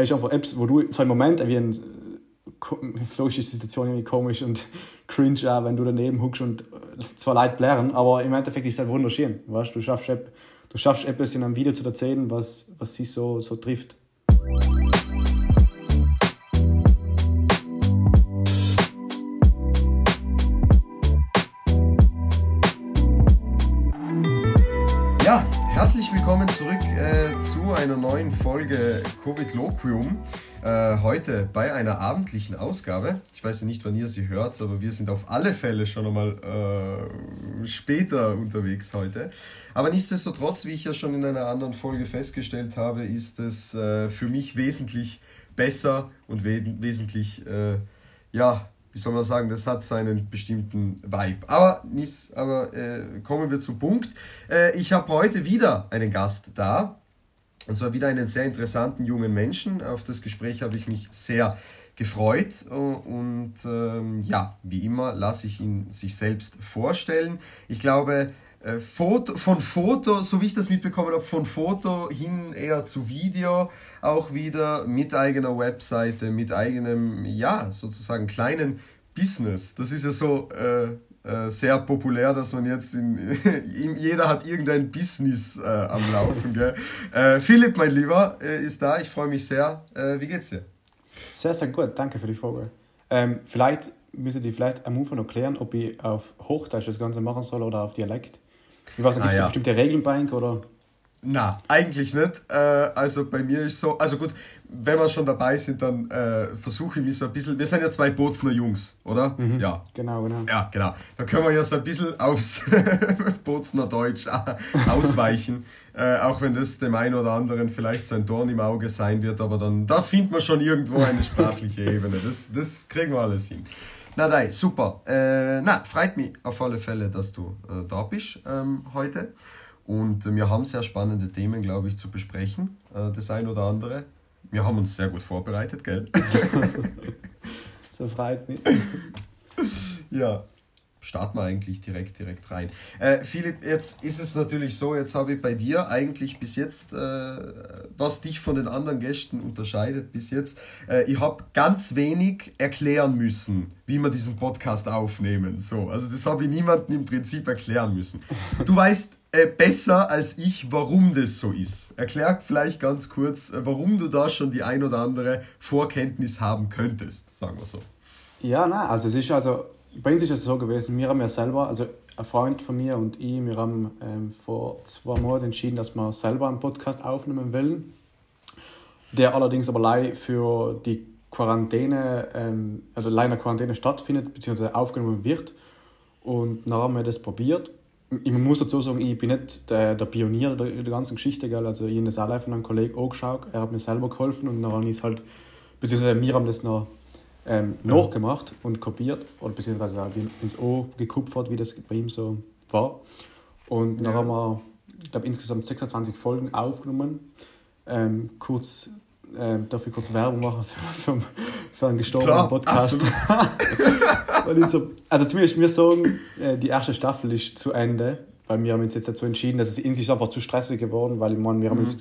hast einfach Apps, wo du so im Moment wie ein logische Situation irgendwie komisch und cringe auch, wenn du daneben huckst und zwar Leute blären, aber im Endeffekt ist es halt wunderschön. Weißt? Du schaffst, du schaffst etwas in einem Video zu erzählen, was, was sie so, so trifft. Zurück äh, zu einer neuen Folge Covid Loquium. Äh, heute bei einer abendlichen Ausgabe. Ich weiß ja nicht, wann ihr sie hört, aber wir sind auf alle Fälle schon einmal äh, später unterwegs heute. Aber nichtsdestotrotz, wie ich ja schon in einer anderen Folge festgestellt habe, ist es äh, für mich wesentlich besser und we wesentlich, äh, ja, wie soll man sagen, das hat seinen bestimmten Vibe. Aber, nicht, aber äh, kommen wir zum Punkt. Äh, ich habe heute wieder einen Gast da. Und zwar wieder einen sehr interessanten jungen Menschen. Auf das Gespräch habe ich mich sehr gefreut. Und ähm, ja, wie immer lasse ich ihn sich selbst vorstellen. Ich glaube, äh, Foto, von Foto, so wie ich das mitbekommen habe, von Foto hin eher zu Video, auch wieder mit eigener Webseite, mit eigenem, ja, sozusagen kleinen Business. Das ist ja so äh, äh, sehr populär, dass man jetzt in, in jeder hat irgendein Business äh, am Laufen. Gell? Äh, Philipp, mein Lieber, ist da. Ich freue mich sehr. wie geht's dir? Sehr, sehr gut. Danke für die Frage. Ähm, vielleicht müssen die vielleicht am Anfang noch klären, ob ich auf Hochdeutsch das Ganze machen soll oder auf Dialekt. Ich weiß nicht, gibt es ah, ja. bestimmte Regeln bei oder? Na, eigentlich nicht. Äh, also bei mir ist so, also gut, wenn wir schon dabei sind, dann äh, versuche ich mich so ein bisschen, wir sind ja zwei Bozner Jungs, oder? Mhm. Ja. Genau, genau. Ja, genau. Da können wir ja so ein bisschen aufs Bozner Deutsch ausweichen, äh, auch wenn das dem einen oder anderen vielleicht so ein Dorn im Auge sein wird, aber dann, da findet man schon irgendwo eine sprachliche Ebene. Das, das kriegen wir alles hin. Na, nein, super. Äh, na, freut mich auf alle Fälle, dass du äh, da bist ähm, heute. Und wir haben sehr spannende Themen, glaube ich, zu besprechen. Äh, das ein oder andere. Wir haben uns sehr gut vorbereitet, gell? so freut mich. Ja, starten wir eigentlich direkt, direkt rein. Äh, Philipp, jetzt ist es natürlich so, jetzt habe ich bei dir eigentlich bis jetzt, äh, was dich von den anderen Gästen unterscheidet bis jetzt, äh, ich habe ganz wenig erklären müssen, wie wir diesen Podcast aufnehmen. So, also das habe ich niemandem im Prinzip erklären müssen. Du weißt äh, besser als ich, warum das so ist. Erklär vielleicht ganz kurz, äh, warum du da schon die ein oder andere Vorkenntnis haben könntest, sagen wir so. Ja, na, also es ist also bei uns ist es so gewesen, wir haben ja selber, also ein Freund von mir und ich, wir haben ähm, vor zwei Monaten entschieden, dass wir selber einen Podcast aufnehmen wollen, der allerdings aber leider für die Quarantäne, ähm, also leider Quarantäne stattfindet, beziehungsweise aufgenommen wird. Und dann haben wir das probiert. Ich muss dazu sagen, ich bin nicht der, der Pionier der, der ganzen Geschichte, gell? also ich habe das auch von einem Kollegen angeschaut, er hat mir selber geholfen und dann ist halt, beziehungsweise wir haben das noch ähm, ja. nachgemacht und kopiert oder beziehungsweise auch ins O gekupfert, wie das bei ihm so war. Und dann ja. haben wir, ich glaube, insgesamt 26 Folgen aufgenommen. Ähm, kurz, ähm, darf ich kurz Werbung machen für, für, für einen gestorbenen Klar, Podcast? so, also zumindest wir sagen, äh, die erste Staffel ist zu Ende, weil wir haben uns jetzt dazu entschieden, dass es in sich einfach zu stressig geworden, weil ich meine, wir haben mhm. uns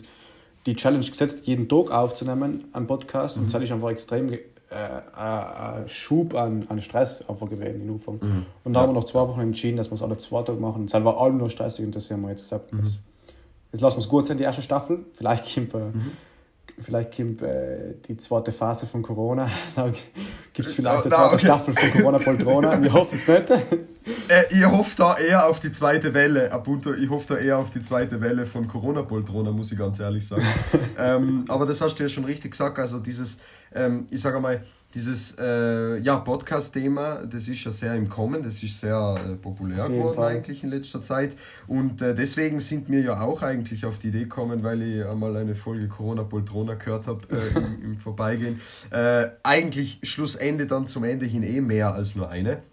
die Challenge gesetzt, jeden Tag aufzunehmen, einen Podcast. Mhm. Und das ist einfach extrem äh, Schub an, an Stress einfach gewesen in Anfang. Mhm. Und da ja. haben wir noch zwei Wochen entschieden, dass wir es alle zwei Tage machen. Es war allem nur stressig und das haben wir jetzt gesagt. Mhm. Jetzt, jetzt lassen wir es gut sein, die erste Staffel. Vielleicht kommt, äh, mhm. Vielleicht kommt äh, die zweite Phase von Corona. Dann gibt es vielleicht eine zweite okay. Staffel von Corona Poltrona. Wir hoffen es nicht. Äh, ich hoffe da eher auf die zweite Welle, Abunto, ich hoffe da eher auf die zweite Welle von Corona-Poltrona, muss ich ganz ehrlich sagen. ähm, aber das hast du ja schon richtig gesagt, also dieses, ähm, ich sage mal, dieses äh, ja, Podcast-Thema, das ist ja sehr im Kommen, das ist sehr äh, populär geworden Fall. eigentlich in letzter Zeit. Und äh, deswegen sind wir ja auch eigentlich auf die Idee gekommen, weil ich einmal eine Folge Corona Poltrona gehört habe äh, im, im, Vorbeigehen. Äh, eigentlich Schlussende dann zum Ende hin eh mehr als nur eine.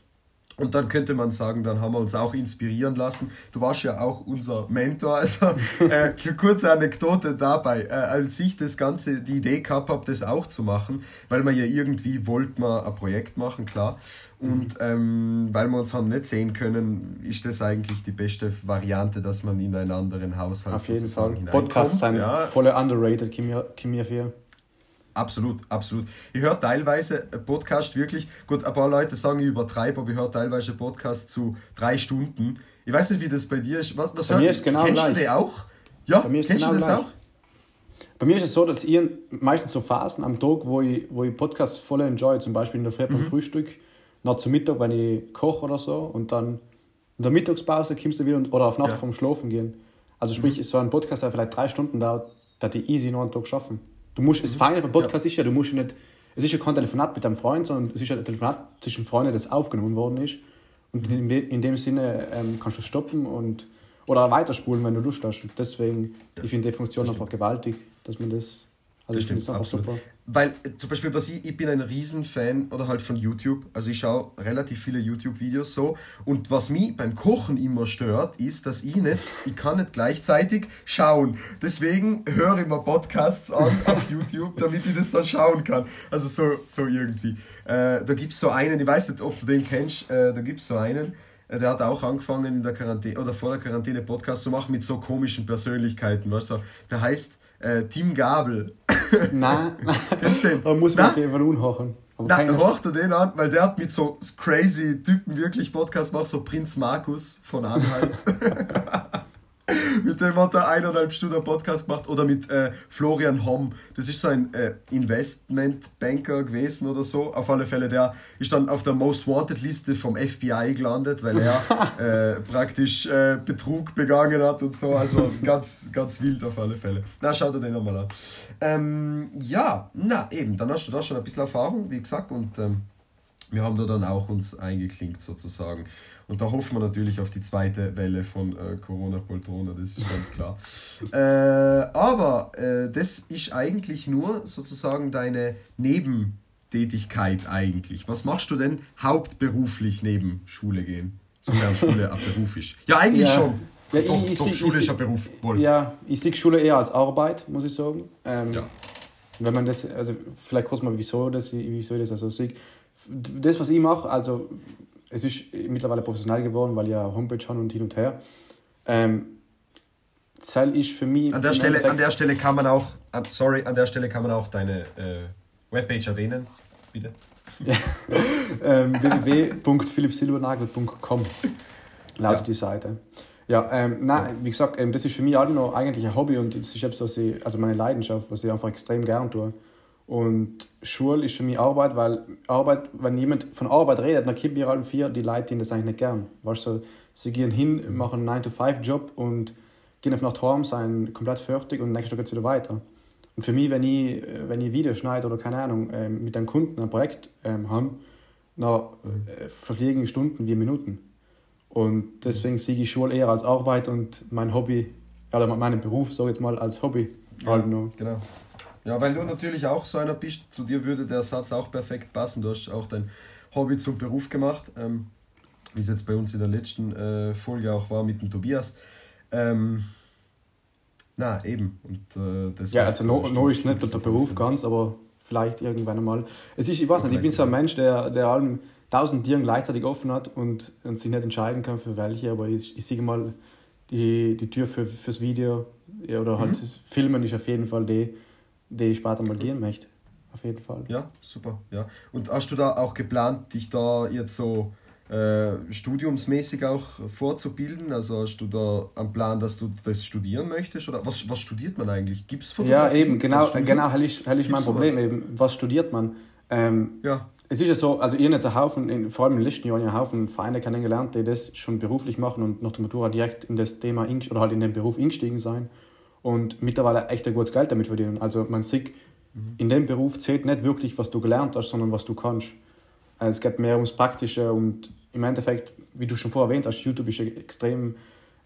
Und dann könnte man sagen, dann haben wir uns auch inspirieren lassen. Du warst ja auch unser Mentor. Also äh, kurze Anekdote dabei. Äh, als ich das Ganze, die Idee gehabt habe, das auch zu machen, weil man ja irgendwie wollte man ein Projekt machen, klar. Und mhm. ähm, weil wir uns haben nicht sehen können, ist das eigentlich die beste Variante, dass man in einen anderen Haushalt Auf jeden Fall. Podcasts sind ja. voll underrated, Kimi 4. Absolut, absolut. Ich höre teilweise Podcast wirklich, gut, ein paar Leute sagen, ich übertreibe, aber ich höre teilweise Podcast zu drei Stunden. Ich weiß nicht, wie das bei dir ist. Was, was bei hört, mir ist genau Kennst gleich. du die auch? Ja, bei mir ist kennst genau du das gleich. auch? Bei mir ist es so, dass ich meistens so Phasen am Tag, wo ich, wo ich Podcasts voll enjoy, zum Beispiel in der Früh beim Mhm. Frühstück, nach zum Mittag, wenn ich koche oder so, und dann in der Mittagspause kommst du wieder und, oder auf Nacht Ja. Mhm. vom Schlafen gehen. Also sprich, so ein Podcast, der vielleicht drei Stunden dauert, da die easy noch einen Tag schaffen. Du musst, das Feine beim Podcast ist ja, du musst ja nicht, es ist ja kein Telefonat mit deinem Freund, sondern es ist ja ein Telefonat zwischen Freunden, das aufgenommen worden ist. Und in, de- in dem Sinne ähm, kannst du stoppen und oder weiterspulen, wenn du Lust hast. Und deswegen, ich finde die Funktion einfach gewaltig, dass man das. Also Das ich finde stimmt, es einfach absolut. super. Weil äh, zum Beispiel, was ich, ich bin ein Riesenfan oder halt von YouTube. Also ich schaue relativ viele YouTube-Videos so. Und was mich beim Kochen immer stört, ist, dass ich nicht, ich kann nicht gleichzeitig schauen. Deswegen höre ich mir Podcasts an auf YouTube, damit ich das dann schauen kann. Also so, so irgendwie. Äh, da gibt es so einen, ich weiß nicht, ob du den kennst, äh, da gibt es so einen. äh, Der hat auch angefangen in der Quarantäne oder vor der Quarantäne Podcast zu machen mit so komischen Persönlichkeiten, weißt du? Der heißt äh, Tim Gabel. Nein, Kennst du den? da muss man auf jeden Fall unhochen. Keine- hört er den an, weil der hat mit so crazy Typen wirklich Podcast gemacht, so Prinz Markus von Anhalt. mit dem hat er eineinhalb Stunden Podcast gemacht. Oder mit äh, Florian Homm. Das ist so ein äh, Investmentbanker gewesen oder so. Auf alle Fälle, der ist dann auf der Most Wanted Liste vom FBI gelandet, weil er äh, praktisch äh, Betrug begangen hat und so. Also ganz, ganz wild auf alle Fälle. Na, schau dir den nochmal an. Ähm, ja, na eben, dann hast du da schon ein bisschen Erfahrung, wie gesagt, und ähm, wir haben da dann auch uns eingeklinkt sozusagen. Und da hoffen wir natürlich auf die zweite Welle von äh, Corona Poltrona, das ist ganz klar. äh, aber äh, das ist eigentlich nur sozusagen deine Nebentätigkeit eigentlich. Was machst du denn hauptberuflich neben Schule gehen? Sofern Schule ein Beruf ist. Ja, eigentlich Ja. schon. Ja, doch, ich- ich doch Schule ich ist ein Beruf. Wohl. Ja, ich sehe Schule eher als Arbeit, muss ich sagen. Ähm, Ja. Wenn man das, also vielleicht kurz mal, wieso, das, wieso ich das also sehe. Das, was ich mache, also es ist mittlerweile professionell geworden, weil ich ja Homepage habe und hin und her. Ähm, Zell ist für mich. An der, Stelle, an der Stelle kann man auch, an- sorry, an der Stelle kann man auch deine äh, Webpage erwähnen, bitte. ähm, www.philippsilbernagel.com lautet Ja. die Seite. Ja, ähm, nein, wie gesagt, ähm, das ist für mich auch noch eigentlich ein Hobby und das ist etwas, was ich, also meine Leidenschaft, was ich einfach extrem gern tue. Und Schule ist für mich Arbeit, weil Arbeit, wenn jemand von Arbeit redet, dann kommt mir alle vier die Leute, die das eigentlich nicht gern. Weißt du, sie gehen hin, machen einen 9-to-5-Job und gehen auf Nacht heim, sind komplett fertig und nächsten Tag geht es wieder weiter. Und für mich, wenn ich, äh, wenn ich Video schneide oder keine Ahnung, ähm, mit einem Kunden ein Projekt ähm, habe, dann äh, verfliegen Stunden wie Minuten. Und deswegen sehe ich Schule eher als Arbeit und mein Hobby, oder meinen Beruf, sage ich jetzt mal, als Hobby. Halt noch. Genau. Ja, weil du natürlich auch so einer bist, zu dir würde der Satz auch perfekt passen. Du hast auch dein Hobby zum Beruf gemacht, ähm, wie es jetzt bei uns in der letzten äh, Folge auch war mit dem Tobias. Ähm, na, eben. Und, äh, das Ja, also no, stimmt- no ist nicht der Beruf Fälle. ganz, aber vielleicht irgendwann einmal. Es ist, ich weiß nicht, ich bin so ein ja. Mensch, der, der allem tausend Tieren gleichzeitig offen hat und, und sich nicht entscheiden kann für welche, aber ich, ich sehe mal, die, die Tür für, fürs Video ja, oder halt Mhm. Filmen ist auf jeden Fall die, die ich später mal gehen möchte. Auf jeden Fall. Ja, super. Ja. Und hast du da auch geplant, dich da jetzt so äh, studiumsmäßig auch vorzubilden? Also hast du da einen Plan, dass du das studieren möchtest? Oder was, was studiert man eigentlich? Gibt es Ja, eben, genau, genau, hell ist, hell ist mein Problem sowas? eben. Was studiert man? Ähm, Ja, Es ist ja so, also ihr habt jetzt einen Haufen, in, vor allem im letzten Jahr, einen Haufen Vereine kennengelernt, die das schon beruflich machen und nach der Matura direkt in das Thema oder halt in den Beruf eingestiegen sein und mittlerweile echt ein gutes Geld damit verdienen. Also man sieht, in dem Beruf zählt nicht wirklich, was du gelernt hast, sondern was du kannst. Also Es geht mehr ums Praktische und im Endeffekt, wie du schon vorher erwähnt hast, YouTube ist eine extrem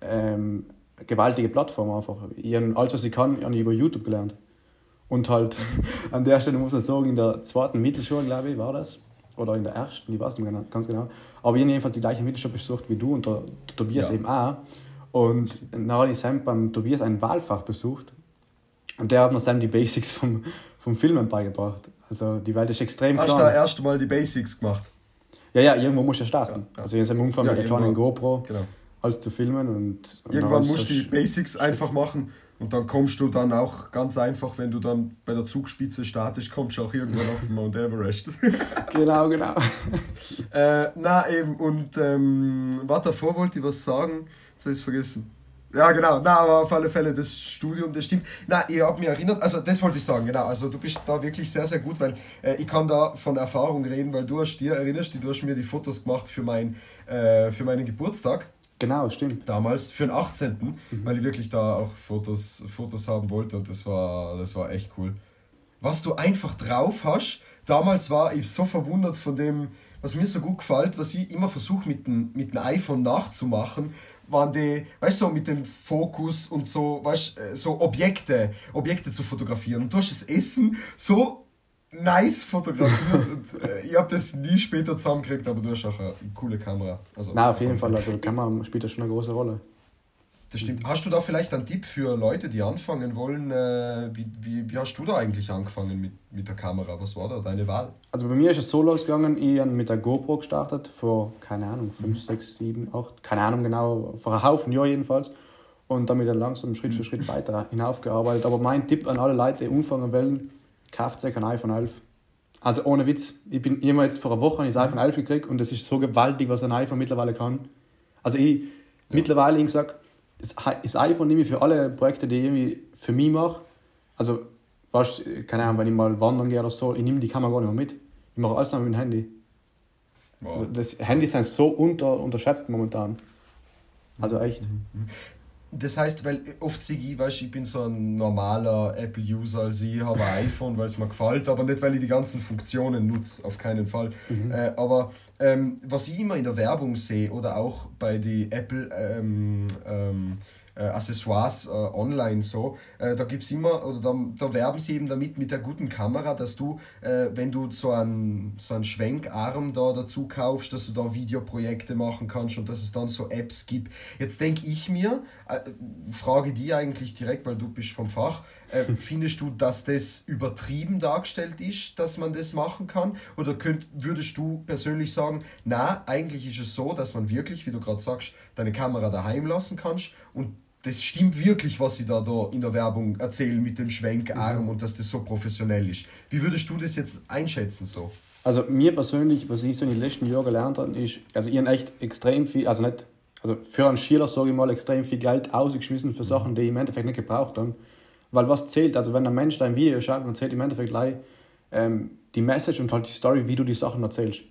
ähm, gewaltige Plattform einfach. Ich habe alles, was ich kann, habe ich über YouTube gelernt. Und halt an der Stelle muss ich sagen, in der zweiten Mittelschule, glaube ich, war das. Oder in der ersten, ich weiß nicht mehr genau- ganz genau. Aber ich habe jedenfalls die gleiche Mittelschule besucht wie du und der, der Tobias Ja. eben auch. Und dann habe ich Sam beim Tobias ein Wahlfach besucht. Und der hat mir Sam die Basics vom, vom Filmen beigebracht. Also die Welt ist extrem hast du klein. da erst mal die Basics gemacht? Ja, ja, irgendwo musst du starten. Ja, ja. Also jetzt im Umfang Ja, mit der kleinen. GoPro Genau. alles zu filmen. Und, und Irgendwann musst du die Basics einfach machen Und dann kommst du dann auch ganz einfach, wenn du dann bei der Zugspitze startest, kommst du auch irgendwann auf den Mount Everest. genau, genau. äh, na eben, und ähm, warte, davor wollte ich was sagen, jetzt habe ich es vergessen. Ja, genau, na, aber auf alle Fälle, das Studium, das stimmt. Na, ich habe mich erinnert, also das wollte ich sagen, genau, also du bist da wirklich sehr, sehr gut, weil äh, ich kann da von Erfahrung reden, weil du hast dir, erinnerst du, du hast mir die Fotos gemacht für, mein, äh, für meinen Geburtstag. Genau, stimmt. Damals, für den 18., mhm. weil ich wirklich da auch Fotos, Fotos haben wollte und das war, das war echt cool. Was du einfach drauf hast, damals war ich so verwundert von dem, was mir so gut gefällt, was ich immer versuche mit dem, mit dem iPhone nachzumachen, waren die, weißt du, so mit dem Fokus und so, weißt äh, so Objekte, Objekte zu fotografieren. Und du hast das Essen so nice fotografiert und äh, ich habe das nie später zusammengekriegt, aber du hast auch eine coole Kamera. Also, Na, auf jeden Fall, also Kamera spielt da schon eine große Rolle. Das stimmt. Hast du da vielleicht einen Tipp für Leute, die anfangen wollen? Äh, wie, wie, wie hast du da eigentlich angefangen mit, mit der Kamera? Was war da deine Wahl? Also bei mir ist es so losgegangen, ich habe mit der GoPro gestartet, vor, keine Ahnung, 5, 6, 7, 8, keine Ahnung genau, vor einem Haufen Jahr jedenfalls. Und damit dann langsam Schritt für Schritt weiter hinaufgearbeitet. Aber mein Tipp an alle Leute, die anfangen wollen, kauft euch ein iPhone 11. Also ohne Witz, ich bin immer jetzt vor einer Woche das iPhone 11 gekriegt und das ist so gewaltig, was ein iPhone mittlerweile kann. Also ich ja. mittlerweile, ich gesagt, das iPhone nehme ich für alle Projekte, die ich irgendwie für mich mache. Also, weißt, keine Ahnung, wenn ich mal wandern gehe oder so, ich nehme die Kamera gar nicht mehr mit. Ich mache alles noch mit dem Handy. Wow. Also das Handys sind so unter, unterschätzt momentan. Also echt. Das heißt, weil oft sehe ich, weißt, ich bin so ein normaler Apple-User, also ich habe ein iPhone, weil es mir gefällt, aber nicht, weil ich die ganzen Funktionen nutze, auf keinen Fall. Mhm. Äh, aber ähm, was ich immer in der Werbung sehe oder auch bei den Apple ähm, ähm, äh, Accessoires äh, online so. Äh, da gibt's immer, oder da, da werben sie eben damit mit der guten Kamera, dass du, äh, wenn du so einen, so einen Schwenkarm da dazu kaufst, dass du da Videoprojekte machen kannst und dass es dann so Apps gibt. Jetzt denke ich mir, äh, frage die eigentlich direkt, weil du bist vom Fach, äh, findest du, dass das übertrieben dargestellt ist, dass man das machen kann? Oder könnt, würdest du persönlich sagen, na, eigentlich ist es so, dass man wirklich, wie du gerade sagst, deine Kamera daheim lassen kannst und das stimmt wirklich, was sie da, da in der Werbung erzählen mit dem Schwenkarm mhm. und dass das so professionell ist. Wie würdest du das jetzt einschätzen so? Also mir persönlich, was ich so in den letzten Jahren gelernt habe, ist, also ich habe echt extrem viel, also nicht, also für einen Schüler sage ich mal, extrem viel Geld ausgeschmissen für Sachen, die ich im Endeffekt nicht gebraucht habe. Weil was zählt, also wenn ein Mensch dein Video schaut, dann zählt im Endeffekt gleich ähm, die Message und halt die Story, wie du die Sachen erzählst.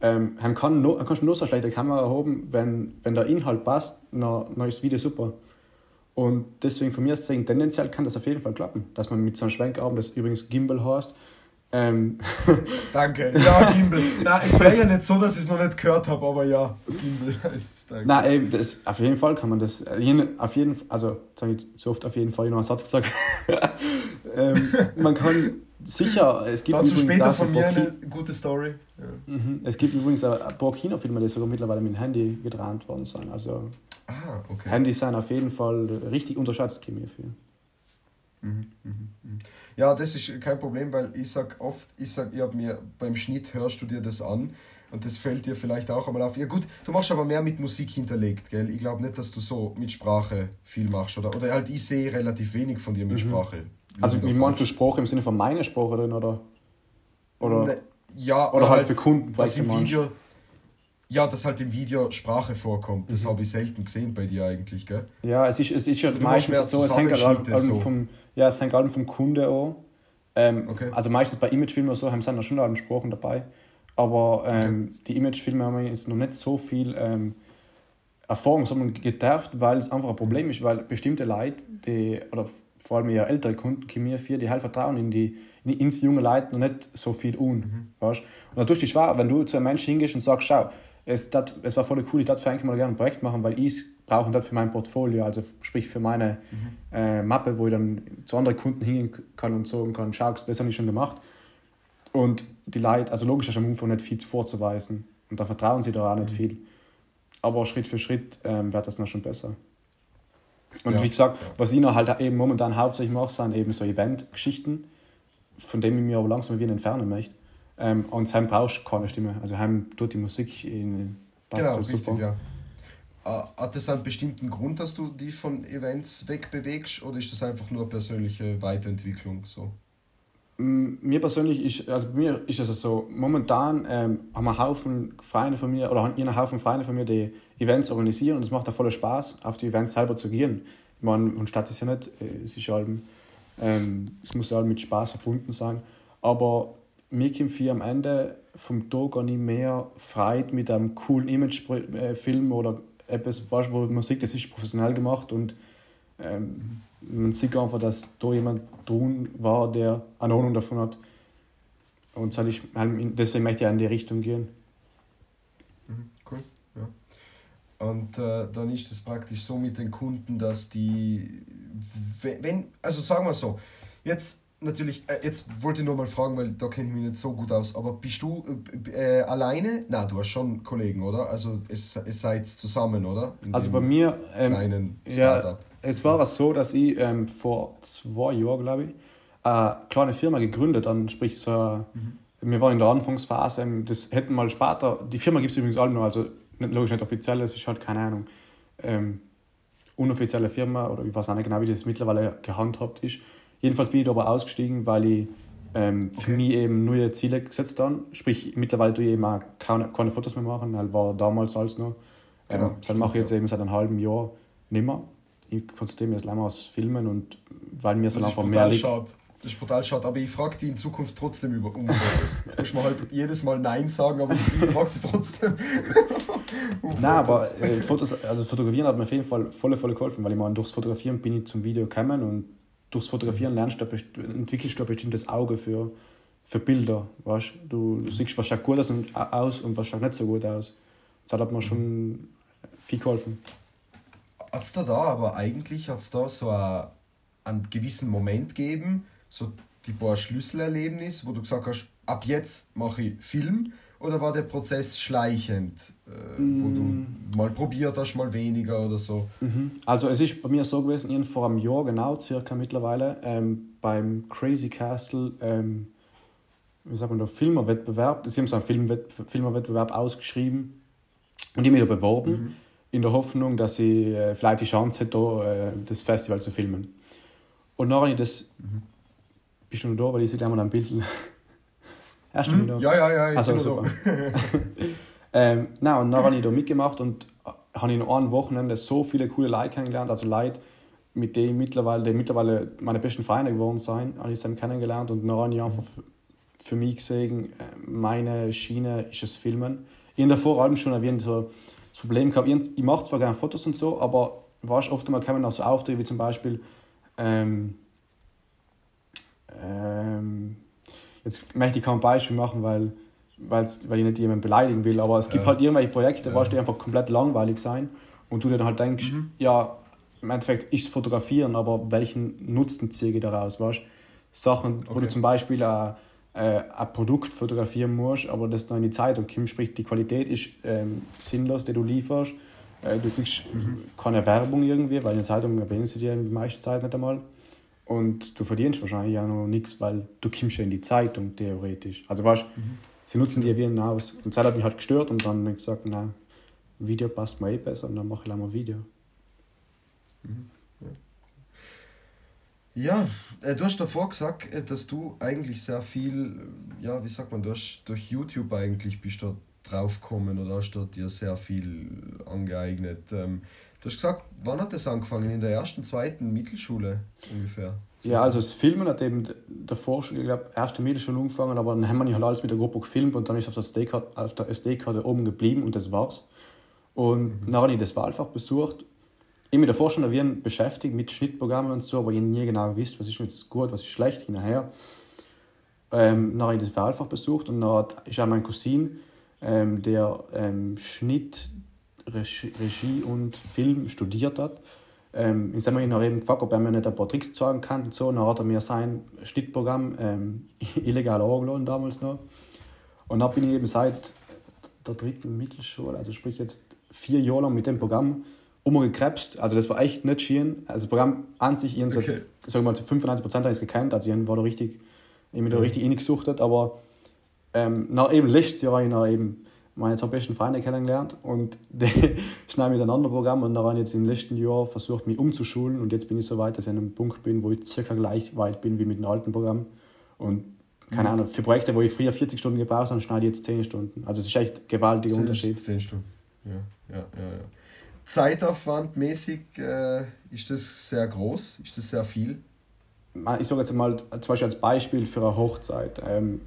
Ähm, kann nur, kannst nur so schlechte Kamera haben, wenn, wenn der Inhalt passt, dann, dann ist das Video super. Und deswegen von mir aus gesehen, tendenziell kann das auf jeden Fall klappen, dass man mit so einem Schwenkarm, das übrigens Gimbal heißt, ähm danke, ja, Gimbal. Nein, es wäre ja nicht so, dass ich es noch nicht gehört habe, aber ja, Gimbal heißt danke. Nein, eben, das, auf jeden Fall kann man das, äh, auf jeden also, sage ich so oft auf jeden Fall, ich noch einen Satz gesagt, ähm, man kann sicher, es gibt Dazu später von mir eine gute Story. Ja. Mhm. Es gibt übrigens ein paar Kinofilme, die sogar mittlerweile mit dem Handy gedreht worden sind, also Ah, okay. Handys sind auf jeden Fall richtig unterschätzt, Chemie für. Mhm, mhm, mhm. Ja, das ist kein Problem, weil ich sag oft, ich sag, ich hab mir beim Schnitt hörst du dir das an und das fällt dir vielleicht auch einmal auf. Ja gut, du machst aber mehr mit Musik hinterlegt, gell? Ich glaube nicht, dass du so mit Sprache viel machst oder oder halt ich sehe relativ wenig von dir mit mhm. Sprache. Also wie meinst du Sprache im Sinne von meiner Sprache drin oder oder ne, ja, oder, oder halt, halt für Kunden, was im Video ja, dass halt im Video Sprache vorkommt. Das mhm. habe ich selten gesehen bei dir eigentlich, gell? Ja, es ist, es ist ja meistens so, es hängt halt so. vom, ja, es hängt halt vom Kunde an. Ähm, okay. Also meistens bei Imagefilmen oder so haben sie dann schon alle Sprachen dabei. Aber ähm, okay. die Imagefilme haben jetzt noch nicht so viel ähm, Erfahrung, sondern gedarft, weil es einfach ein Problem ist, weil bestimmte Leute, die, oder vor allem eher ältere Kunden, die mir für, die halt vertrauen in die, in, ins junge Leute noch nicht so viel un. Mhm. Weißt? Und dadurch ist es schwer, wenn du zu einem Menschen hingehst und sagst, schau, es, dat, es war voll cool, ich darf eigentlich mal gerne ein Projekt machen, weil ich es brauche das für mein Portfolio, also sprich für meine mhm. äh, Mappe, wo ich dann zu anderen Kunden hingehen kann und sagen kann, schau, das habe ich schon gemacht. Und die Leute, also logisch ist am Anfang nicht viel vorzuweisen und da vertrauen sie da auch nicht mhm. viel. Aber Schritt für Schritt ähm, wird das noch schon besser. Und ja. wie gesagt, was ich noch halt eben momentan hauptsächlich mache, sind eben so Event-Geschichten, von denen ich mich aber langsam wieder entfernen möchte. Ähm, und Sam braucht keine Stimme. Also Heim tut die Musik in passt genau, so super. Richtig, ja. hat das einen bestimmten Grund, dass du dich von Events wegbewegst oder ist das einfach nur persönliche Weiterentwicklung so? Mir persönlich ist, also bei mir ist es so, momentan ähm, haben wir einen Haufen Freunde von mir, oder haben einen Haufen Freunde von mir, die Events organisieren und es macht auch voller Spaß, auf die Events selber zu gehen. Ich meine, und Stadt ist ja nicht, äh, es ist halt, ähm, es muss ja mit Spaß verbunden sein, aber mir kommt am Ende vom Tag nicht mehr Freude mit einem coolen Imagefilm oder etwas, weißt, wo man sieht, das ist professionell gemacht und ähm, man sieht einfach, dass da jemand drin war, der eine Ahnung davon hat. Und halt deswegen möchte ich in die Richtung gehen. Mhm, cool, ja. Und äh, dann ist es praktisch so mit den Kunden, dass die, wenn, also sagen wir so, jetzt natürlich, äh, jetzt wollte ich nur mal fragen, weil da kenne ich mich nicht so gut aus, aber bist du äh, äh alleine? Na, du hast schon Kollegen, oder? Also es, es seid zusammen, oder? In also bei mir, ähm, kleinen Startup. Ja, es war so, dass ich ähm, vor zwei Jahren, glaube ich, eine kleine Firma gegründet habe, sprich so, mhm. wir waren in der Anfangsphase, ähm, das hätten mal später, die Firma gibt es übrigens alle noch, also nicht, logisch nicht offiziell, es ist halt keine Ahnung, ähm, unoffizielle Firma oder ich weiß auch nicht genau, wie das mittlerweile gehandhabt ist. Jedenfalls bin ich da aber ausgestiegen, weil ich ähm, für okay. mich eben neue Ziele gesetzt habe. Sprich, mittlerweile tue ich eben auch keine, keine Fotos mehr machen, das war damals alles noch. Ähm, genau, das mache ich jetzt ja. eben seit einem halben Jahr nicht mehr. Ich konzentriere mich jetzt länger aufs Filmen und weil mir so einfach mehr liegt. Das ist brutal schade, aber ich frage dich in Zukunft trotzdem über um Fotos. du musst mir halt jedes Mal Nein sagen, aber ich frage dich trotzdem. Nein, aber äh, Fotos, also Fotografieren hat mir auf jeden Fall voll, voll geholfen, weil ich meine, durchs Fotografieren bin ich zum Video gekommen und durchs Fotografieren lernst du, entwickelst du ein bestimmtes Auge für, für Bilder. Weißt? Du, du siehst, was schaut gut aus und, aus und was schaut nicht so gut aus. Das hat mir schon viel geholfen. Hat es da, da aber eigentlich hat's da so a, einen gewissen Moment gegeben, so die paar Schlüsselerlebnisse, wo du gesagt hast, ab jetzt mache ich Film oder war der Prozess schleichend, äh, wo du mm. mal probiert hast, mal weniger oder so? Mhm. Also es ist bei mir so gewesen, ich vor einem Jahr genau, circa mittlerweile, ähm, beim Crazy Castle, ähm, wie sagt man da, Filmerwettbewerb, sie haben so einen Filmwett Filmerwettbewerb ausgeschrieben und ich mich da beworben, mhm. in der Hoffnung, dass ich äh, vielleicht die Chance hätte, da, äh, das Festival zu filmen. Und nachdem ich das, mhm. bist du noch da, weil ich sehe einmal ein Bild Erst mhm. Ja, ja, ja, ich also, super. ähm, na, und dann habe ich da mitgemacht und habe in einem Wochenende so viele coole Leute kennengelernt, also Leute, mit denen mittlerweile, die mittlerweile meine besten Freunde geworden sind, habe ich sie kennengelernt und dann habe ich einfach für mich gesehen, äh, meine Schiene ist das Filmen. Ich habe davor allem schon erwähnt, so das Problem gehabt, ich mache zwar gerne Fotos und so, aber weißt, oft mal kommen auch so Aufträge wie zum Beispiel ähm, ähm, jetzt möchte ich kein Beispiel machen, weil, weil's, weil ich nicht jemanden beleidigen will, aber es gibt ja. halt irgendwelche Projekte, ja. die einfach komplett langweilig sein und du dir dann halt denkst, mhm. ja, im Endeffekt ist fotografieren, aber welchen Nutzen ziehe ich daraus, weißt Sachen, okay. wo du zum Beispiel ein, äh, ein Produkt fotografieren musst, aber das noch in die Zeitung kommt, sprich die Qualität ist ähm, sinnlos, die du lieferst. Äh, du kriegst mhm. keine Werbung irgendwie, weil in der Zeitung erwähnen sie dir die meiste Zeit nicht einmal. Und du verdienst wahrscheinlich ja noch nichts, weil du kommst ja in die Zeitung theoretisch. Also weißt mhm. sie nutzen die Erwähnung aus. Und Zeit hat mich halt gestört und dann gesagt, na, Video passt mir eh besser und dann mache ich mal Video. Mhm. Ja, äh, du hast davor gesagt, äh, dass du eigentlich sehr viel, ja, wie sagt man, du hast durch YouTube eigentlich bist du drauf gekommen oder hast du dir sehr viel angeeignet. Du hast gesagt, wann hat das angefangen? In der ersten, zweiten Mittelschule ungefähr? Ja, also das Filmen hat eben davor schon, ich glaube, erste Mittelschule angefangen, aber dann haben wir halt alles mit der Gruppe gefilmt und dann ist auf der SD-Karte, auf der SD-Karte oben geblieben und das war's. Und mhm. dann habe ich das Wahlfach besucht. Ich mich davor schon erwähnt, beschäftigt mit Schnittprogrammen und so, aber ich nie genau gewusst, was ist jetzt gut, was ist schlecht hinterher. Ähm, dann habe ich das Wahlfach besucht und dann ist auch mein Cousin, ähm, der ähm, Schnitt Regie und Film studiert hat. Ähm, ich habe ihn eben gefragt, ob er mir nicht ein paar Tricks zeigen kann und so. Und dann hat er mir sein Schnittprogramm ähm, illegal angeladen damals noch. Und dann bin ich eben seit der dritten Mittelschule, also sprich jetzt vier Jahre lang mit dem Programm umgekrebst. Also das war echt nicht schön. Also das Programm an sich, ich okay. wir mal, zu 95% habe ich es gekannt. Also ich war da richtig, ich bin da richtig ingesuchtet, aber ähm, nach eben letztes Jahr habe ich eben meine zwei besten Freunde kennengelernt und die schneiden mit ein anderes Programm und da waren jetzt im letzten Jahr versucht, mich umzuschulen und jetzt bin ich so weit, dass ich an einem Punkt bin, wo ich circa gleich weit bin wie mit dem alten Programm und keine Ahnung, für Projekte, wo ich früher 40 Stunden gebraucht habe, schneide ich jetzt 10 Stunden. Also es ist echt ein gewaltiger 10, Unterschied. 10 Stunden, ja, ja, ja. ja. Zeitaufwandmäßig äh, ist das sehr groß, ist das sehr viel? Ich sage jetzt mal zum Beispiel als Beispiel für eine Hochzeit. Ähm,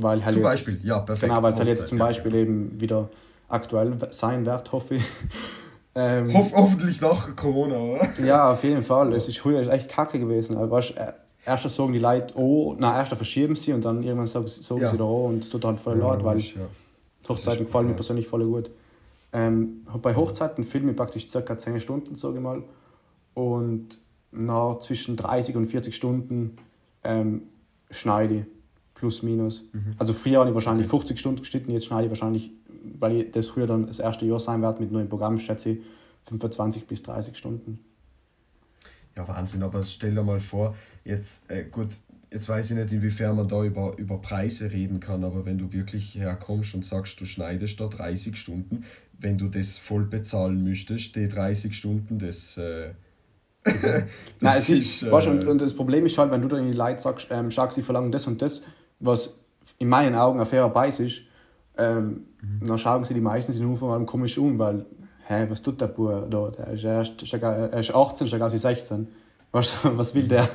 weil halt zum jetzt, Beispiel, ja, perfekt. Genau, weil es halt jetzt zum ja, Beispiel eben wieder aktuell sein wird, hoffe ich. ähm, Hoff, hoffentlich nach Corona, oder? Ja, auf jeden Fall. Es ist früher echt kacke gewesen. Also, weißt, erst sagen die Leute, oh, na, erst verschieben sie und dann irgendwann sagen, sagen Ja. sie da oh und es tut halt voll Ja, leid, weil ja. Hochzeiten ist gefallen mir persönlich voll gut. Ähm, bei Hochzeiten filme ich praktisch ca. 10 Stunden, sage ich mal. Und nach zwischen 30 und 40 Stunden ähm, schneide ich. Plus, minus. Mhm. Also früher habe ich wahrscheinlich 50 Stunden geschnitten, jetzt schneide ich wahrscheinlich, weil ich das früher dann das erste Jahr sein wird mit neuen Programm, schätze ich 25 bis 30 Stunden. Ja, Wahnsinn, aber stell dir mal vor, jetzt, äh, gut, jetzt weiß ich nicht, inwiefern man da über, über Preise reden kann, aber wenn du wirklich herkommst und sagst, du schneidest da 30 Stunden, wenn du das voll bezahlen müsstest, die 30 Stunden, das. Äh, Nein, das es ist, äh, weißt, und, und das Problem ist halt, wenn du dann in die Leute sagst, ähm, schau, sie verlangen das und das, was in meinen Augen ein fairer Preis ist, ähm, Mhm. dann schauen sie die meisten sich nur von allem komisch um, weil, hä, was tut der Bub da? Der ist, erst, er ist 18, schaut aus wie 16. Weißt du, was will der?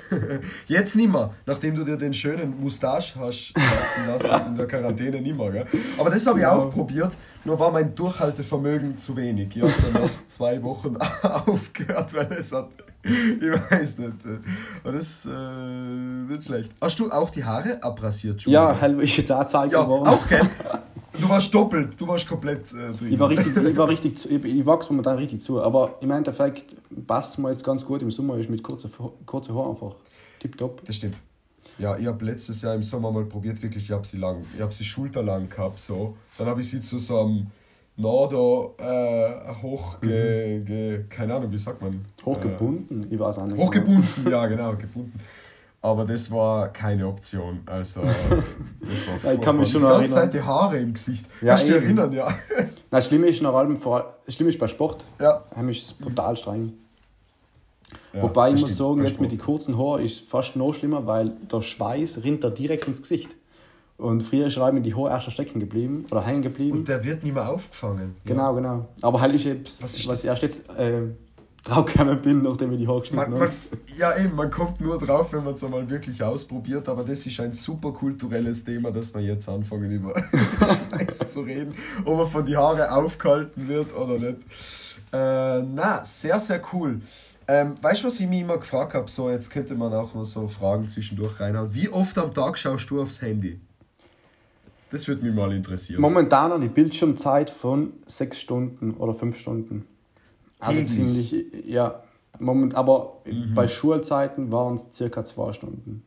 Jetzt nimmer, nachdem du dir den schönen Moustache hast wachsen lassen in der Quarantäne nimmer, gell? Aber das habe ich auch probiert, nur war mein Durchhaltevermögen zu wenig. Ich habe dann nach zwei Wochen aufgehört, weil es hat, ich weiß nicht, war das äh, nicht schlecht. Hast du auch die Haare abrasiert schon? Ja, hell ist jetzt auch Zeit ja geworden. auch, gell? Du warst doppelt, du warst komplett äh, drin. Ich war richtig, ich war richtig zu, ich, ich wachse momentan richtig zu, aber im Endeffekt passt mir jetzt ganz gut im Sommer, ist mit kurzen kurze Haaren einfach tipptopp. Das stimmt. Ja, ich habe letztes Jahr im Sommer mal probiert, wirklich, ich habe sie lang, ich habe sie schulterlang gehabt, so. Dann habe ich sie zu so einem Nado äh, hoch, ge, ge, keine Ahnung, wie sagt man? Hochgebunden, ich weiß auch Äh, nicht. hochgebunden, ja genau, gebunden. Aber das war keine Option, also das war Ja, ich kann mich schon Die ganze erinnern. Zeit die Haare im Gesicht. Ja, Kannst du dich erinnern, ja. Nein, das Schlimme ist nach allem, vor, das Schlimme ist bei Sport, ja. haben es brutal streng. ja Wobei ich muss sagen, jetzt mit den kurzen Haaren ist es fast noch schlimmer, weil der Schweiß rinnt da direkt ins Gesicht. Und früher ist mir die Haare erst stecken geblieben oder hängen geblieben. Und der wird nicht mehr aufgefangen. genau, genau. Aber halt ist jetzt, Was ist was das? ich erst jetzt äh, draufgekommen bin, nachdem ich die Haare geschnitten Man, habe. man, ja, eben, man kommt nur drauf, wenn man es einmal wirklich ausprobiert, aber das ist ein super kulturelles Thema, dass wir jetzt anfangen, über Schweiß zu reden, ob man von die Haare aufgehalten wird oder nicht. Äh, na, sehr, sehr cool. Ähm, weißt du, was ich mich immer gefragt habe? So, jetzt könnte man auch noch so Fragen zwischendurch reinhauen. Wie oft am Tag schaust du aufs Handy? Das würde mich mal interessieren. Momentan eine Bildschirmzeit von sechs Stunden oder fünf Stunden. Also Täglich? ziemlich, ja. Moment, aber bei Schulzeiten waren es circa zwei Stunden.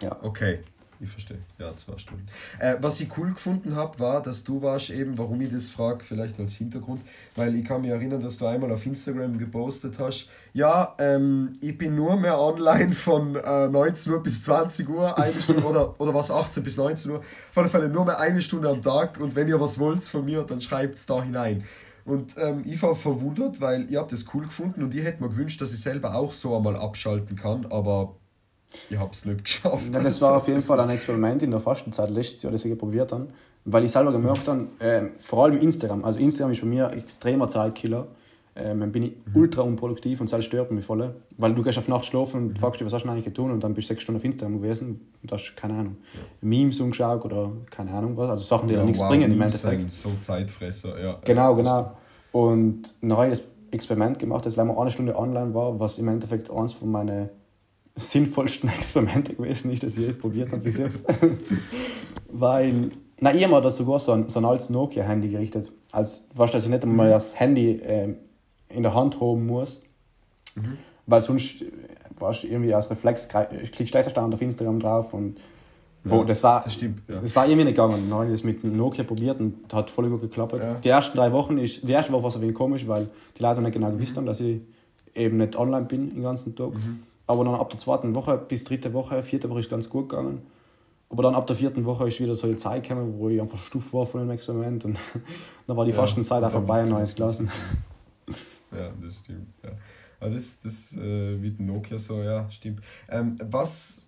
Ja. Okay, ich verstehe. Ja, zwei Stunden. Äh, was ich cool gefunden habe, war, dass du warst eben, warum ich das frage, vielleicht als Hintergrund, weil ich kann mich erinnern, dass du einmal auf Instagram gepostet hast, ja, ähm, ich bin nur mehr online von äh, 19 Uhr bis 20 Uhr, eine Stunde, oder, oder was, 18 bis 19 Uhr, auf alle Fälle nur mehr eine Stunde am Tag und wenn ihr was wollt von mir, dann schreibt es da hinein. Und ähm, ich war verwundert, weil ihr habt das cool gefunden und ich hätte mir gewünscht, dass ich selber auch so einmal abschalten kann, aber ich habe es nicht geschafft. Ja, das war auf jeden Fall ein Experiment in der Fastenzeit letztes Jahr, das ich probiert habe. Weil ich selber gemerkt habe, ähm, vor allem Instagram, also Instagram ist bei mir ein extremer Zeitkiller. Ähm, dann bin ich ultra unproduktiv und das stört mich voll. Weil du gehst auf Nacht schlafen und fragst dich, was hast du eigentlich getan und dann bist du sechs Stunden auf Instagram gewesen und hast, keine Ahnung, Memes umgeschaut oder keine Ahnung was. Also Sachen, die dann nichts bringen im Memes Endeffekt. sind So Zeitfresser, ja. Genau, ja, genau. Und dann habe ich das Experiment gemacht, das leider eine Stunde online war, was im Endeffekt eines von meinen sinnvollsten Experimente gewesen ist, das ich je probiert habe bis jetzt. Weil, na, ich habe mir da sogar so ein, so ein altes Nokia-Handy gerichtet. Als, weißt du, dass ich nicht einmal das Handy ähm, in der Hand haben muss. Weil sonst, äh, weißt du, irgendwie aus Reflex klickst du gleich auf Instagram drauf und Boah, das war, das stimmt, ja. das war irgendwie nicht gegangen. Dann habe ich das mit dem Nokia probiert und hat voll gut geklappt. Ja. Die ersten drei Wochen ist, die erste Woche war es ein wenig komisch, weil die Leute nicht genau gewusst haben, dass ich eben nicht online bin den ganzen Tag. Aber dann ab der zweiten Woche bis dritte Woche, vierte Woche ist ganz gut gegangen. Aber dann ab der vierten Woche ist wieder so die Zeit gekommen, wo ich einfach stuft war von dem Experiment und dann war die Ja, Fastenzeit auch vorbei neues das gelassen. Ja, das stimmt. Ja. Aber das, das äh, mit Nokia so, ja, stimmt. Ähm, was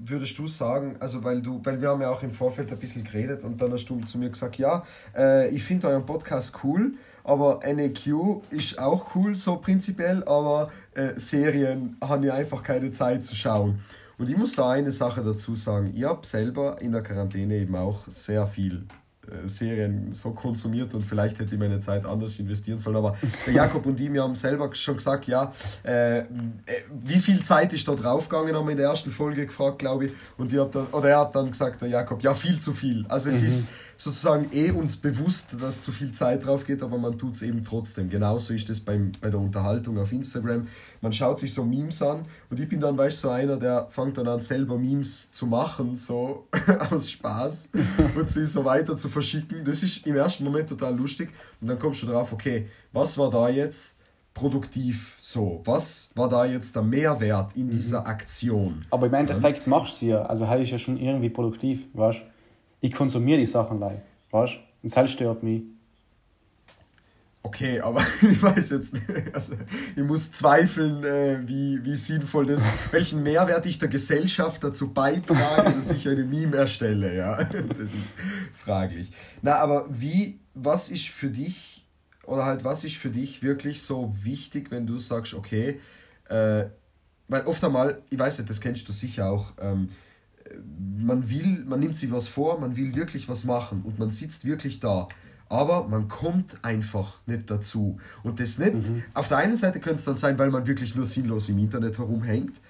würdest du sagen, also weil du, weil wir haben ja auch im Vorfeld ein bisschen geredet und dann hast du zu mir gesagt, ja, äh, ich finde euren Podcast cool, aber NAQ ist auch cool, so prinzipiell, aber äh, Serien haben ja einfach keine Zeit zu schauen. Und ich muss da eine Sache dazu sagen, ich habe selber in der Quarantäne eben auch sehr viel äh, Serien so konsumiert und vielleicht hätte ich meine Zeit anders investieren sollen. Aber der Jakob und ich, wir haben selber schon gesagt, ja, äh, äh, wie viel Zeit ist da draufgegangen, haben wir in der ersten Folge gefragt, glaube ich. Und ich hab dann, oder er hat dann gesagt, der Jakob, ja, viel zu viel. Also es ist sozusagen eh uns bewusst, dass zu viel Zeit drauf geht, aber man tut es eben trotzdem. Genauso ist es beim, bei der Unterhaltung auf Instagram. Man schaut sich so Memes an und ich bin dann, weißt du, so einer, der fängt dann an, selber Memes zu machen, so aus Spaß und sie so weiter zu verschicken. Das ist im ersten Moment total lustig und dann kommst du drauf, okay, was war da jetzt produktiv so? Was war da jetzt der Mehrwert in dieser Aktion? Aber im Endeffekt machst du sie ja. Also halt ist ja schon irgendwie produktiv, weißt Ich konsumiere die Sachen leid, weißt Und das stört mich. Okay, aber ich weiß jetzt nicht, also ich muss zweifeln, äh, wie, wie sinnvoll das, welchen Mehrwert ich der Gesellschaft dazu beitrage, dass ich eine Meme erstelle, ja, das ist fraglich. Na, aber wie, was ist für dich, oder halt, was ist für dich wirklich so wichtig, wenn du sagst, okay, äh, weil oft einmal, ich weiß nicht, das kennst du sicher auch, ähm, man will, man nimmt sich was vor, man will wirklich was machen und man sitzt wirklich da. Aber man kommt einfach nicht dazu. Und das nicht, auf der einen Seite könnte es dann sein, weil man wirklich nur sinnlos im Internet herumhängt.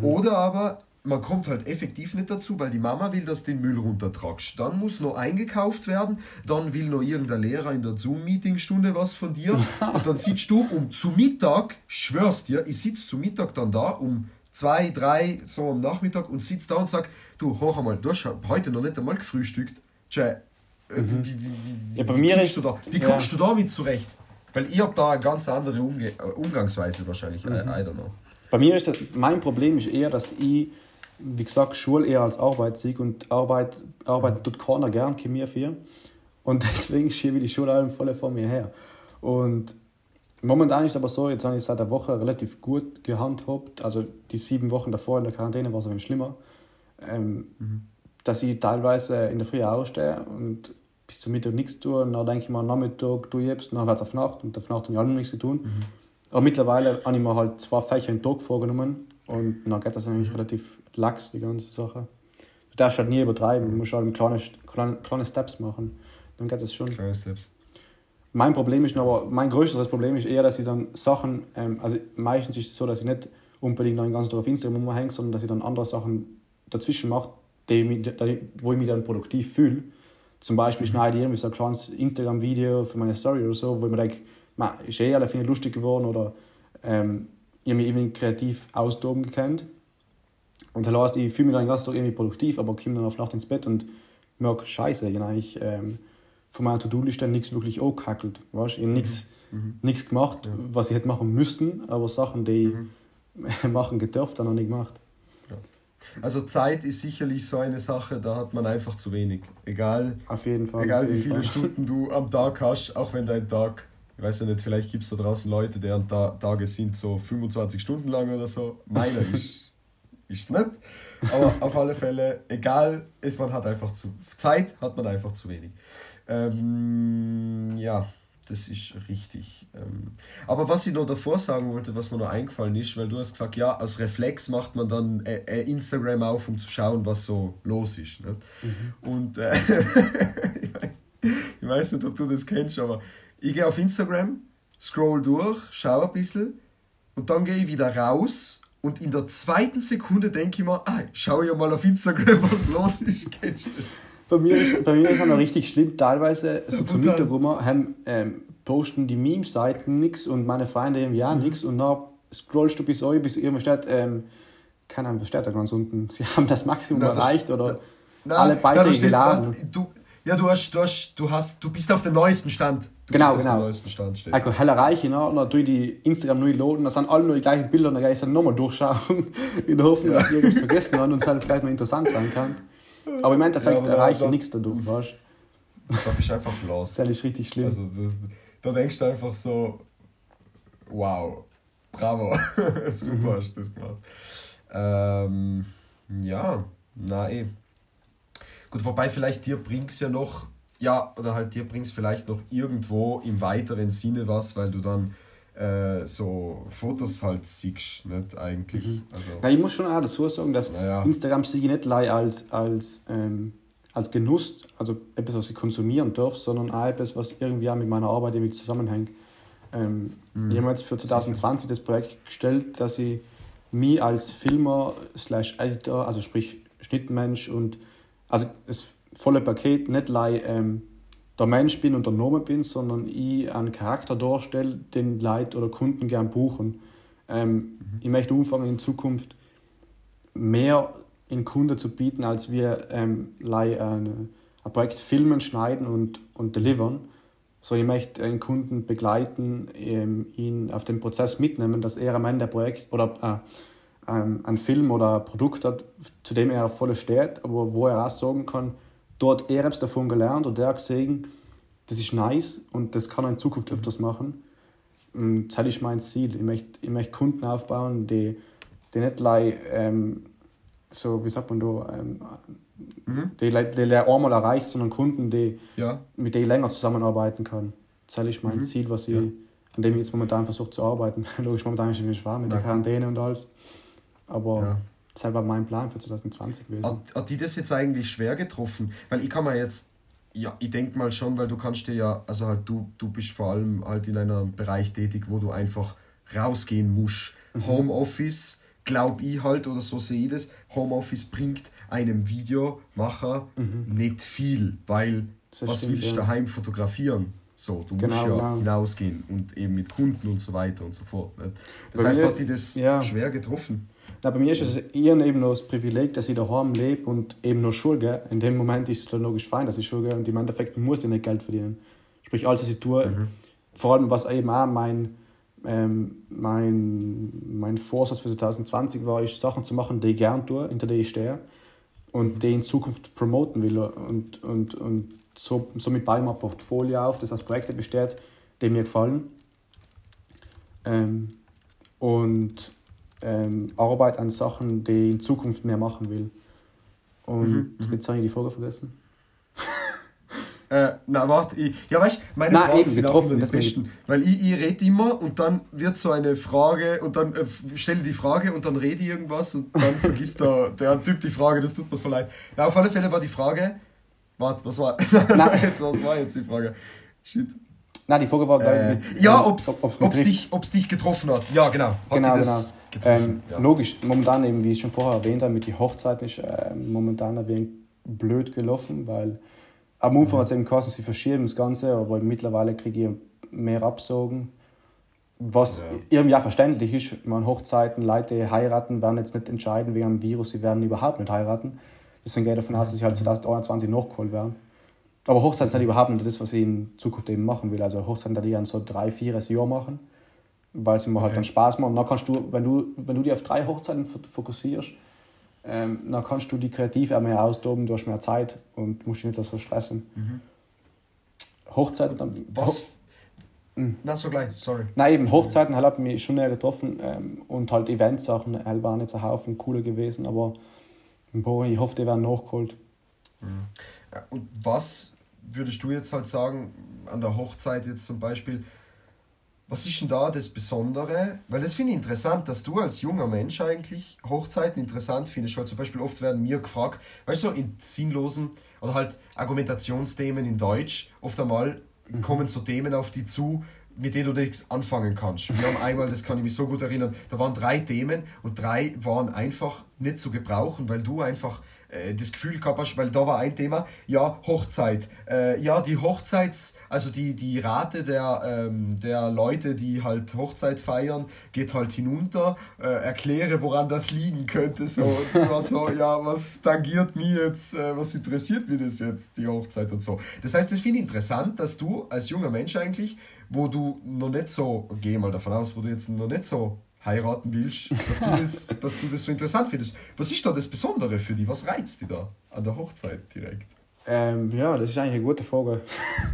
Oder aber man kommt halt effektiv nicht dazu, weil die Mama will, dass du den Müll runtertragst. Dann muss noch eingekauft werden, dann will noch irgendein Lehrer in der Zoom-Meeting-Stunde was von dir. Und dann sitzt du um zu Mittag, schwörst dir, ich sitze zu Mittag dann da um zwei, drei, so am Nachmittag und sitze da und sag, du, hoch einmal, du hast heute noch nicht einmal gefrühstückt. Tja, äh, wie, wie, wie, Mhm. Ja, bei wie, mir kommst ist- du da, wie ja. kommst du damit zurecht? Weil ich habe da eine ganz andere Umge äh, Umgangsweise wahrscheinlich. Mhm. I, I don't know. Bei mir ist das, mein Problem ist eher, dass ich, wie gesagt, Schule eher als Arbeit sehe und Arbeit, Arbeit tut keiner gern, mir für. Und deswegen schiebe ich die Schule allem voll vor mir her. Und momentan ist es aber so, jetzt habe ich seit einer Woche relativ gut gehandhabt. Also die sieben Wochen davor in der Quarantäne war es ein bisschen schlimmer. Ähm, Dass ich teilweise in der Früh ausstehe und bis zum Mittag nichts tue. Und dann denke ich mir, am Nachmittag tue ich jetzt, dann wird es auf Nacht und auf Nacht habe ich auch noch nichts getan. Aber mittlerweile habe ich mir halt zwei Fächer im Tag vorgenommen und dann geht das eigentlich relativ lax, die ganze Sache. Du darfst halt nie übertreiben, du musst halt kleine, kleine, kleine Steps machen. Dann geht das schon. Kleine Steps. Mein Problem ist aber, mein größeres Problem ist eher, dass ich dann Sachen, ähm, also meistens ist es so, dass ich nicht unbedingt noch den ganzen Tag auf Instagram rumhänge, sondern dass ich dann andere Sachen dazwischen mache, die, mich- die, wo ich mich dann produktiv fühle. Zum Beispiel schneide ich irgendwie so ein kleines Instagram-Video für meine Story oder so, wo ich mir denke, man, ist eh alle finde ich lustig geworden oder ähm, ich habe mich irgendwie kreativ austoben gekannt. Und das heißt, ich fühle mich dann den ganzen Tag irgendwie produktiv, aber komme dann auf Nacht ins Bett und merke, scheiße, ich habe eigentlich ähm, von meiner To-Do-Liste nichts wirklich angehackelt. Weißt? Ich habe nichts, nichts gemacht, was ich hätte machen müssen, aber Sachen, die ich machen gedurft, dann noch nicht gemacht. Also Zeit ist sicherlich so eine Sache, da hat man einfach zu wenig. Egal, Auf jeden Fall. egal auf wie jeden viele Fall. Stunden du am Tag hast, auch wenn dein Tag, ich weiß ja nicht, vielleicht gibt es da draußen Leute, deren Ta Tage sind so 25 Stunden lang oder so. Meiner ist es nicht. Aber auf alle Fälle, egal, ist, man hat einfach zu Zeit hat man einfach zu wenig. Ähm, ja, das ist richtig. Ähm, aber was ich noch davor sagen wollte, was mir noch eingefallen ist, weil du hast gesagt, ja, als Reflex macht man dann äh, äh, Instagram auf, um zu schauen, was so los ist. Ne? Und äh, ich weiß nicht, ob du das kennst, aber ich gehe auf Instagram, scroll durch, schaue ein bisschen und dann gehe ich wieder raus und in der zweiten Sekunde denke ich mir, ah, schau ja mal auf Instagram, was los ist. Kennst du? Bei mir ist, bei mir ist es noch richtig schlimm, teilweise so zum. Mittag haben, ähm, posten die Meme-Seiten nichts und meine Freunde Mhm. auch nichts und dann scrollst du bis euch, bis irgendwo steht, ähm, keine Ahnung, was steht da ganz unten, sie haben das Maximum Na, das- erreicht oder Nein, alle nein, Beiträge steht geladen. was, du, ja, du hast, du hast, du hast, du bist auf dem neuesten Stand. Du Genau, bist auf genau. dem neuesten Stand steht. Also hell erreiche ich und dann tue ich die Instagram neu laden, da sind alle nur die gleichen Bilder und dann gehe ich dann nochmal durchschauen, in der Hoffnung, dass ich irgendwas vergessen habe und es halt vielleicht mal interessant sein kann. Aber im Endeffekt ja, erreiche ich nichts dadurch, weißt du? Da bist du einfach lost. Das ist richtig schlimm. Also, das, da denkst du einfach so, wow, bravo, super mhm. hast du das gemacht. Ähm, ja, na eh. Gut, wobei vielleicht dir bringt es ja noch, ja, oder halt dir bringt es vielleicht noch irgendwo im weiteren Sinne was, weil du dann äh, so Fotos halt siehst, nicht eigentlich. Mhm. Also, ja, ich muss schon auch dazu sagen, dass ja. Instagram sich nicht als, als, ähm, als Genuss, also etwas, was ich konsumieren darf, sondern auch etwas, was irgendwie auch mit meiner Arbeit irgendwie zusammenhängt. Ähm, mhm. Ich habe jetzt für 2020 das Projekt gestellt, dass ich mich als Filmer slash Editor, also sprich Schnittmensch und also das volle Paket nicht like, ähm, der Mensch bin und der Name bin, sondern ich einen Charakter darstelle, den Leute oder Kunden gern buchen. Ähm, mhm. Ich möchte anfangen in Zukunft mehr in Kunden zu bieten, als wir ähm, like, ein, ein Projekt filmen, schneiden und, und delivern. So, ich möchte einen Kunden begleiten, ähm, ihn auf den Prozess mitnehmen, dass er am Ende ein Projekt oder äh, ein Film oder ein Produkt hat, zu dem er voll steht, aber wo er auch sagen kann, dort er etwas davon gelernt und der gesehen, das ist nice und das kann er in Zukunft öfters machen. Und das ist mein Ziel. Ich möchte, ich möchte Kunden aufbauen, die, die nicht like, ähm, so, wie sagt man da, ähm, mhm. die, die, die einmal erreicht, sondern Kunden, die, ja. mit denen ich länger zusammenarbeiten kann. Das ist mein mhm. Ziel, was ich, ja. an dem ich jetzt momentan versuche zu arbeiten. Logisch, momentan ist es schwer mit der Quarantäne und alles. Aber. Das war mein Plan für 2020 gewesen. Hat, hat die das jetzt eigentlich schwer getroffen? Weil ich kann mir jetzt, ja, ich denke mal schon, weil du kannst dir ja, also halt du, du bist vor allem halt in einem Bereich tätig, wo du einfach rausgehen musst. Mhm. Homeoffice glaube ich halt, oder so sehe ich das, Homeoffice bringt einem Videomacher mhm. nicht viel, weil das was stimmt, willst du ja. daheim fotografieren? So, du genau, musst ja genau. hinausgehen und eben mit Kunden und so weiter und so fort. Nicht? Das bei heißt, mir, hat die das ja. schwer getroffen? Na, bei mir ist es eher eben noch das Privileg, dass ich daheim lebe und eben noch Schule gehe. In dem Moment ist es dann logisch fein, dass ich Schule gehe und im Endeffekt muss ich nicht Geld verdienen. Sprich, alles, was ich tue, mhm. vor allem was eben auch mein ähm, mein, mein Vorsatz für 2020 war, ist Sachen zu machen, die ich gern tue, hinter denen ich stehe und mhm. die in Zukunft promoten will und, und, und so, somit baue ich Portfolio auf, das aus Projekten besteht, die mir gefallen ähm, und ähm, Arbeit an Sachen, die ich in Zukunft mehr machen will. Und mhm, mhm. jetzt habe ich die Frage vergessen. Äh, na, warte, ich, ja, weißt du, meine na, Fragen eben, sind auch immer die besten. Weil ich, ich rede immer und dann wird so eine Frage und dann äh, stelle die Frage und dann rede ich irgendwas und dann vergisst der, der Typ die Frage, das tut mir so leid. Ja, auf alle Fälle war die Frage, warte, was war, jetzt, was war jetzt die Frage? Shit. Nein, die Frage war, äh, mit, ja, ob es dich, dich getroffen hat. Ja, genau. Hat genau, genau. Ähm, ja. Logisch, momentan eben, wie ich schon vorher erwähnt habe, mit der Hochzeit ist äh, momentan ein wenig blöd gelaufen, weil am Anfang hat es eben geheißen, sie verschieben das Ganze, aber mittlerweile kriege ich mehr Absagen. Was ja. irgendwie auch verständlich ist, man Hochzeiten, Leute heiraten, werden jetzt nicht entscheiden wegen dem Virus, sie werden überhaupt nicht heiraten. Deswegen gehe ich davon aus, dass sie halt 2021 nachgeholt werden. Aber Hochzeiten sind überhaupt nicht das, was ich in Zukunft eben machen will. Also Hochzeiten werde ich dann so drei, vier Jahr machen, weil es mir halt okay. halt dann Spaß macht. Und dann kannst du, wenn du, wenn du dich auf drei Hochzeiten fokussierst, ähm, dann kannst du die Kreative auch mehr austoben, du hast mehr Zeit und musst dich nicht so stressen. Mhm. Hochzeiten dann. Was? Ho mhm. Na, so gleich, sorry. Nein, eben Hochzeiten halt, haben mich schon näher getroffen ähm, und halt Eventsachen halt waren jetzt ein Haufen cooler gewesen, aber boah, ich hoffe, die werden nachgeholt. Mhm. Ja, und was würdest du jetzt halt sagen, an der Hochzeit jetzt zum Beispiel, was ist denn da das Besondere? Weil das finde ich interessant, dass du als junger Mensch eigentlich Hochzeiten interessant findest, weil zum Beispiel oft werden mir gefragt, weißt du, in sinnlosen oder halt Argumentationsthemen in Deutsch, oft einmal mhm. kommen so Themen auf die zu, mit denen du nichts anfangen kannst. Wir haben einmal, das kann ich mich so gut erinnern, da waren drei Themen und drei waren einfach nicht zu gebrauchen, weil du einfach äh, das Gefühl gehabt hast, weil da war ein Thema, ja, Hochzeit. Äh, ja, die Hochzeits, also die, die Rate der, ähm, der Leute, die halt Hochzeit feiern, geht halt hinunter. Äh, erkläre, woran das liegen könnte. So, die war so, ja, was tangiert mich jetzt, äh, was interessiert mich das jetzt, die Hochzeit und so. Das heißt, das finde ich interessant, dass du als junger Mensch eigentlich, wo du noch nicht so, geh mal davon aus, wo du jetzt noch nicht so heiraten willst, dass du, das, dass du das so interessant findest. Was ist da das Besondere für dich? Was reizt dich da an der Hochzeit direkt? Ähm, ja, das ist eigentlich eine gute Frage.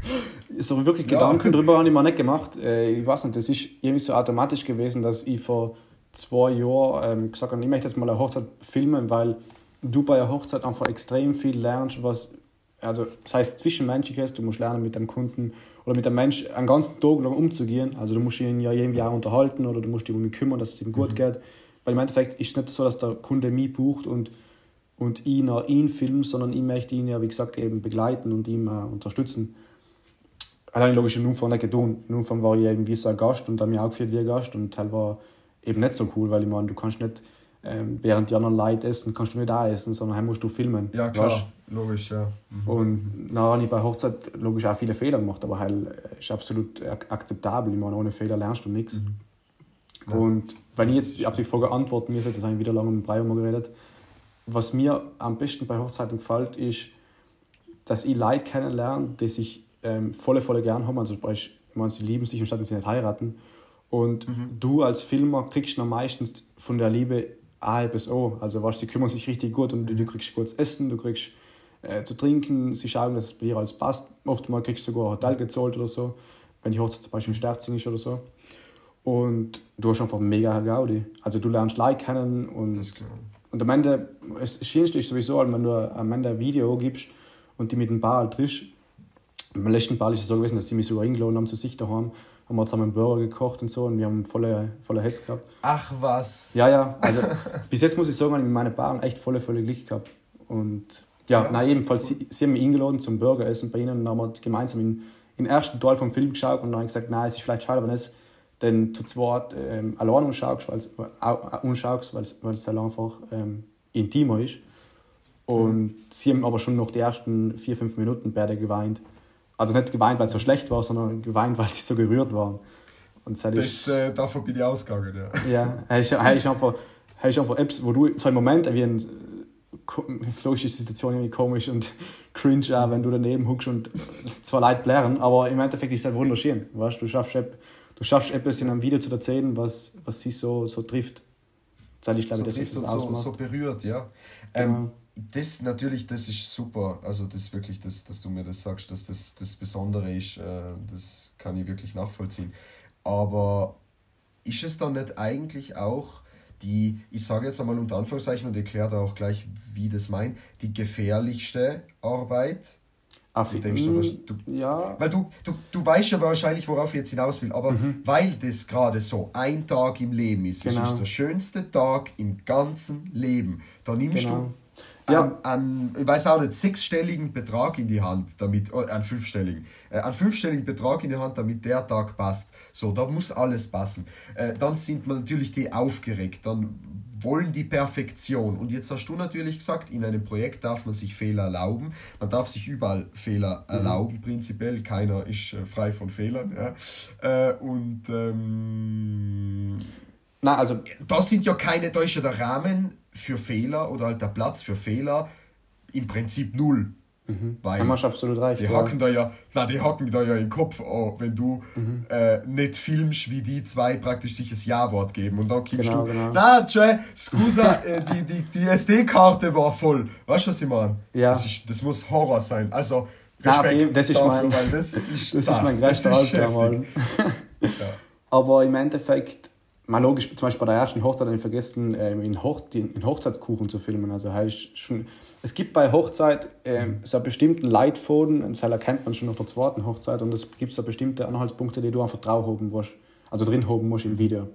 so wirklich Gedanken ja. darüber habe ich mir nicht gemacht. Äh, ich weiß nicht, das ist irgendwie so automatisch gewesen, dass ich vor zwei Jahren ähm, gesagt habe, ich möchte jetzt mal eine Hochzeit filmen, weil du bei einer Hochzeit einfach extrem viel lernst, was, also das heißt zwischenmenschliches, du musst lernen mit dem Kunden oder mit dem Mensch einen ganzen Tag lang umzugehen. Also du musst ihn ja jedem Jahr unterhalten oder du musst dich um ihn kümmern, dass es ihm gut mhm. geht. Weil im Endeffekt ist es nicht so, dass der Kunde mich bucht und, und ich nach ihn filmt, sondern ich möchte ihn ja, wie gesagt, eben begleiten und ihm äh, unterstützen. Ich logisch in Umfang nicht getan. In Umfang war ich eben wie so ein Gast und habe mich auch gefühlt wie ein Gast und das war eben nicht so cool, weil ich meine, du kannst nicht ähm, während die anderen Leute essen, kannst du nicht da essen, sondern musst du filmen. Ja, klar, weißt? logisch, ja. Mhm. Und dann habe ich bei Hochzeit logisch auch viele Fehler gemacht, aber halt äh, ist absolut akzeptabel. Ich meine, ohne Fehler lernst du nichts. Mhm. Ja. Und wenn ich jetzt auf die Frage antworten müsste, das habe ich wieder lange mit Breyer geredet, was mir am besten bei Hochzeiten gefällt, ist, dass ich Leute kennenlerne, die sich ähm, volle, volle gern haben. Also, ich meine, sie lieben sich und statt sie nicht heiraten. Und mhm. du als Filmer kriegst dann meistens von der Liebe A bis O. Also weißt, sie kümmern sich richtig gut und du, du kriegst kurz Essen, du kriegst äh, zu trinken, sie schauen, dass es bei dir alles passt. Oftmal kriegst du sogar ein Hotel gezahlt oder so, wenn die Hochzeit zum Beispiel in Sterzing ist oder so. Und du hast einfach mega Gaudi. Also du lernst Leute kennen und, und am Ende, das Schönste ist sowieso, wenn du am Ende ein Video gibst und die mit dem Ball triffst. Beim letzten Ball ist es so gewesen, dass sie mich sogar eingeladen haben zu sich daheim haben wir zusammen einen Burger gekocht und so und wir haben volle, volle Hetz gehabt. Ach was. Ja, ja, also bis jetzt muss ich sagen, in meinen Paaren echt volle, volle Glück gehabt. Und ja, ja. na ebenfalls, sie, sie haben mich eingeladen zum Burgeressen bei ihnen und dann haben wir gemeinsam in, in den ersten Teil vom Film geschaut und dann habe ich gesagt, nein, es ist vielleicht schade, wenn es denn zu zweit ähm, allein anschaust, weil es, anschaust, weil es, weil es halt einfach ähm, intimer ist. Und mhm. sie haben aber schon nach den ersten vier, fünf Minuten beide geweint. Also nicht geweint, weil es so schlecht war, sondern geweint, weil sie so gerührt waren. Und das, ist, äh, davon bin ich ausgegangen, ja. Ja, ist, er ist einfach, er ist einfach Apps, wo du so einen Moment, wie eine logische Situation irgendwie komisch und cringe, auch, wenn du daneben huckst und zwar Leute blären, aber im Endeffekt ist es halt wunderschön. Weißt? Du schaffst, du schaffst etwas in einem Video zu erzählen, was, was sie so, so trifft. Das ist, glaube ich, so das, was das ausmacht. So, so berührt, ja. Genau. Das natürlich, das ist super. Also das wirklich, das, dass du mir das sagst, dass das das Besondere ist, äh, das kann ich wirklich nachvollziehen. Aber ist es dann nicht eigentlich auch die, ich sage jetzt einmal unter Anführungszeichen und erkläre da auch gleich, wie das meint, die gefährlichste Arbeit? Ach, du denkst, du, du, ja. Weil du, du, du weißt ja wahrscheinlich, worauf ich jetzt hinaus will, aber mhm. weil das gerade so ein Tag im Leben ist, genau. es ist der schönste Tag im ganzen Leben, da nimmst genau. du ja. einen, ich weiß auch nicht, sechsstelligen Betrag in die Hand, damit, oh, einen fünfstelligen, äh, einen fünfstelligen Betrag in die Hand, damit der Tag passt. So, da muss alles passen. Äh, dann sind man natürlich die aufgeregt, dann wollen die Perfektion. Und jetzt hast du natürlich gesagt, in einem Projekt darf man sich Fehler erlauben. Man darf sich überall Fehler mhm. erlauben, prinzipiell. Keiner ist äh, frei von Fehlern. Ja. Äh, und ähm, na, also. Da sind ja keine, da ist ja der Rahmen für Fehler oder halt der Platz für Fehler im Prinzip null. Mhm. Weil Haben absolut recht. Die ja. hacken da ja, na, die hacken da ja im Kopf an, wenn du mhm. äh, nicht filmst, wie die zwei praktisch sich das Ja-Wort geben. Und dann kommst genau, du, genau. na, tschä, scusa, äh, die, die, die SD-Karte war voll. Weißt du, was ich meine? Ja. Das, ist, das muss Horror sein. Also, Respekt na, das ist dafür, mein, das ist, das ist mein größter Albtraum. ja. Aber im Endeffekt mal logisch, zum Beispiel bei der ersten Hochzeit habe ich vergessen, ähm, in, Hoch, Hochzeitskuchen zu filmen. Also heißt schon, es gibt bei Hochzeit ähm, so bestimmten Leitfaden, das erkennt man schon auf der zweiten Hochzeit und es gibt so bestimmte Anhaltspunkte, die du einfach drauf haben musst, also drin haben musst im Video.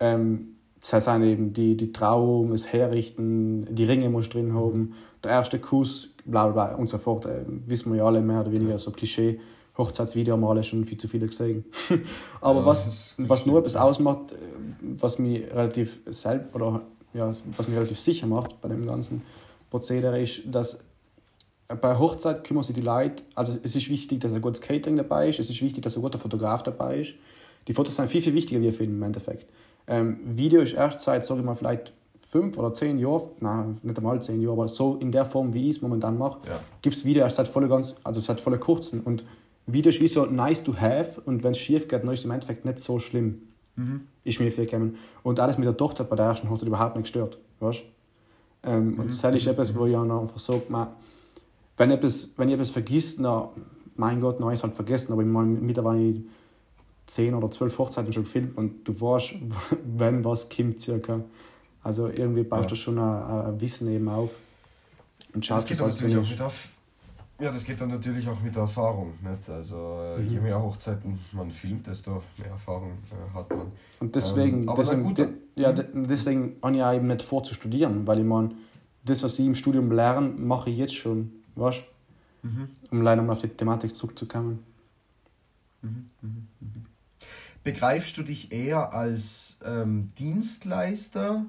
Ähm, das heißt eben die, die Trauung, das Herrichten, die Ringe musst du drin haben, der erste Kuss, bla bla, bla und so fort. Äh, wissen wir ja alle mehr oder weniger so Klischee. Hochzeitsvideo mal schon viel zu viele gesehen. Aber ja, was, was nur etwas ausmacht, äh, was mich relativ selbst oder ja, was mich relativ sicher macht bei dem ganzen Prozedere, ist, dass bei Hochzeit kümmern sich die Leute, also es ist wichtig, dass ein gutes Catering dabei ist, es ist wichtig, dass ein guter Fotograf dabei ist. Die Fotos sind viel, viel wichtiger wie ein Film im Endeffekt. Ähm, Video ist erst seit, sage ich mal, vielleicht fünf oder zehn Jahren, nein, nicht einmal zehn Jahre, aber so in der Form, wie ich es momentan mache, ja. gibt es Video erst seit voll ganz, also seit voll kurzen. Und Video ist wie so nice to have und wenn es schief geht, dann ist es im Endeffekt nicht so schlimm. Mhm. Ist mir viel gekommen. Und alles mit der Tochter bei der ersten Hochzeit überhaupt nicht gestört. Weißt? Ähm, mhm. Und das ist etwas, wo ich auch einfach sage, wenn, etwas, wenn ich etwas vergisst, na, mein Gott, nein, ich halt vergessen, aber ich meine, mittlerweile 10 oder 12 Hochzeiten schon gefilmt und du weißt, wenn was kommt circa. Also irgendwie baust ja. du schon ein, ein, Wissen eben auf. Und schaust, das geht natürlich auch mit auf, ja, das geht dann natürlich auch mit der Erfahrung. Nicht? Also äh, mhm. je mehr Hochzeiten man filmt, desto mehr Erfahrung äh, hat man. Und deswegen, ähm, deswegen, gut, de, ja, de, deswegen habe ich ja eben nicht vor zu studieren, weil ich meine, das, was ich im Studium lerne, mache ich jetzt schon. Weißt mhm. Um leider mal auf die Thematik zurückzukommen. Mhm. Mhm. mhm. Begreifst du dich eher als ähm, Dienstleister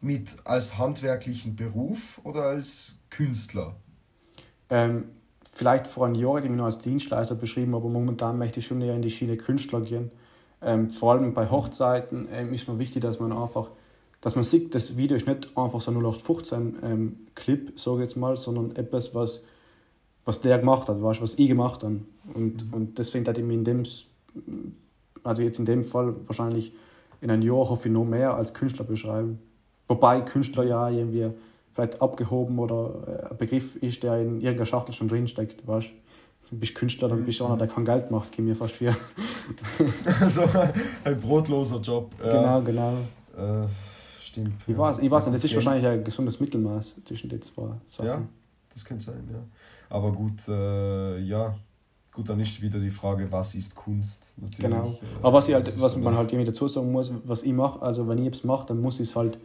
mit als handwerklichen Beruf oder als Künstler? Ähm, vielleicht vor einem Jahr hätte ich mich noch als Dienstleister beschrieben, aber momentan möchte ich schon eher in die Schiene Künstler gehen. Ähm, vor allem bei Hochzeiten ähm, ist mir wichtig, dass man einfach, dass man sieht, das Video ist nicht einfach so 0815 ähm, Clip, sage ich jetzt mal, sondern etwas, was, was der gemacht hat, weißt, was ich gemacht habe. Und, mhm. und deswegen hätte ich mich in dem, also jetzt in dem Fall wahrscheinlich in einem Jahr hoffe ich noch mehr als Künstler beschreiben. Wobei Künstler ja irgendwie vielleicht abgehoben oder äh, ein Begriff ist, der in irgendeiner Schachtel schon drinsteckt, weißt du? bist Künstler, dann bist du einer, der kein Geld macht, geht mir fast wie. so ein brotloser Job. Genau, genau. Äh, stimmt. Ich weiß, ich weiß nicht, das ist wahrscheinlich ein gesundes Mittelmaß zwischen den zwei Sachen. Ja, das könnte sein, ja. Aber gut, äh, ja, gut, dann ist wieder die Frage, was ist Kunst? Natürlich, genau. Äh, Aber was, ich halt, was man halt irgendwie dazu sagen muss, was ich mache, also wenn ich es mache, dann muss ich es halt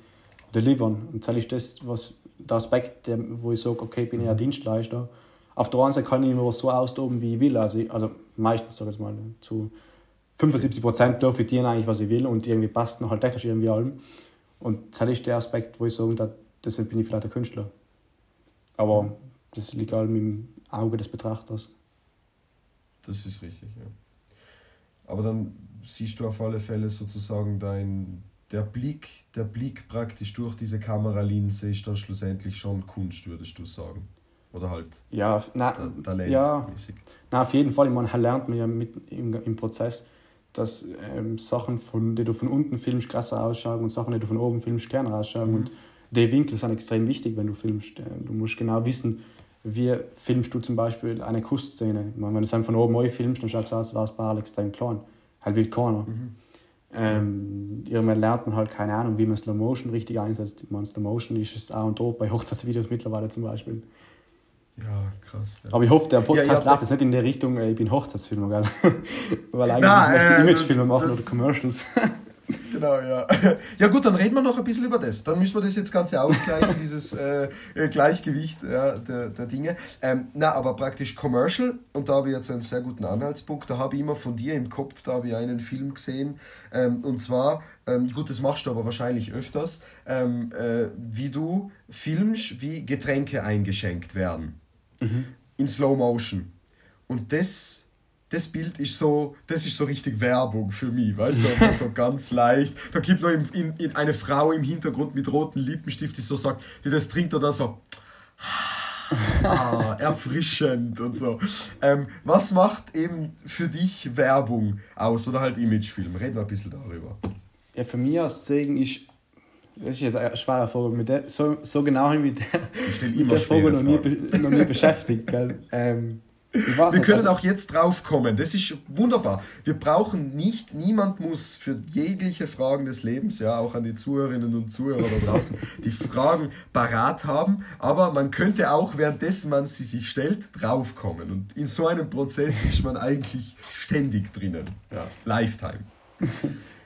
delivern. Und das ist das, was der Aspekt, wo ich sage, okay, ich bin ja mhm. Dienstleister. Auf der einen Seite kann ich immer so austoben, wie ich will. Also, ich, also meistens, sage ich mal, zu 75 Prozent darf ich dienen eigentlich, was ich will und irgendwie passt noch halt technisch irgendwie allem. Und das ist der Aspekt, wo ich sage, deshalb bin ich vielleicht ein Künstler. Aber mhm. das liegt allem im Auge des Betrachters. Das ist richtig, ja. Aber dann siehst du auf alle Fälle sozusagen dein, der Blick, der Blick praktisch durch diese Kameralinse ist dann schlussendlich schon Kunst, würdest du sagen. Oder halt ja, na, Talent ja, na, auf jeden Fall. Ich meine, lernt man ja mit im, im Prozess, dass ähm, Sachen, von, die du von unten filmst, krasser ausschauen und Sachen, die du von oben filmst, kleiner ausschauen. Mhm. Und die Winkel sind extrem wichtig, wenn du filmst. Du musst genau wissen, wie filmst du zum Beispiel eine Kussszene. Ich meine, wenn du es von oben neu filmst, dann schaut es aus, war es bei extrem klein. Halt will keiner. Mhm. Ähm, irgendwann lernt man halt keine Ahnung, wie man Slow Motion richtig einsetzt. Man, Slow Motion ist es A und O bei Hochzeitsvideos mittlerweile zum Beispiel. Ja, krass. Ja. Aber ich hoffe, der Podcast ja, läuft jetzt nicht in der Richtung, äh, ich bin Hochzeitsfilmer, gell? Weil eigentlich Na, möchte ich äh, Imagefilme machen oder Commercials. Genau, ja. Ja gut, dann reden wir noch ein bisschen über das. Dann müssen wir das jetzt Ganze ausgleichen, dieses äh, äh, Gleichgewicht ja, der, der Dinge. Ähm, na, aber praktisch Commercial, und da habe ich jetzt einen sehr guten Anhaltspunkt, da habe ich immer von dir im Kopf, da habe ich einen Film gesehen, ähm, und zwar, ähm, gut, das machst du aber wahrscheinlich öfters, ähm, äh, wie du filmst, wie Getränke eingeschenkt werden. Mhm. In Slow Motion. Und das das Bild ist so, das ist so richtig Werbung für mich, weißt du, so, so ganz leicht. Da gibt noch in, in, in eine Frau im Hintergrund mit roten Lippenstift, die so sagt, die das trinkt oder so. Ah, erfrischend und so. Ähm, was macht eben für dich Werbung aus oder halt Imagefilm? Reden wir ein bisschen darüber. Ja, für mich als Segen ist, das ist jetzt eine schwere Frage, mit der, so, so genau mit der, mit der Frage noch nie, noch nie beschäftigt. Gell? Ähm, wir können auch jetzt drauf kommen. Das ist wunderbar. Wir brauchen nicht, niemand muss für jegliche Fragen des Lebens, ja, auch an die Zuhörerinnen und Zuhörer da draußen, die Fragen parat haben. Aber man könnte auch, währenddessen man sie sich stellt, draufkommen. Und in so einem Prozess ist man eigentlich ständig drinnen. Ja, Lifetime.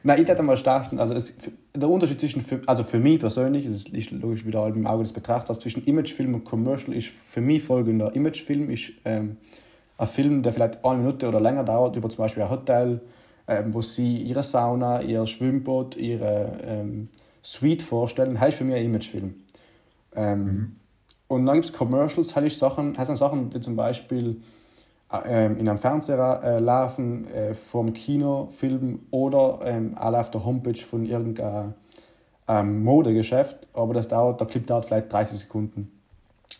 Na, ich hätte mal starten. Also es, der Unterschied zwischen, also für mich persönlich, das ist logisch wieder im Auge des Betrachters, zwischen Imagefilm und Commercial ist für mich folgender. Imagefilm ist ähm, ein Film, der vielleicht eine Minute oder länger dauert, über zum Beispiel ein Hotel, ähm, wo sie ihre Sauna, ihr Schwimmbad, ihre ähm, Suite vorstellen, heißt für mich ein Imagefilm. Ähm, mhm. Und dann gibt es Commercials, heißt Sachen, heißt Sachen, die zum Beispiel in einem Fernseher äh, laufen, äh, vom Kinofilm oder ähm, alle auf der Homepage von irgendeinem ähm, Modegeschäft, aber das dauert, der Clip dauert vielleicht 30 Sekunden.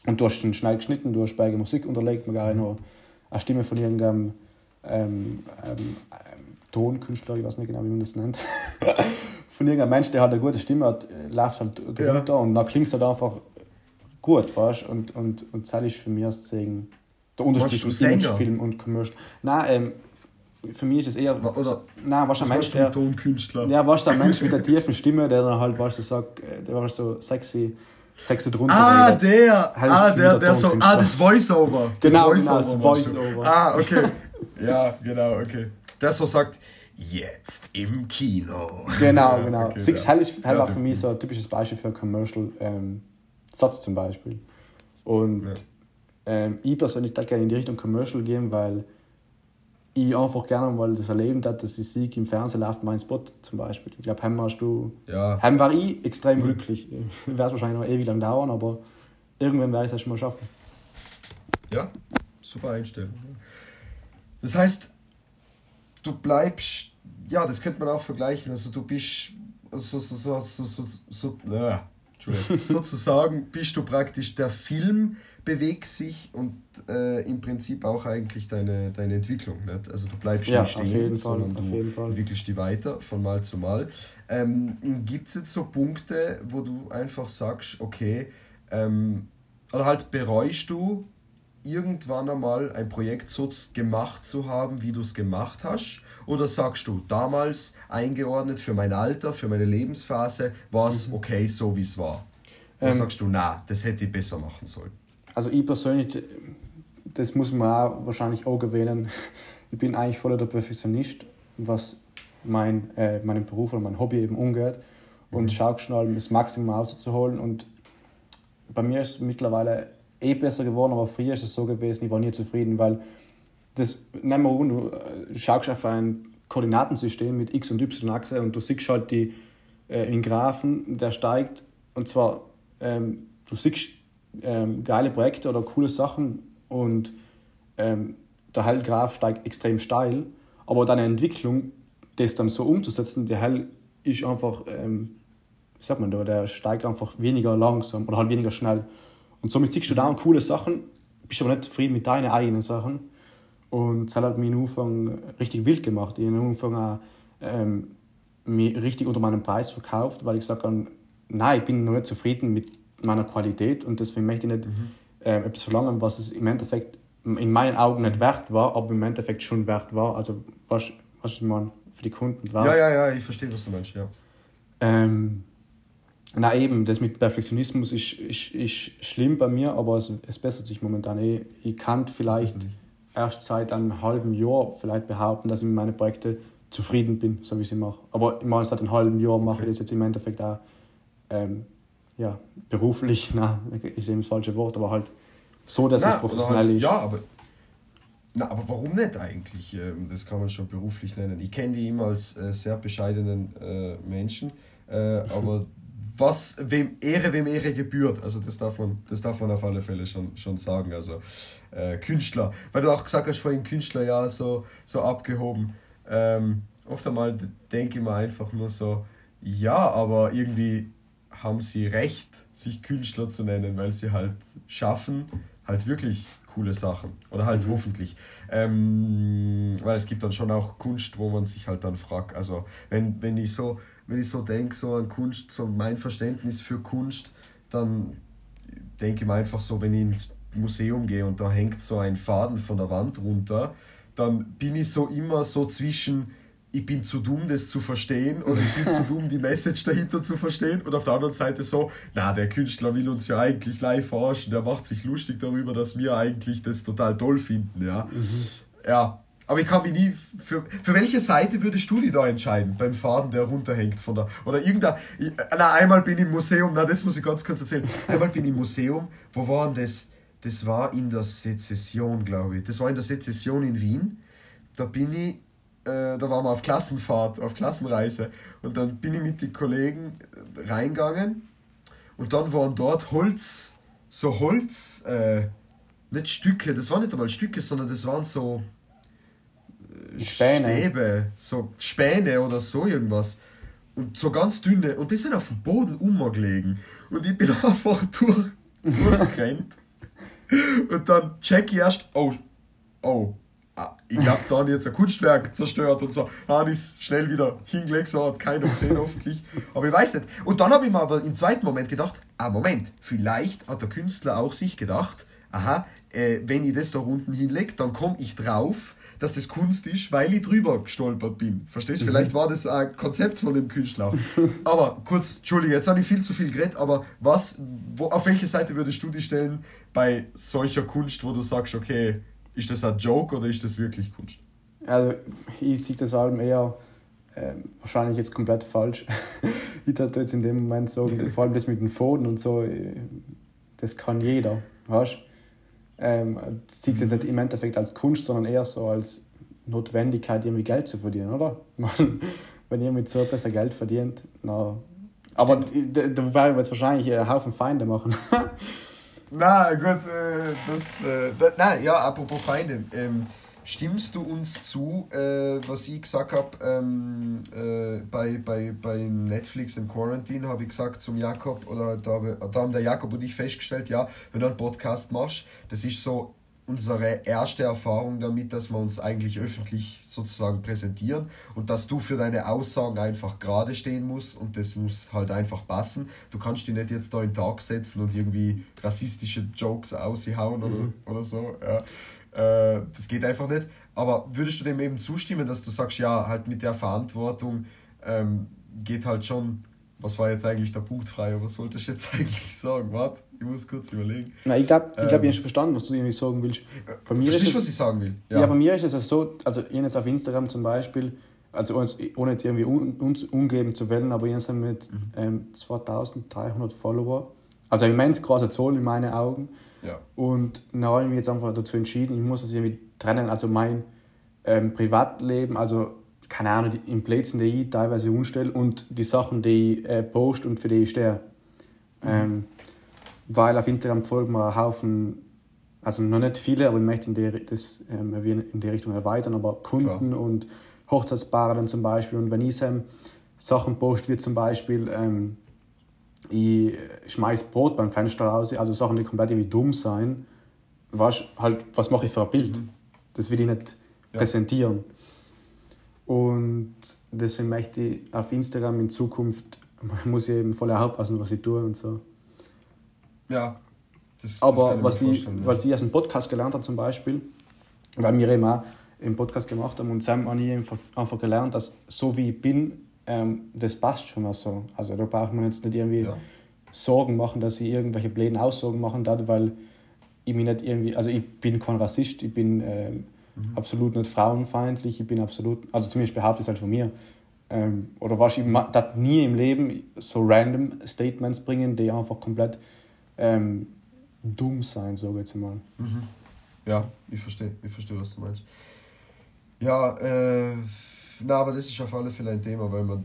Und du hast ihn schnell geschnitten, du hast bei Musik unterlegt, man gar noch eine Stimme von irgendeinem ähm, ähm, Tonkünstler, ich weiß nicht genau, wie man das nennt, von irgendeinem Mensch, der halt eine gute Stimme hat, äh, läuft halt drunter ja. und dann klingt es halt einfach gut, weißt und, und, und das ist für mich als Segen der Unterschied zwischen Imagefilm und Commercial. Nein, ähm, für mich ist es eher. Oder, nein, was ein Mensch, der. Tonkünstler. Ja, was ein Mensch mit der tiefen Stimme, der dann halt, weißt du, sagt, äh, der war so sexy. Sexy drunter. Ah, redet. der! Ah, der, der so. Ah, das Voice-Over. Genau, das Voice-Over. Genau, Voice ah, okay. ja, genau, okay. Der so sagt, jetzt im Kino. Genau, genau. Okay, Six Hell, ist, Hell war für mich so ein typisches Beispiel für Commercial ähm, Satz zum Beispiel. Und ja. Ähm, ich persönlich würde gerne in die Richtung Commercial gehen, weil ich einfach gerne mal das erleben habe, dass ich Sieg im Fernsehen läuft, mein Spot zum Beispiel. Ich glaube, heim hast du. Ja. Heim war ich extrem glücklich. Wäre es wahrscheinlich noch ewig lang dauern, aber irgendwann werde ich es schon mal schaffen. Ja, super Einstellung. Das heißt, du bleibst, ja, das könnte man auch vergleichen. Also du bist so, so, so, so, so, so, äh, sozusagen bist du praktisch der Film bewegt sich und äh, im Prinzip auch eigentlich deine, deine Entwicklung. Nicht? Also du bleibst ja, nicht stehen, sondern Fall, du entwickelst die weiter von Mal zu Mal. Ähm, Gibt es jetzt so Punkte, wo du einfach sagst, okay, ähm, oder halt bereust du irgendwann einmal ein Projekt so gemacht zu haben, wie du es gemacht hast? Oder sagst du, damals eingeordnet für mein Alter, für meine Lebensphase, war es mhm. okay, so wie es war? Oder ähm, sagst du, na, das hätte ich besser machen sollen? Also ich persönlich, das muss man auch wahrscheinlich auch erwähnen, ich bin eigentlich voller der Perfektionist, was mein, äh, meinen Beruf oder mein Hobby eben umgeht und mhm. schaue schon das Maximum rauszuholen. Und bei mir ist es mittlerweile eh besser geworden, aber früher ist es so gewesen, ich war nie zufrieden, weil das, nehmen wir an, du schaust auf ein Koordinatensystem mit X- und Y-Achse und du siehst halt die, äh, den Graphen, der steigt. Und zwar, ähm, du siehst ähm, geile Projekte oder coole Sachen und ähm, der Hellgraph steigt extrem steil, aber deine Entwicklung, das dann so umzusetzen, der Hell ist einfach, ähm, wie sagt man da, der steigt einfach weniger langsam oder halt weniger schnell. Und somit siehst du da coole Sachen, bist aber nicht zufrieden mit deinen eigenen Sachen. Und das hat mich am Anfang richtig wild gemacht. Ich habe am Anfang auch, ähm, mich richtig unter meinem Preis verkauft, weil ich gesagt habe, nein, ich bin noch nicht zufrieden mit meiner Qualität und deswegen möchte ich nicht mhm. äh, etwas verlangen, was es im Endeffekt in meinen Augen nicht wert war, aber im Endeffekt schon wert war. Also, was, was ich meine, für die Kunden war Ja, ja, ja, ich verstehe, was du meinst, ja. Ähm, na eben, das mit Perfektionismus ist, ist, ist schlimm bei mir, aber es, es bessert sich momentan eh. Ich kann vielleicht erst seit einem halben Jahr vielleicht behaupten, dass ich mit meinen Projekten zufrieden bin, so wie ich sie mache. Aber ich meine, seit einem halben Jahr mache okay. ich das jetzt im Endeffekt auch ähm, ja, beruflich, na, ist eben das falsche Wort, aber halt so, dass na, es professionell halt, ist. Ja, aber, na, aber warum nicht eigentlich? Ähm, das kann man schon beruflich nennen. Ich kenne die immer als äh, sehr bescheidenen äh, Menschen, äh, aber was, wem Ehre, wem Ehre gebührt, also das darf man, das darf man auf alle Fälle schon, schon sagen. Also äh, Künstler, weil du auch gesagt hast vorhin Künstler, ja, so, so abgehoben. Ähm, oft einmal denke ich mir einfach nur so, ja, aber irgendwie haben sie recht, sich Künstler zu nennen, weil sie halt schaffen, halt wirklich coole Sachen. Oder halt mhm. hoffentlich. Ähm, weil es gibt dann schon auch Kunst, wo man sich halt dann fragt. Also wenn, wenn ich so, wenn ich so denke, so an Kunst, so mein Verständnis für Kunst, dann denke ich mir einfach so, wenn ich ins Museum gehe und da hängt so ein Faden von der Wand runter, dann bin ich so immer so zwischen ich bin zu dumm, das zu verstehen oder ich bin zu dumm, die Message dahinter zu verstehen. Und auf der anderen Seite so, na, der Künstler will uns ja eigentlich live forschen, der macht sich lustig darüber, dass wir eigentlich das total toll finden, ja. Mhm. Ja, aber ich kann mich nie, für, für welche Seite würdest du dich da entscheiden, beim Faden, der runterhängt von der, oder irgendein, na, einmal bin ich im Museum, na, das muss ich ganz kurz erzählen, einmal bin ich im Museum, wo war denn das? Das war in der Sezession, glaube ich. Das war in der Sezession in Wien. Da bin ich äh, da waren wir auf Klassenfahrt, auf Klassenreise. Und dann bin ich mit den Kollegen reingegangen und dann waren dort Holz, so Holz, äh, nicht Stücke, das waren nicht einmal Stücke, sondern das waren so äh, Späne. Stäbe, so Späne oder so irgendwas. Und so ganz dünne. Und die sind auf dem Boden umgelegen. Und ich bin einfach durch, durchgerannt. und dann check ich erst, oh, oh, ich glaube, da habe ich jetzt ein Kunstwerk zerstört und so, ich es schnell wieder hingelegt, so hat keiner gesehen hoffentlich. Aber ich weiß nicht. Und dann habe ich mir aber im zweiten Moment gedacht, ah Moment, vielleicht hat der Künstler auch sich gedacht, aha, äh, wenn ich das da unten hinlege, dann komme ich drauf, dass das Kunst ist, weil ich drüber gestolpert bin. Verstehst du? Mhm. Vielleicht war das ein Konzept von dem Künstler. aber kurz, Entschuldige, jetzt habe ich viel zu viel geredet, aber was, wo, auf welche Seite würdest du dich stellen bei solcher Kunst, wo du sagst, okay, ist das ein Joke oder ist das wirklich Kunst? Also, ich sehe das vor allem eher äh, wahrscheinlich jetzt komplett falsch. ich würde jetzt in dem Moment sagen, vor allem das mit den Pfoten und so, äh, das kann jeder, weißt du? ähm, siehst es jetzt nicht im Endeffekt als Kunst, sondern eher so als Notwendigkeit, irgendwie Geld zu verdienen, oder? Wenn ihr mit so besser Geld verdient, na. Aber da, da werden wir jetzt wahrscheinlich einen Haufen Feinde machen. Na gut, äh, das. Äh, da, nein, ja, apropos Feinde. Ähm, stimmst du uns zu, äh, was ich gesagt habe ähm, äh, bei, bei, bei Netflix in Quarantine, habe ich gesagt zum Jakob, oder da, da haben der Jakob und ich festgestellt, ja, wenn du einen Podcast machst, das ist so unsere erste Erfahrung damit, dass wir uns eigentlich öffentlich sozusagen präsentieren und dass du für deine Aussagen einfach gerade stehen musst und das muss halt einfach passen. Du kannst dich nicht jetzt da in den Tag setzen und irgendwie rassistische Jokes aushauen oder, mhm. oder so. Ja. Äh, das geht einfach nicht. Aber würdest du dem eben zustimmen, dass du sagst, ja, halt mit der Verantwortung ähm, geht halt schon, was war jetzt eigentlich der Punkt frei, was wolltest du jetzt eigentlich sagen? Warte, ich muss kurz überlegen. Na, ich glaube, ich, glaub, ähm, ich habe verstanden, was du irgendwie sagen willst. Bei mir Verstehst du, was ich sagen will? Ja. ja, bei mir ist es so, also ich jetzt auf Instagram zum Beispiel, also ohne jetzt irgendwie uns umgeben zu wollen, aber ich habe mit mhm. ähm, 2300 Follower, also ein immens großer Zoll in meinen Augen. Ja. Und dann habe ich mich jetzt einfach dazu entschieden, ich muss das irgendwie trennen. Also mein ähm, Privatleben, also keine Ahnung, die Plätzen, die ich teilweise umstelle und die Sachen, die ich äh, poste und für die ich stehe. Ähm, weil auf Instagram folgen mir ein Haufen, also noch nicht viele, aber ich möchte in die, das ähm, in die Richtung erweitern, aber Kunden Klar. und Hochzeitspaare dann zum Beispiel. Und wenn ich ähm, Sachen poste, wie zum Beispiel, ähm, ich schmeiß Brot beim Fenster raus, also Sachen, die komplett irgendwie dumm sein. Was, halt, was mache ich für ein Bild? Mhm. Das will ich nicht ja. präsentieren. Und deswegen möchte ich auf Instagram in Zukunft, muss ich eben voll aufpassen, was ich tue und so. Ja, das, Aber das was ich, ja. was ich aus dem Podcast gelernt habe zum Beispiel, weil wir eben auch im Podcast gemacht haben und Sam habe ich einfach gelernt, dass so wie ich bin, ähm, das passt schon mal so. Also da braucht man jetzt nicht irgendwie ja. Sorgen machen, dass ich irgendwelche blöden Aussagen machen darf, weil ich mich nicht irgendwie, also ich bin kein Rassist, ich bin ähm, mhm. absolut nicht frauenfeindlich, ich bin absolut, also zumindest behaupte ich es halt von mir. Ähm, oder was ich darf nie im Leben so random Statements bringen, die einfach komplett ähm, dumm sein, sage ich jetzt mal. Mhm. Ja, ich verstehe, ich verstehe, was du meinst. Ja, äh na, aber das ist auf alle Fälle ein Thema, weil man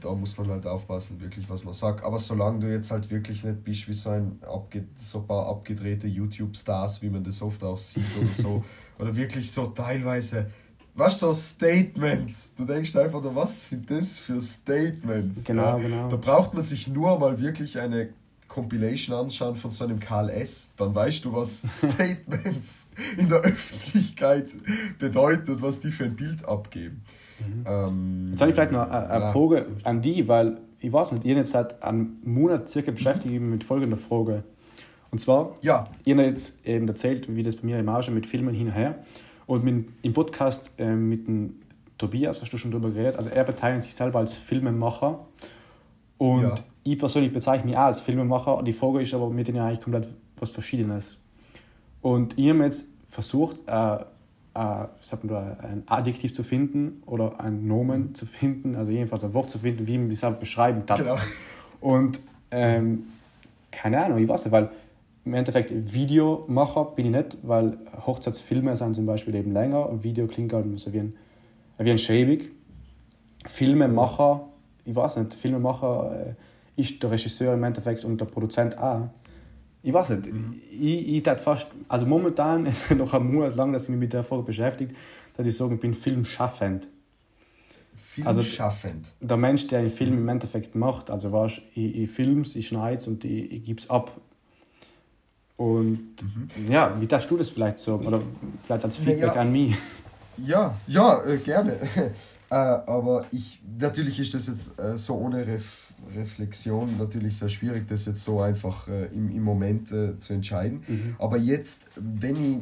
da muss man halt aufpassen, wirklich, was man sagt. Aber solange du jetzt halt wirklich nicht bist wie so ein, abge so ein paar abgedrehte YouTube-Stars, wie man das oft auch sieht oder so, oder wirklich so teilweise, was so Statements. Du denkst einfach nur, was sind das für Statements? Genau, ja? genau. Da braucht man sich nur mal wirklich eine Compilation anschauen von so einem Karl S., dann weißt du, was Statements in der Öffentlichkeit bedeuten und was die für ein Bild abgeben. Mhm. Ähm, jetzt habe ich vielleicht noch eine, eine Frage an die, weil ich weiß nicht, ihr jetzt seit einem Monat circa beschäftigt mit folgender Frage. Und zwar, ja. ihr habt jetzt eben erzählt, wie das bei mir im Marge mit Filmen hin und her. Und mit, im Podcast äh, mit dem Tobias hast du schon darüber geredet. Also er bezeichnet sich selber als Filmemacher. Und ja. ich persönlich bezeichne mich auch als Filmemacher. Die Frage ist aber mit denen eigentlich komplett was Verschiedenes. Und ich habe jetzt versucht, äh, äh, ein Adjektiv zu finden oder ein Nomen zu finden, also jedenfalls ein Wort zu finden, wie man es halt beschreiben kann. Genau. Und ähm, keine Ahnung, ich weiß nicht, weil im Endeffekt Videomacher bin ich nicht, weil Hochzeitsfilme sind zum Beispiel eben länger und Video klingt halt so wie ein, wie ein schäbig. Filmemacher, ich weiß nicht, Filmemacher äh, ist der Regisseur im Endeffekt und der Produzent auch ich weiß nicht, mhm. ich, ich fast, also momentan ist noch ein Monat lang, dass ich mich mit der Frage beschäftigt, dass ich sage, ich bin filmschaffend. Filmschaffend? Also, der Mensch, der einen Film im Endeffekt macht, also weißt, ich, ich film's, ich schneide es und ich, ich gebe es ab. Und mhm. ja, wie darfst du das vielleicht sagen? Oder vielleicht als Feedback naja. an mich? Ja, ja, äh, gerne. äh, aber ich, natürlich ist das jetzt äh, so ohne Ref Reflexion natürlich sehr schwierig, das jetzt so einfach äh, im, im Moment äh, zu entscheiden. Mhm. Aber jetzt, wenn ich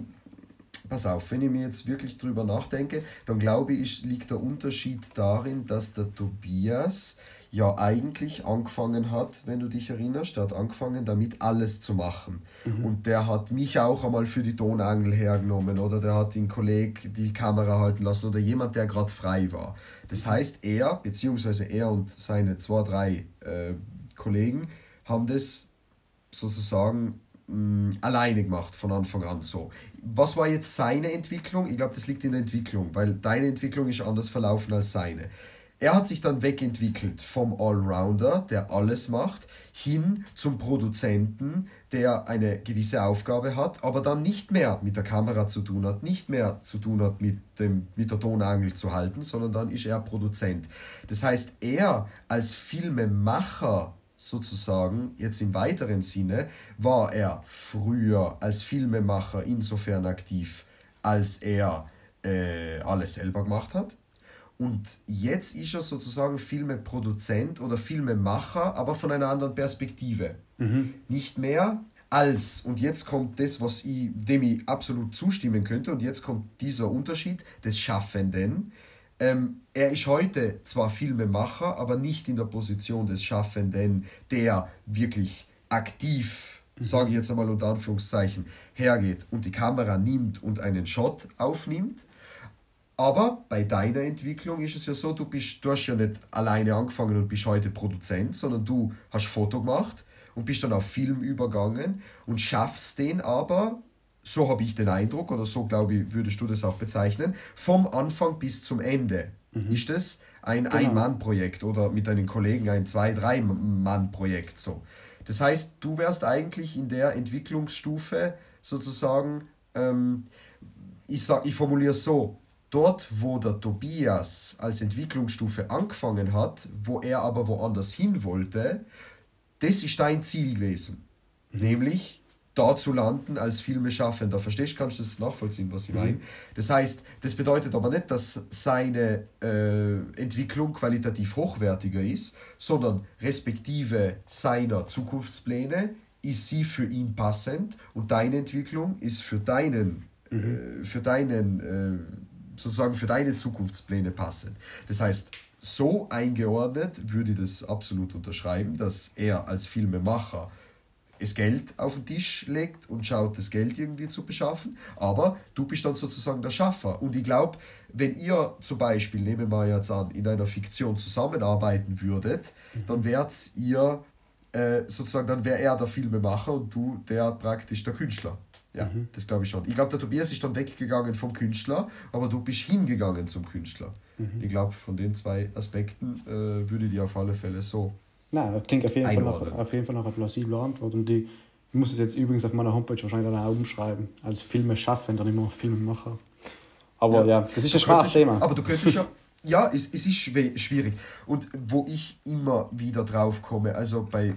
pass auf, wenn ich mir jetzt wirklich drüber nachdenke, dann glaube ich, liegt der Unterschied darin, dass der Tobias ja eigentlich angefangen hat, wenn du dich erinnerst, der hat angefangen damit alles zu machen. Mhm. Und der hat mich auch einmal für die Tonangel hergenommen oder der hat den Kollegen die Kamera halten lassen oder jemand, der gerade frei war. Das mhm. heißt, er, beziehungsweise er und seine zwei, drei äh, Kollegen haben das sozusagen mh, alleine gemacht von Anfang an so. Was war jetzt seine Entwicklung? Ich glaube, das liegt in der Entwicklung, weil deine Entwicklung ist anders verlaufen als seine. Er hat sich dann wegentwickelt vom Allrounder, der alles macht, hin zum Produzenten, der eine gewisse Aufgabe hat, aber dann nicht mehr mit der Kamera zu tun hat, nicht mehr zu tun hat mit, dem, mit der Tonangel zu halten, sondern dann ist er Produzent. Das heißt, er als Filmemacher sozusagen, jetzt im weiteren Sinne, war er früher als Filmemacher insofern aktiv, als er äh, alles selber gemacht hat. Und jetzt ist er sozusagen Filmeproduzent oder Filmemacher, aber von einer anderen Perspektive. Mhm. Nicht mehr als, und jetzt kommt das, was ich, dem ich absolut zustimmen könnte, und jetzt kommt dieser Unterschied des Schaffenden. Ähm, er ist heute zwar Filmemacher, aber nicht in der Position des Schaffenden, der wirklich aktiv, mhm. sage ich jetzt einmal unter Anführungszeichen, hergeht und die Kamera nimmt und einen Shot aufnimmt, aber bei deiner Entwicklung ist es ja so, du, bist, du hast ja nicht alleine angefangen und bist heute Produzent, sondern du hast Foto gemacht und bist dann auf Film übergangen und schaffst den aber, so habe ich den Eindruck, oder so glaube ich, würdest du das auch bezeichnen, vom Anfang bis zum Ende. Mhm. Ist das ein genau. Ein-Mann-Projekt oder mit deinen Kollegen ein Zwei-, Drei-Mann-Projekt so. Das heißt, du wärst eigentlich in der Entwicklungsstufe sozusagen, ähm, ich, sag, ich formuliere es so, dort, wo der Tobias als Entwicklungsstufe angefangen hat, wo er aber woanders hin wollte, das ist dein Ziel gewesen. Mhm. Nämlich da zu landen als Filmeschaffender. Verstehst du, kannst du das nachvollziehen, was ich mhm. meine? Das heißt, das bedeutet aber nicht, dass seine äh, Entwicklung qualitativ hochwertiger ist, sondern respektive seiner Zukunftspläne ist sie für ihn passend und deine Entwicklung ist für deinen, mhm. äh, für deinen äh, sozusagen für deine Zukunftspläne passen. Das heißt, so eingeordnet würde ich das absolut unterschreiben, dass er als Filmemacher das Geld auf den Tisch legt und schaut, das Geld irgendwie zu beschaffen, aber du bist dann sozusagen der Schaffer. Und ich glaube, wenn ihr zum Beispiel, nehmen wir jetzt an, in einer Fiktion zusammenarbeiten würdet, mhm. dann wärt ihr äh, sozusagen, dann wäre er der Filmemacher und du der praktisch der Künstler. Ja, mhm. das glaube ich schon. Ich glaube, der Tobias ist dann weggegangen vom Künstler, aber du bist hingegangen zum Künstler. Mhm. Ich glaube, von den zwei Aspekten äh, würde die auf alle Fälle so. Nein, das klingt auf jeden, Fall nach, auf jeden Fall nach einer plausiblen Antwort. Und die, ich muss es jetzt übrigens auf meiner Homepage wahrscheinlich dann auch umschreiben. Als Filme schaffen, dann immer Filmemacher. Aber ja, ja das ist ein schweres Thema. Aber du könntest ja. Ja, es, es ist schwierig. Und wo ich immer wieder drauf komme, also bei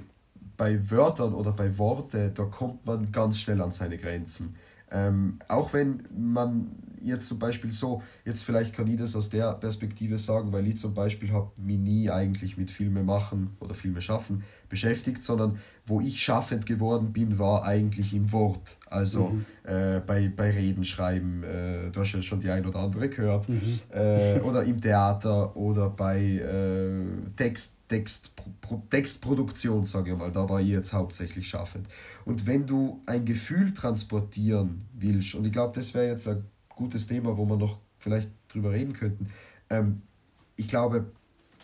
bei Wörtern oder bei Worte, da kommt man ganz schnell an seine Grenzen. Ähm, auch wenn man jetzt zum Beispiel so, jetzt vielleicht kann ich das aus der Perspektive sagen, weil ich zum Beispiel habe mich nie eigentlich mit Filme machen oder Filme schaffen beschäftigt, sondern wo ich schaffend geworden bin, war eigentlich im Wort. Also mhm. äh, bei, bei Reden schreiben, äh, du hast ja schon die ein oder andere gehört, mhm. äh, oder im Theater oder bei äh, Text, Text, Pro, Textproduktion, sage ich mal, da war ich jetzt hauptsächlich schaffend. Und wenn du ein Gefühl transportieren willst, und ich glaube, das wäre jetzt ein gutes Thema, wo wir noch vielleicht drüber reden könnten, ähm, ich glaube,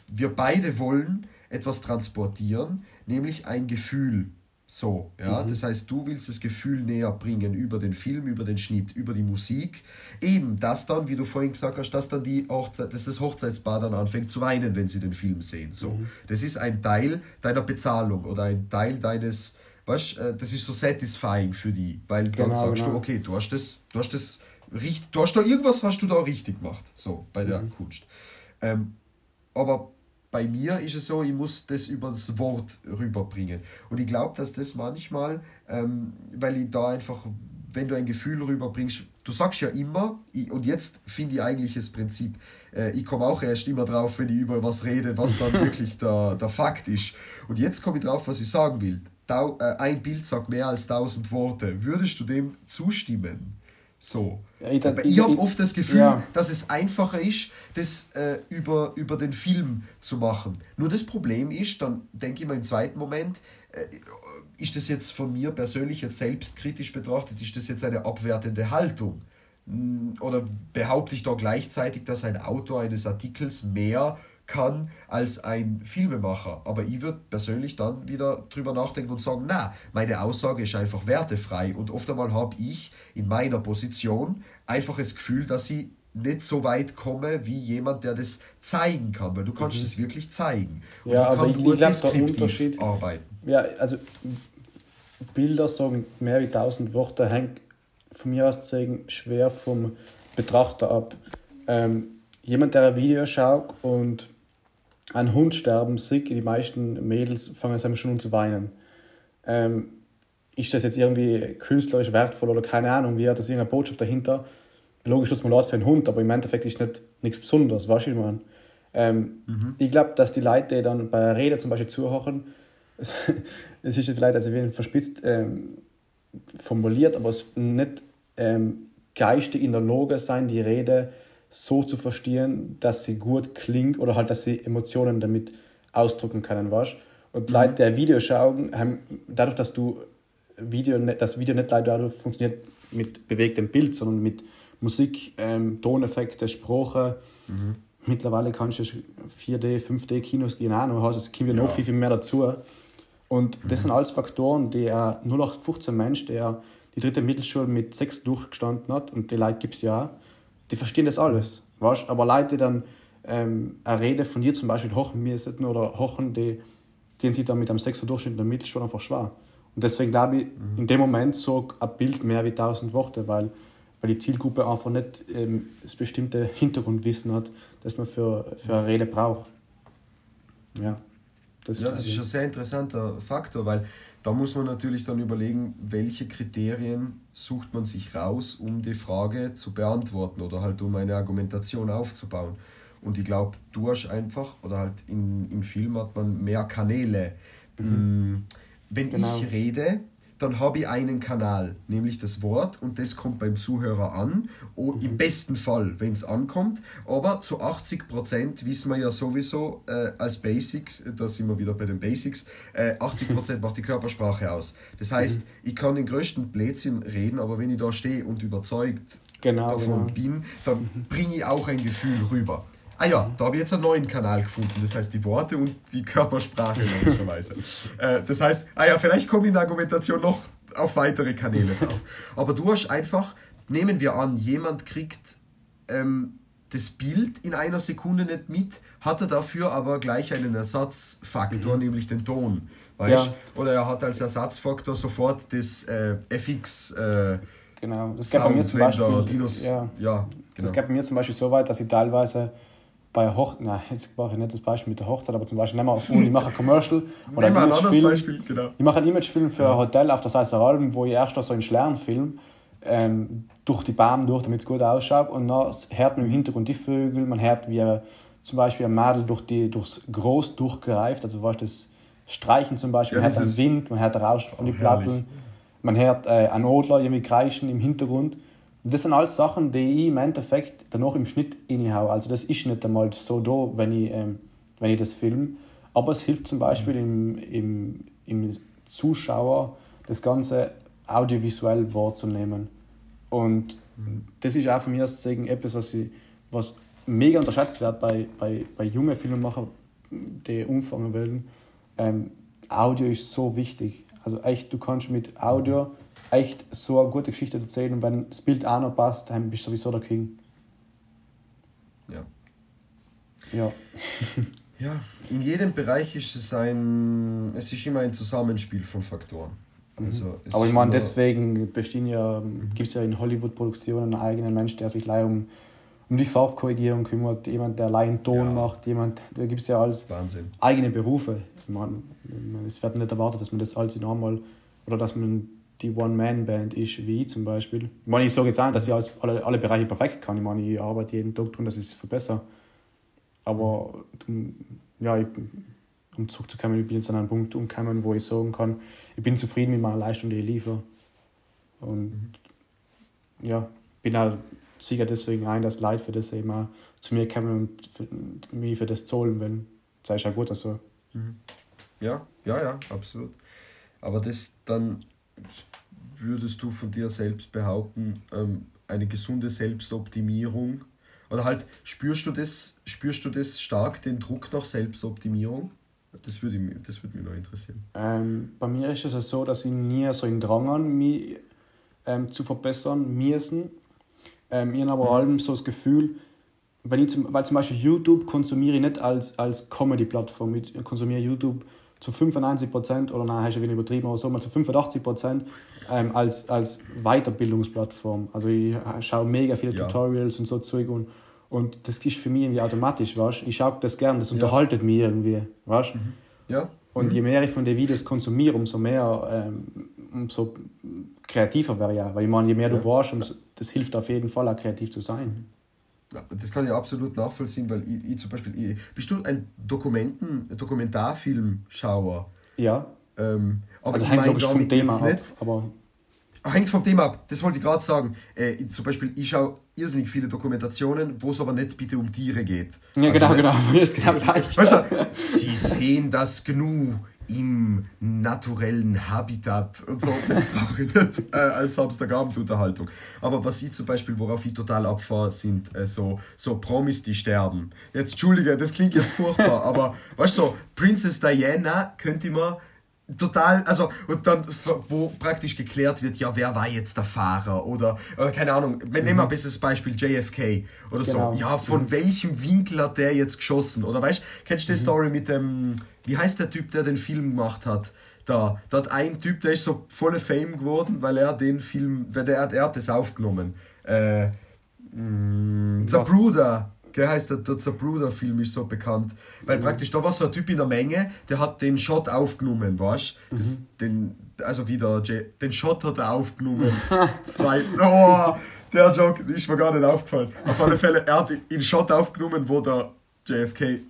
wir beide wollen etwas transportieren, nämlich ein Gefühl. So, ja, mhm. das heißt, du willst das Gefühl näher bringen über den Film, über den Schnitt, über die Musik. Eben, das dann, wie du vorhin gesagt hast, dass dann die Hochzeit, dass das Hochzeitspaar dann anfängt zu weinen, wenn sie den Film sehen. So, mhm. das ist ein Teil deiner Bezahlung oder ein Teil deines, weißt, äh, das ist so satisfying für die, weil dann genau, sagst genau. du, okay, du hast das, du hast das richtig, du hast da irgendwas hast du da richtig gemacht, so bei der mhm. Kunst. Ähm, aber bei mir ist es so, ich muss das über das Wort rüberbringen. Und ich glaube, dass das manchmal, ähm, weil ich da einfach wenn du ein Gefühl rüberbringst, du sagst ja immer, ich, und jetzt finde ich eigentlich das Prinzip, äh, ich komme auch erst immer drauf, wenn ich über was rede, was dann wirklich der, der Fakt ist. Und jetzt komme ich drauf, was ich sagen will. Tau, äh, ein Bild sagt mehr als tausend Worte. Würdest du dem zustimmen? So. Ja, ich, ich, ich habe oft das Gefühl, ja. dass es einfacher ist, das äh, über, über den Film zu machen. Nur das Problem ist, dann denke ich mal im zweiten Moment, äh, ist das jetzt von mir persönlich jetzt selbstkritisch betrachtet, ist das jetzt eine abwertende Haltung? Hm, oder behaupte ich da gleichzeitig, dass ein Autor eines Artikels mehr kann als ein Filmemacher. Aber ich würde persönlich dann wieder drüber nachdenken und sagen, na, meine Aussage ist einfach wertefrei. Und oft einmal habe ich in meiner Position einfach das Gefühl, dass ich nicht so weit komme wie jemand, der das zeigen kann, weil du kannst es mhm. wirklich zeigen. Und ja, ich kann ich, nur ich deskriptiv arbeiten. Ja, also Bilder sagen mehr wie tausend Worte, hängt von mir aus sagen schwer vom Betrachter ab. Ähm, jemand, der ein Video schaut und einen Hund sterben sieht, die meisten Mädels fangen schon an zu weinen. Ähm, ist das jetzt irgendwie künstlerisch wertvoll oder keine Ahnung, wie hat das irgendeine Botschaft dahinter? Logisch, dass man laut für einen Hund, aber im Endeffekt ist nicht nichts Besonderes, weißt du, ich meine. Ähm, mhm. Ich glaube, dass die Leute, die dann bei Rede zum Beispiel zuhören, es ist vielleicht also wie verspitzt ähm, formuliert, aber es nicht ähm, geistig in der Lage sein, die Rede so zu verstehen, dass sie gut klingt oder halt, dass sie Emotionen damit ausdrücken können, weißt Und mhm. Leute, die Video schauen, haben, dadurch, dass du Video, das Video nicht dadurch funktioniert mit bewegtem Bild, sondern mit Musik, ähm, Toneffekte, Sprache. Mhm. Mittlerweile kannst du 4D, 5D-Kinos gehen auch noch, es kommt ja noch viel, viel mehr dazu. Und das sind alles Faktoren, die ein 0815 Mensch, der die dritte Mittelschule mit 6 durchgestanden hat, und die Leute gibt es ja, die verstehen das alles. Weißt? Aber Leute, die dann ähm, eine Rede von dir zum Beispiel hochen müssen oder hochen, die, die sich dann mit einem 6er Durchschnitt in der Mittelschule einfach schwer. Und deswegen glaube ich, mhm. in dem Moment so ein Bild mehr wie 1000 Worte, weil, weil die Zielgruppe einfach nicht ähm, das bestimmte Hintergrundwissen hat, das man für, für eine Rede braucht. Ja. Das, ja, das ist ein sehr interessanter Faktor, weil da muss man natürlich dann überlegen, welche Kriterien sucht man sich raus, um die Frage zu beantworten oder halt um eine Argumentation aufzubauen. Und ich glaube, du hast einfach, oder halt in, im Film hat man mehr Kanäle. Mhm. Mm, wenn genau. ich rede, dann habe ich einen Kanal, nämlich das Wort und das kommt beim Zuhörer an. Mhm. Im besten Fall, wenn es ankommt. Aber zu 80% wissen wir ja sowieso äh, als Basic, da sind wir wieder bei den Basics, äh, 80% macht die Körpersprache aus. Das heißt, mhm. ich kann den größten Blödsinn reden, aber wenn ich da stehe und überzeugt genau, davon genau. bin, dann mhm. bringe ich auch ein Gefühl rüber. Ah ja, da habe ich jetzt einen neuen Kanal gefunden. Das heißt die Worte und die Körpersprache logischerweise. äh, das heißt, ah ja, vielleicht komme ich in der Argumentation noch auf weitere Kanäle drauf. Aber du hast einfach, nehmen wir an, jemand kriegt ähm, das Bild in einer Sekunde nicht mit, hat er dafür aber gleich einen Ersatzfaktor, mhm. nämlich den Ton. Weißt? Ja. Oder er hat als Ersatzfaktor sofort das äh, FX. Äh, genau, das gab bei mir zum Beispiel. Dinos, ja, ja genau. Das gab bei mir zum Beispiel so weit, dass ich teilweise bei Hochzeit, na, jetzt mache ich nicht das Beispiel mit der Hochzeit, aber zum Beispiel nehmen wir auf ich mache ein Commercial oder ein, ein anderes Beispiel, genau. Ich mache ein Imagefilm für ein Hotel auf der Seiser Alm, wo ich erst so einen Schlern film, ähm, durch die Bäume durch, damit es gut ausschaut. Und dann hört man im Hintergrund die Vögel, man hört wie äh, zum Beispiel ein Mädel durch die, durchs Groß durchgreift, also weißt das Streichen zum Beispiel, ja, man hört den Wind, man hört den Rauschen von oh, den Platteln, man hört äh, einen Odler irgendwie kreischen im Hintergrund. und das sind alles Sachen, die ich im Endeffekt dann noch im Schnitt reinhaue. Also das ist nicht einmal so da, wenn ich, ähm, wenn ich das film. Aber es hilft zum Beispiel im, im, im Zuschauer, das Ganze audiovisuell wahrzunehmen. Und das ist auch von mir aus sagen, etwas, was, ich, was mega unterschätzt wird bei, bei, bei jungen Filmemachern, die umfangen wollen. Ähm, Audio ist so wichtig. Also echt, du kannst mit Audio echt so eine gute Geschichte erzählen und wenn das Bild auch noch passt, dann bist du sowieso der King. Ja. Ja. ja, in jedem Bereich ist es ein, es ist immer ein Zusammenspiel von Faktoren. Mhm. Also Aber ich meine, deswegen bestehen ja, gibt es ja in Hollywood-Produktionen einen eigenen Mensch, der sich um, um die Farbkorrigierung kümmert, jemand, der allein Ton ja. macht, jemand, da gibt es ja alles eigene Berufe. Ich meine, es wird nicht erwartet, dass man das alles in einmal oder dass man die One-Man-Band ist, wie ich zum Beispiel. Ich meine, ich sage jetzt auch dass ich alle, alle Bereiche perfekt kann. Ich meine, ich arbeite jeden Tag daran, dass ich es verbessere. Aber ja, ich, um zurückzukommen, ich bin jetzt an einen Punkt umgekommen, wo ich sagen kann, ich bin zufrieden mit meiner Leistung, die ich liefere. Und mhm. ja, bin auch sicher deswegen ein, dass Leute für das eben auch zu mir kommen und für, mich für das zahlen, wenn das ist ja gut so. Mhm. Ja, ja, ja, absolut. Aber das dann würdest du von dir selbst behaupten, ähm, eine gesunde Selbstoptimierung? Oder halt, spürst du das, spürst du das stark, den Druck nach Selbstoptimierung? Das würde mich, das würde mich noch interessieren. Ähm, bei mir ist es so, dass ich nie so einen Drang an mich ähm, zu verbessern müssen. Ähm, ich habe aber mhm. allem so das Gefühl, wenn ich zum, weil zum Beispiel YouTube konsumiere ich nicht als, als Comedy-Plattform. Ich konsumiere YouTube zu 95 Prozent, oder nein, hast du wieder übertrieben, aber so mal zu 85 Prozent ähm, als, als Weiterbildungsplattform. Also ich schaue mega viele ja. Tutorials und so Zeug und, und das ist für mich irgendwie automatisch, weißt Ich schaue das gern, das unterhaltet ja. mich irgendwie, weißt mhm. Ja. Und mhm. je mehr ich von den Videos konsumiere, umso mehr, ähm, umso kreativer wäre ich ja. Weil ich meine, je mehr ja. du warst, umso, das hilft auf jeden Fall auch kreativ zu sein. Das kann ich absolut nachvollziehen, weil ich, ich zum Beispiel, ich, bist du ein Dokumenten, Dokumentarfilmschauer? Ja. Ähm, aber also hängt logisch vom Thema ab, aber hängt vom Thema ab, das wollte ich gerade sagen. Äh, zum Beispiel, ich schaue irrsinnig viele Dokumentationen, wo es aber nicht bitte um Tiere geht. Ja, also genau, nicht, genau, mir ist genau gleich. Weißt du, sie sehen das Gnu im naturellen Habitat und so, das brauche ich nicht äh, als Samstagabend-Unterhaltung. Aber was ich zum Beispiel, worauf ich total abfahre, sind äh, so, so Promis, die sterben. Jetzt, Entschuldige, das klingt jetzt furchtbar, aber weißt du, so, Princess Diana könnte man total, also, und dann, wo praktisch geklärt wird, ja, wer war jetzt der Fahrer oder, oder keine Ahnung, mhm. nehmen wir ein bisschen das Beispiel JFK oder genau. so, ja, von mhm. welchem Winkel hat der jetzt geschossen oder weißt, kennst du die mhm. Story mit dem, wie heißt der Typ, der den Film gemacht hat? Da, da hat ein Typ, der ist so volle Fame geworden, weil er den Film, weil der, er hat das aufgenommen. Äh, mh, Zapruder, Gell, heißt der, der Zapruder-Film ist so bekannt. Weil mhm. praktisch da war so ein Typ in der Menge, der hat den Shot aufgenommen, weißt du? Mhm. Den, also wieder, den Shot hat er aufgenommen. Zwei, oh, der Joke ist mir gar nicht aufgefallen. Auf alle Fälle, er hat den Shot aufgenommen, wo der JFK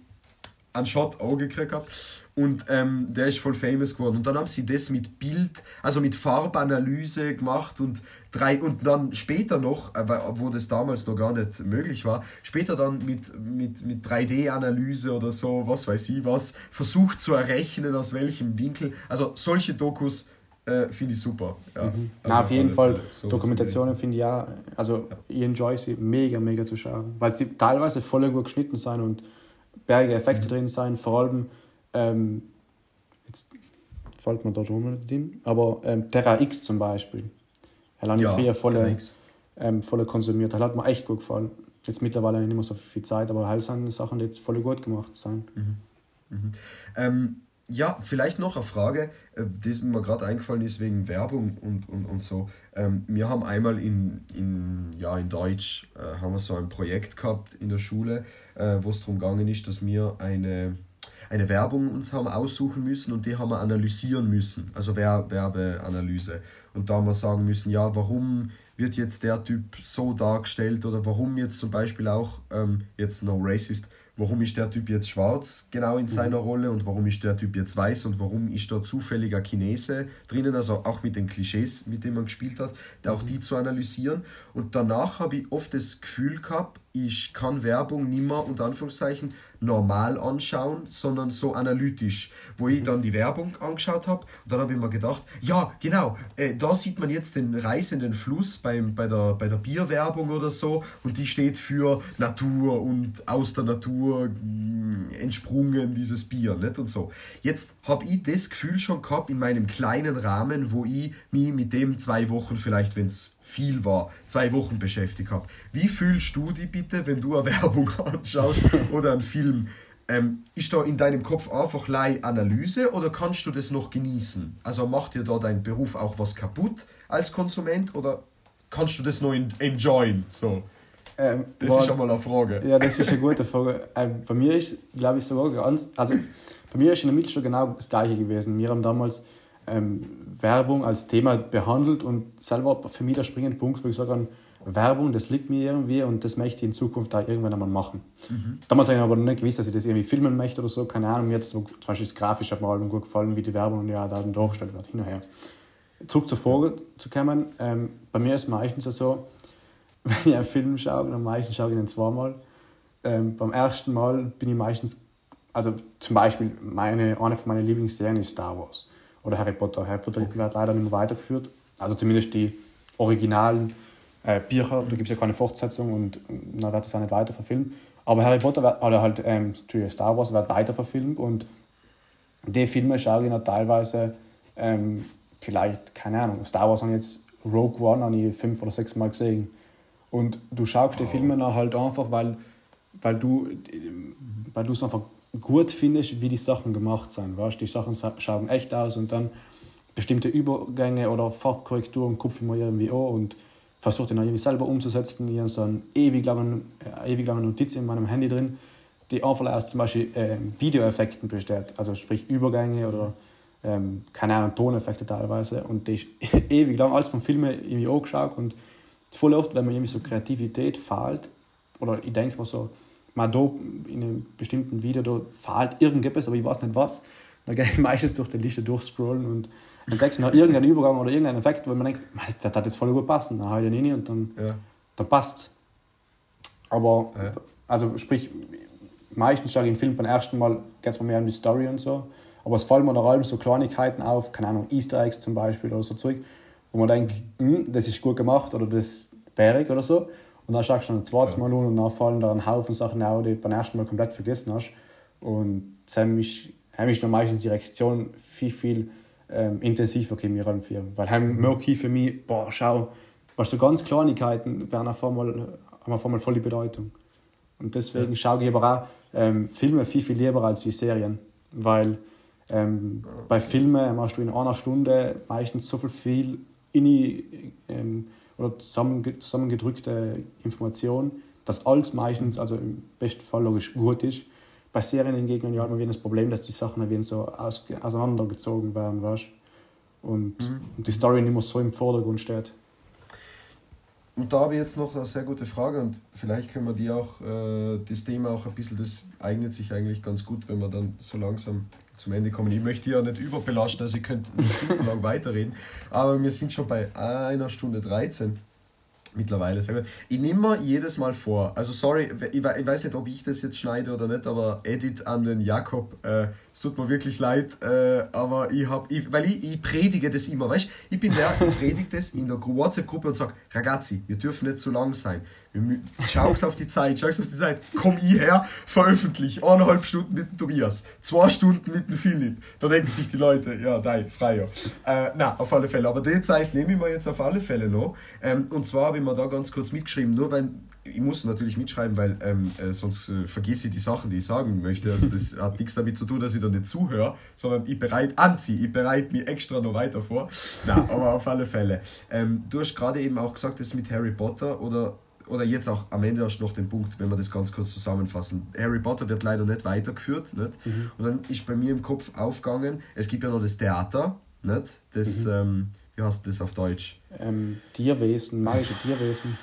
einen Shot auch gekriegt hat. Und ähm, der ist voll famous geworden. Und dann haben sie das mit Bild, also mit Farbanalyse gemacht und drei und dann später noch, äh, wo das damals noch gar nicht möglich war, später dann mit, mit, mit 3D-Analyse oder so, was weiß ich was, versucht zu errechnen, aus welchem Winkel. Also solche Dokus äh, finde ich super. Ja. Mhm. Also Na, auf jeden Fall, Dokumentationen finde ich ja, also ich enjoy sie mega, mega zu schauen, weil sie teilweise voll gut geschnitten sind und berge Effekte mhm. drin sein, vor allem ähm, jetzt fällt mir da drum hin, aber ähm, Terra X zum Beispiel. Er hat ja, früher voll, ähm, voll konsumiert. Das hat mir echt gut gefallen. Jetzt mittlerweile nicht mehr so viel Zeit, aber halt sind Sachen, die jetzt voll gut gemacht sind. Mhm. Mhm. Ähm, ja, vielleicht noch eine Frage, äh, die mir gerade eingefallen ist wegen Werbung und, und, und so. Ähm, wir haben einmal in, in, ja, in Deutsch äh, haben wir so ein Projekt gehabt in der Schule, äh, wo es darum gegangen ist, dass wir eine, eine Werbung uns haben aussuchen müssen und die haben wir analysieren müssen, also Werbeanalyse. Und da haben wir sagen müssen, ja, warum wird jetzt der Typ so dargestellt oder warum jetzt zum Beispiel auch, ähm, jetzt no racist, warum ist der Typ jetzt schwarz genau in seiner mhm. Rolle und warum ist der Typ jetzt weiß und warum ist da zufälliger Chinese drinnen, also auch mit den Klischees, mit denen man gespielt hat, auch mhm. die zu analysieren. Und danach habe ich oft das Gefühl gehabt, ich kann Werbung nicht mehr unter Anführungszeichen normal anschauen, sondern so analytisch, wo ich mhm. dann die Werbung angeschaut habe und dann habe ich mir gedacht, ja genau, äh, da sieht man jetzt den reißenden Fluss beim, bei, der, bei der Bierwerbung oder so und die steht für Natur und aus der Natur mh, mm, entsprungen dieses Bier nicht? und so. Jetzt habe ich das Gefühl schon gehabt in meinem kleinen Rahmen, wo ich mich mit dem zwei Wochen vielleicht, wenn es viel war, zwei Wochen beschäftigt habe. Wie fühlst du dich bitte, wenn du eine Werbung anschaust oder einen Film? Ähm, ist da in deinem Kopf einfach lei Analyse oder kannst du das noch genießen? Also macht dir da dein Beruf auch was kaputt als Konsument oder kannst du das noch enjoyen? So. Ähm, das war, ist schon mal eine Frage. Ja, das ist eine gute Frage. Ähm, bei mir ist, glaube ich, sogar ganz. Also, bei mir ist in der Mitte schon genau das Gleiche gewesen. Wir haben damals ähm, Werbung als Thema behandelt und selber für mich der springende Punkt, wo ich sage, Werbung, das liegt mir irgendwie und das möchte ich in Zukunft da irgendwann einmal machen. Mhm. Damals habe ich aber noch nicht gewusst, dass ich das irgendwie filmen möchte oder so, keine Ahnung. Mir hat das zum Beispiel das grafische Album gut gefallen, wie die Werbung ja da dargestellt wird, hin und her. Zurück zur Frage zu kommen, ähm, bei mir ist es meistens so, wenn ich einen Film schaue, dann meistens schaue ich ihn zweimal. Ähm, beim ersten Mal bin ich meistens, also zum Beispiel meine, eine von meinen Lieblingsserien ist Star Wars oder Harry Potter. Harry Potter okay. wird leider nicht mehr weitergeführt, also zumindest die originalen äh, Bücher, da gibt es ja keine Fortsetzung und dann wird das auch nicht weiter verfilmt. Aber Harry Potter wird, oder halt ähm, Star Wars wird weiter verfilmt und die Filme schaue ich noch teilweise ähm, vielleicht, keine Ahnung, Star Wars habe ich jetzt Rogue One habe ich fünf oder sechs Mal gesehen. Und du schaust die Filme dann halt einfach, weil, weil du weil es einfach gut findest, wie die Sachen gemacht sind. Weißt? Die Sachen schauen echt aus und dann bestimmte Übergänge oder Farbkorrekturen kupfe ich mir irgendwie an und versuche den irgendwie selber umzusetzen. Ich habe so eine ewig lange, äh, ewig lange Notiz in meinem Handy drin, die einfach aus zum Beispiel äh, Videoeffekten besteht, also sprich Übergänge oder ähm, keine Ahnung, Toneffekte teilweise. Und die ist ewig lang alles von Filmen irgendwie angeschaut und voll oft, wenn man irgendwie so Kreativität fehlt, oder ich denke mal so, mal da in einem bestimmten Video da fehlt irgendetwas, aber ich weiß nicht was, dann gehe ich meistens durch die Liste durchscrollen und entdecke noch irgendeinen Übergang oder irgendeinen Effekt, wo man denkt, das hat jetzt voll gut passen, dann haue ich den rein und dann, ja. dann passt Aber, ja. also sprich, meistens schaue ich einen Film beim ersten Mal, geht es mir mehr um die Story und so, aber es fallen mir da allem so Kleinigkeiten auf, keine Ahnung, Easter Eggs zum Beispiel oder so Zeug, wo man denkt, hm, das ist gut gemacht oder das ist bärig oder so. Und dann schaust du dann ein zweites Mal an und dann fallen da ein Haufen Sachen auf, die du beim ersten Mal komplett vergessen hast. Und das hat mich, dann meistens die Reaktion viel, viel ähm, intensiver mir anführen. Weil haben mhm. merke ich für mich, boah, schau, was so ganz Kleinigkeiten werden auf einmal, haben auf einmal volle Bedeutung. Und deswegen ja. schaue ich aber auch ähm, Filme viel, viel lieber als wie Serien. Weil ähm, bei Filmen machst du in einer Stunde meistens so viel, viel in, ähm, oder zusammengedrückte Information, dass alles meistens, also im besten Fall logisch gut ist. Bei Serien hingegen ja, wieder das Problem, dass die Sachen ein so aus, auseinandergezogen werden, weißt? Und, mhm. und die Story nicht mehr so im Vordergrund steht. Und da habe ich jetzt noch eine sehr gute Frage und vielleicht können wir die auch, äh, das Thema auch ein bisschen, das eignet sich eigentlich ganz gut, wenn wir dann so langsam zum Ende kommen. Ich möchte ja nicht überbelasten, also ich könnte lang weiterreden, aber wir sind schon bei einer Stunde 13 mittlerweile sehr gut. Ich nehme mir jedes Mal vor, also sorry, ich, weiß nicht, ob ich das jetzt schneide oder nicht, aber Edit an den Jakob, äh, es tut mir wirklich leid, äh, aber ich habe, weil ich, ich predige das immer, weißt ich bin der, ich predige das in der WhatsApp-Gruppe und sage, Ragazzi, wir dürfen nicht zu lang sein. Schau auf die Zeit, schau auf die Zeit, komm ich her, veröffentlich, eineinhalb Stunden mit dem Tobias, zwei Stunden mit dem Philipp. Da denken sich die Leute, ja, nein, freier. Äh, na, auf alle Fälle. Aber die Zeit nehme ich mir jetzt auf alle Fälle noch. Ähm, und zwar habe ich mir da ganz kurz mitgeschrieben, nur wenn ich muss natürlich mitschreiben, weil ähm, äh, sonst äh, vergesse ich die Sachen, die ich sagen möchte. Also das hat nichts damit zu tun, dass ich da nicht zuhöre, sondern ich bereite anziehe, ich bereite mich extra noch weiter vor. Na, aber auf alle Fälle. Ähm, du hast gerade eben auch gesagt, das mit Harry Potter oder oder jetzt auch am Ende erst noch den Punkt, wenn wir das ganz kurz zusammenfassen. Harry Potter wird leider nicht weitergeführt. Nicht? Mhm. Und dann ist bei mir im Kopf aufgegangen, es gibt ja noch das Theater, nicht? das, mhm. ähm, wie heißt das auf Deutsch? Ähm, Tierwesen, magische Tierwesen.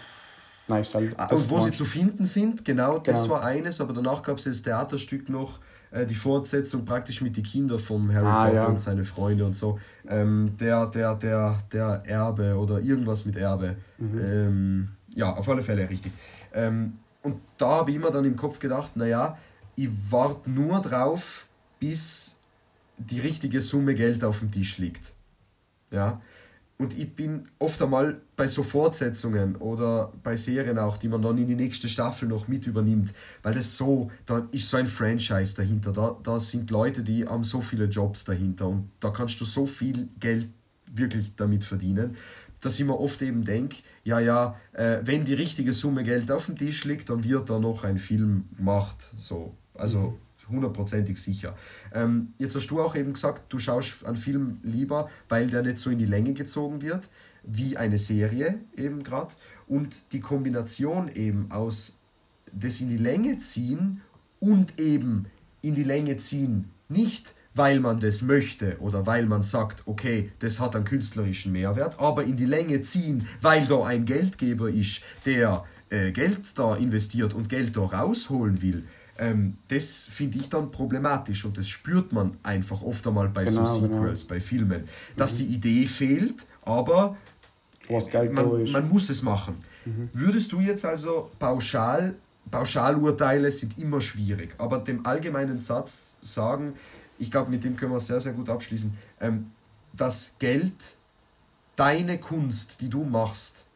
Nein, halt, ah, und wo sie zu finden sind, genau, das genau. war eines, aber danach gab es das Theaterstück noch, äh, die Fortsetzung praktisch mit den Kindern von Harry ah, Potter ja. und seine Freunde und so. Ähm, der, der, der, der Erbe oder irgendwas mit Erbe. Mhm. Ähm, ja, auf alle Fälle richtig. Ähm, und da habe ich immer dann im Kopf gedacht, naja, ich warte nur drauf, bis die richtige Summe Geld auf dem Tisch liegt. Ja, und ich bin oft einmal bei so Fortsetzungen oder bei Serien auch, die man dann in die nächste Staffel noch mit übernimmt, weil das so, da ist so ein Franchise dahinter, da, da sind Leute, die haben so viele Jobs dahinter und da kannst du so viel Geld wirklich damit verdienen, dass ich mir oft eben denke, ja, ja, äh, wenn die richtige Summe Geld auf dem Tisch liegt, dann wird da noch ein Film gemacht. So. Also mhm hundertprozentig sicher. Ähm, jetzt hast du auch eben gesagt, du schaust einen Film lieber, weil der nicht so in die Länge gezogen wird, wie eine Serie eben gerade. Und die Kombination eben aus das in die Länge ziehen und eben in die Länge ziehen nicht, weil man das möchte oder weil man sagt, okay, das hat einen künstlerischen Mehrwert, aber in die Länge ziehen, weil da ein Geldgeber ist, der äh, Geld da investiert und Geld da rausholen will, ähm, das finde ich dann problematisch und das spürt man einfach oft einmal bei genau, so genau. Sequels, genau. bei Filmen, dass mhm. die Idee fehlt, aber man, man, muss es machen. Mhm. Würdest du jetzt also pauschal, Pauschalurteile sind immer schwierig, aber dem allgemeinen Satz sagen, ich glaube, mit dem können wir sehr, sehr gut abschließen, ähm, dass Geld deine Kunst, die du machst,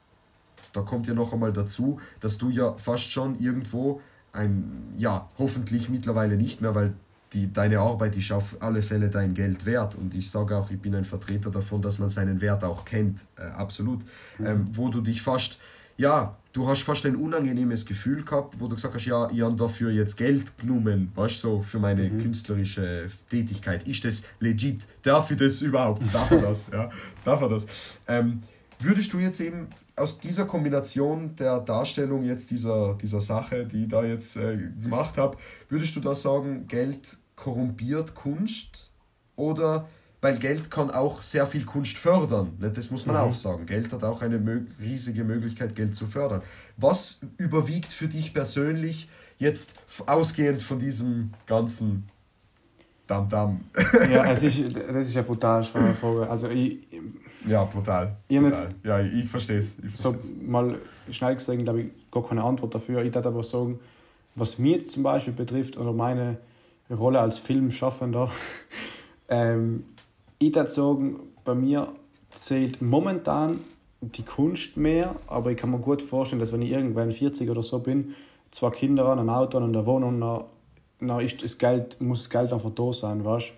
da kommt ja noch einmal dazu, dass du ja fast schon irgendwo ein, ja, hoffentlich mittlerweile nicht mehr, weil die, deine Arbeit ist auf alle Fälle dein Geld wert. Und ich sage auch, ich bin ein Vertreter davon, dass man seinen Wert auch kennt, äh, absolut. Mhm. Ähm, wo du dich fast, ja, du hast fast ein unangenehmes Gefühl gehabt, wo du gesagt hast, ja, ich habe dafür jetzt Geld genommen, weißt du, so für meine mhm. künstlerische Tätigkeit. Ist das legit? Darf ich das überhaupt? Darf er das? ja, darf er das? Ähm, würdest du jetzt eben aus dieser Kombination der Darstellung jetzt dieser, dieser Sache, die ich da jetzt äh, gemacht habe, würdest du da sagen, Geld korrumpiert Kunst? Oder, weil Geld kann auch sehr viel Kunst fördern, ne? das muss man mhm. auch sagen. Geld hat auch eine mö riesige Möglichkeit, Geld zu fördern. Was überwiegt für dich persönlich jetzt ausgehend von diesem ganzen Dam Dam. ja, es ist, das ist eine brutal schwere Frage. Also ich, ja, brutal. Ich brutal. Ja, ich verstehe es. So mal schnell gesagt, glaube ich, gar keine Antwort dafür. Ich würde aber sagen, was mir zum Beispiel betrifft oder meine Rolle als Filmschaffender, ähm, ich würde sagen, bei mir zählt momentan die Kunst mehr, aber ich kann mir gut vorstellen, dass wenn ich irgendwann 40 oder so bin, zwei Kinder, ein Auto und eine Wohnung, dann dann ist das Geld, muss das Geld einfach da sein, weißt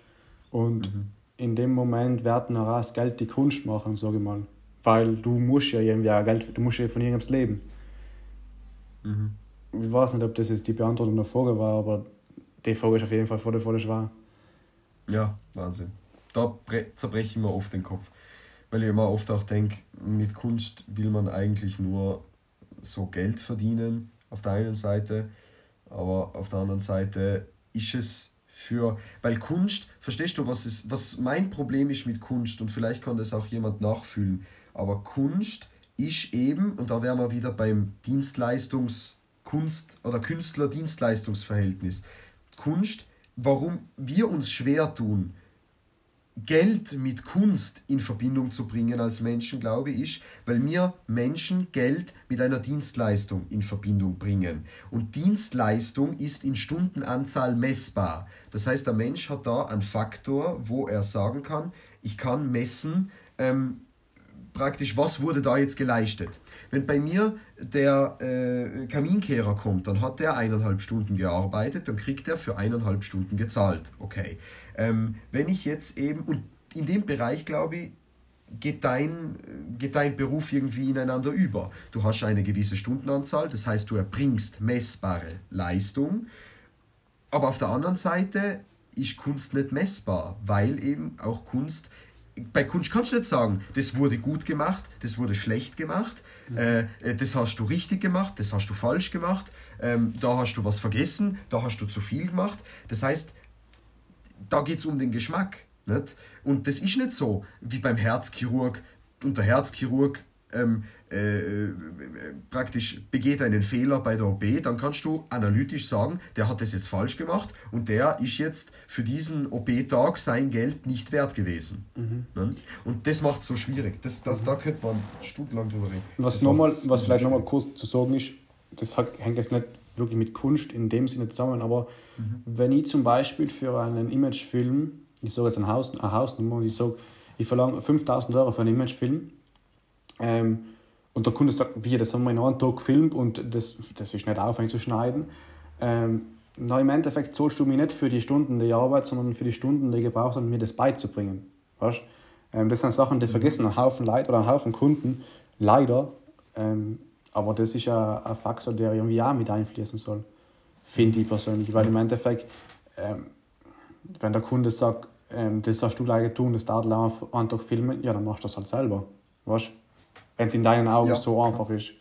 Und mhm. In dem Moment wird dann auch das Geld die Kunst machen, sage ich mal. Weil du musst ja irgendwie auch Geld, du musst ja von irgendwas leben. Mhm. Ich weiß nicht, ob das jetzt die Beantwortung der Frage war, aber die Frage ist auf jeden Fall voll, voll schwer. Ja, Wahnsinn. Da zerbreche ich mir oft den Kopf. Weil ich immer oft auch denke, mit Kunst will man eigentlich nur so Geld verdienen, auf der einen Seite. Aber auf der anderen Seite ist es für, weil Kunst, verstehst du, was, ist, was mein Problem ist mit Kunst und vielleicht kann das auch jemand nachfühlen, aber Kunst ist eben, und da wären wir wieder beim Dienstleistungs-Kunst- oder Künstler-Dienstleistungsverhältnis. Kunst, warum wir uns schwer tun, Geld mit Kunst in Verbindung zu bringen als Menschen, glaube ich, weil mir Menschen Geld mit einer Dienstleistung in Verbindung bringen. Und Dienstleistung ist in Stundenanzahl messbar. Das heißt, der Mensch hat da einen Faktor, wo er sagen kann, ich kann messen, ähm, praktisch, was wurde da jetzt geleistet. Wenn bei mir der äh, Kaminkehrer kommt, dann hat der eineinhalb Stunden gearbeitet, dann kriegt er für eineinhalb Stunden gezahlt. Okay. Ähm, wenn ich jetzt eben, und in dem Bereich glaube ich, geht dein, geht dein Beruf irgendwie ineinander über. Du hast eine gewisse Stundenanzahl, das heißt, du erbringst messbare Leistung, aber auf der anderen Seite ist Kunst nicht messbar, weil eben auch Kunst bei Kunst kannst du nicht sagen, das wurde gut gemacht, das wurde schlecht gemacht, mhm. äh, das hast du richtig gemacht, das hast du falsch gemacht, ähm, da hast du was vergessen, da hast du zu viel gemacht. Das heißt, da geht es um den Geschmack. Nicht? Und das ist nicht so wie beim Herzchirurg. Und der Herzchirurg ähm, äh, äh, praktisch begeht einen Fehler bei der OP, dann kannst du analytisch sagen, der hat das jetzt falsch gemacht und der ist jetzt für diesen OP-Tag sein Geld nicht wert gewesen. Mhm. Ne? Und das macht es so schwierig. Das, das, Da könnte man stundenlang drüber reden. Was, noch mal, was vielleicht nochmal kurz zu sagen ist, das hängt jetzt nicht wirklich mit Kunst in dem Sinne zusammen, aber mhm. wenn ich zum Beispiel für einen Imagefilm, ich sage jetzt ein Haus, eine Hausnummer und ich sage, ich verlange 5000 Euro für einen Imagefilm, ähm, und der Kunde sagt, wir, das haben wir in einem Tag gefilmt und das, das ist nicht aufwendig zu schneiden. Ähm, na, Im Endeffekt zahlst du mir nicht für die Stunden der Arbeit, sondern für die Stunden, die gebraucht haben, mir das beizubringen. Weißt? Ähm, das sind Sachen, die vergessen ein Haufen Leute oder ein Haufen Kunden, leider. Ähm, aber das ist ja ein Faktor, der irgendwie auch mit einfließen soll, finde ich persönlich. Weil im Endeffekt, ähm, wenn der Kunde sagt, ähm, das hast du leider tun, das dauert einen Tag filmen, ja, dann machst du das halt selber. Weißt? Wenn es in deinen Augen ja. so einfach ist.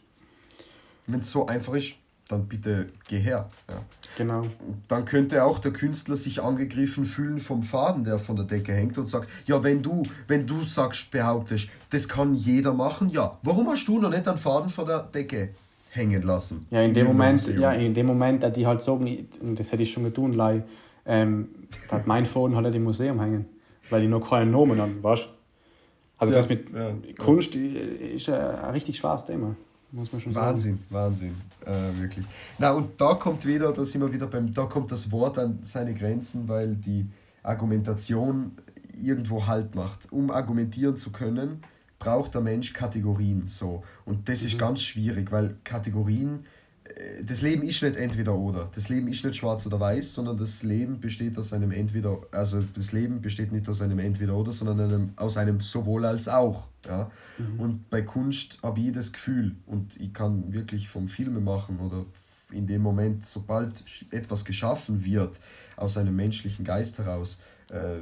Wenn es so einfach ist, dann bitte geh her. Ja. Genau. Dann könnte auch der Künstler sich angegriffen fühlen vom Faden, der von der Decke hängt und sagt, ja, wenn du, wenn du sagst, behauptest, das kann jeder machen, ja, warum hast du noch nicht einen Faden von der Decke hängen lassen? Ja, in dem Moment, ja, in dem Moment, dass die halt sagen, das hätte ich schon getan, lei, ähm, hat mein Phone halt im Museum hängen, weil die noch keinen Namen haben, weißt du? Also ja, das mit ja, Kunst ja. ist ein richtig schweres Thema, muss man schon Wahnsinn, sagen. Wahnsinn, Wahnsinn, äh, wirklich. Na und da kommt wieder, da sind wir wieder beim, da kommt das Wort an seine Grenzen, weil die Argumentation irgendwo Halt macht. Um argumentieren zu können, braucht der Mensch Kategorien so. Und das mhm. ist ganz schwierig, weil Kategorien äh, das Leben ist nicht entweder oder. Das Leben ist nicht schwarz oder weiß, sondern das Leben besteht aus einem entweder, also das Leben besteht nicht aus einem entweder oder, sondern einem, aus einem sowohl als auch. Ja? Mhm. Und bei Kunst habe ich das Gefühl, und ich kann wirklich vom Filme machen oder in dem Moment, sobald etwas geschaffen wird, aus einem menschlichen Geist heraus, äh,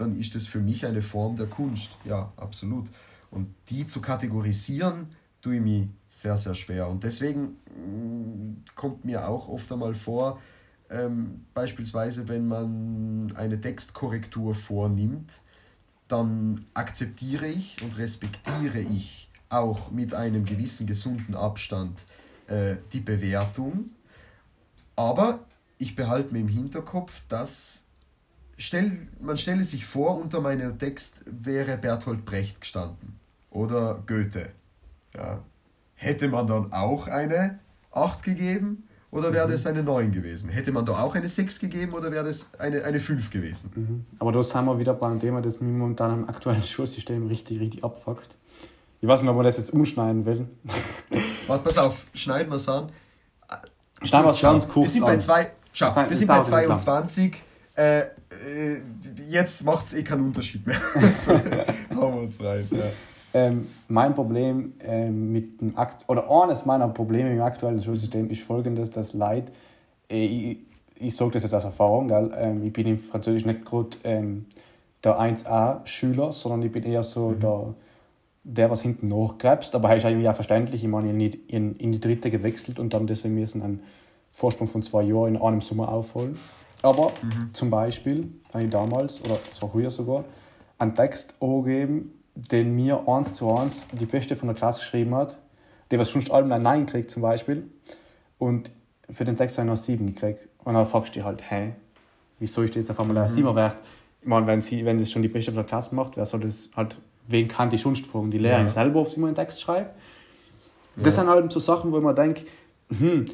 dann ist das für mich eine Form der Kunst. Ja, absolut. Und die zu kategorisieren, tue ich mich sehr, sehr schwer. Und deswegen mm, kommt mir auch oft einmal vor, ähm, beispielsweise wenn man eine Textkorrektur vornimmt, dann akzeptiere ich und respektiere ich auch mit einem gewissen gesunden Abstand äh, die Bewertung. Aber ich behalte mir im Hinterkopf, dass stell, man stelle sich vor, unter meinem Text wäre Bertolt Brecht gestanden oder Goethe ja. Hätte man dann auch eine 8 gegeben oder wäre mhm. das eine 9 gewesen? Hätte man da auch eine 6 gegeben oder wäre das eine, eine 5 gewesen? Mhm. Aber da sind wir wieder beim Thema, das mich momentan im aktuellen Schulsystem richtig, richtig abfuckt. Ich weiß nicht, ob man das jetzt umschneiden will. Warte, pass auf, schneiden wir es an. Schneiden wir es ganz kurz Wir sind bei, zwei, schau, das wir sind bei 22. Äh, äh, jetzt macht es eh keinen Unterschied mehr. so, hauen wir uns rein. Ja. Ähm, mein Problem ähm, mit dem Akt oder eines meiner Probleme im aktuellen Schulsystem ist folgendes, dass Leid, äh, ich, ich sage das jetzt aus Erfahrung, gell? Ähm, ich bin im Französisch nicht gerade ähm, der 1A-Schüler, sondern ich bin eher so mhm. der, der, was hinten nachgräbst, aber ist eigentlich auch verständlich, ich meine, ich in, in die dritte gewechselt und dann deswegen müssen einen Vorsprung von zwei Jahren in einem Sommer aufholen. Aber mhm. zum Beispiel habe ich damals, oder das war früher sogar, einen Text angegeben, den mir eins zu eins die Beste von der Klasse geschrieben hat, der was schon allem ein Nein kriegt zum Beispiel und für den Text habe ich noch 7 gekriegt. Und dann fragst du dich halt, hä, wieso ist jetzt auf einmal ein mhm. 7 wert? Ich meine, wenn, sie, wenn das schon die Beste von der Klasse macht, wer soll das halt, wen kann die sonst fragen? Die Lehrerin ja. selber, ob sie mal einen Text schreibt? Ja. Das sind halt so Sachen, wo man denkt, hm,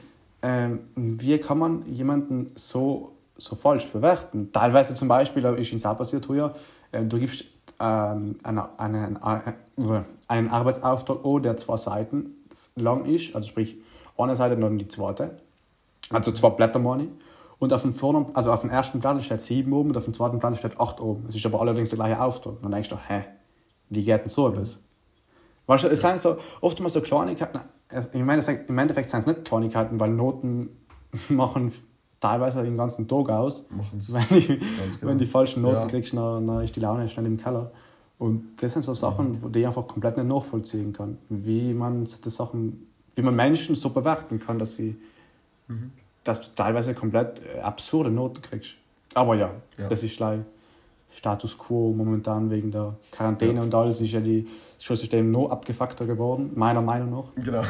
ähm, wie kann man jemanden so, so falsch bewerten? Teilweise zum Beispiel, ist uns auch passiert früher, äh, du gibst ähm, einen, einen, einen Arbeitsauftrag an, der zwei Seiten lang ist, also sprich eine Seite und dann die zweite, also zwei Blätter meine ich. Und auf dem, vorderen, also auf dem ersten Blatt steht 7 oben und auf dem zweiten Blatt steht 8 oben. Es ist aber allerdings der gleiche Auftrag. Und dann denkst du, hä, wie geht denn so etwas? Weißt du, es sind so, oftmals so Kleinigkeiten, ich meine, im Endeffekt sind es nicht Kleinigkeiten, weil Noten machen teilweise den ganzen Tag aus. Machen's wenn, die, genau. wenn die falschen Noten ja. kriegst, dann, dann ist die Laune schnell im Keller. Und das sind so Sachen, ja. die ich einfach komplett nicht nachvollziehen kann. Wie man das Sachen, wie man Menschen so bewerten kann, dass sie mhm. dass du teilweise komplett äh, absurde Noten kriegst. Aber ja, ja. das ist leider Status quo momentan wegen der Quarantäne ja. und alles ist ja die Schulsystem noch abgefuckter geworden, meiner Meinung nach. Genau.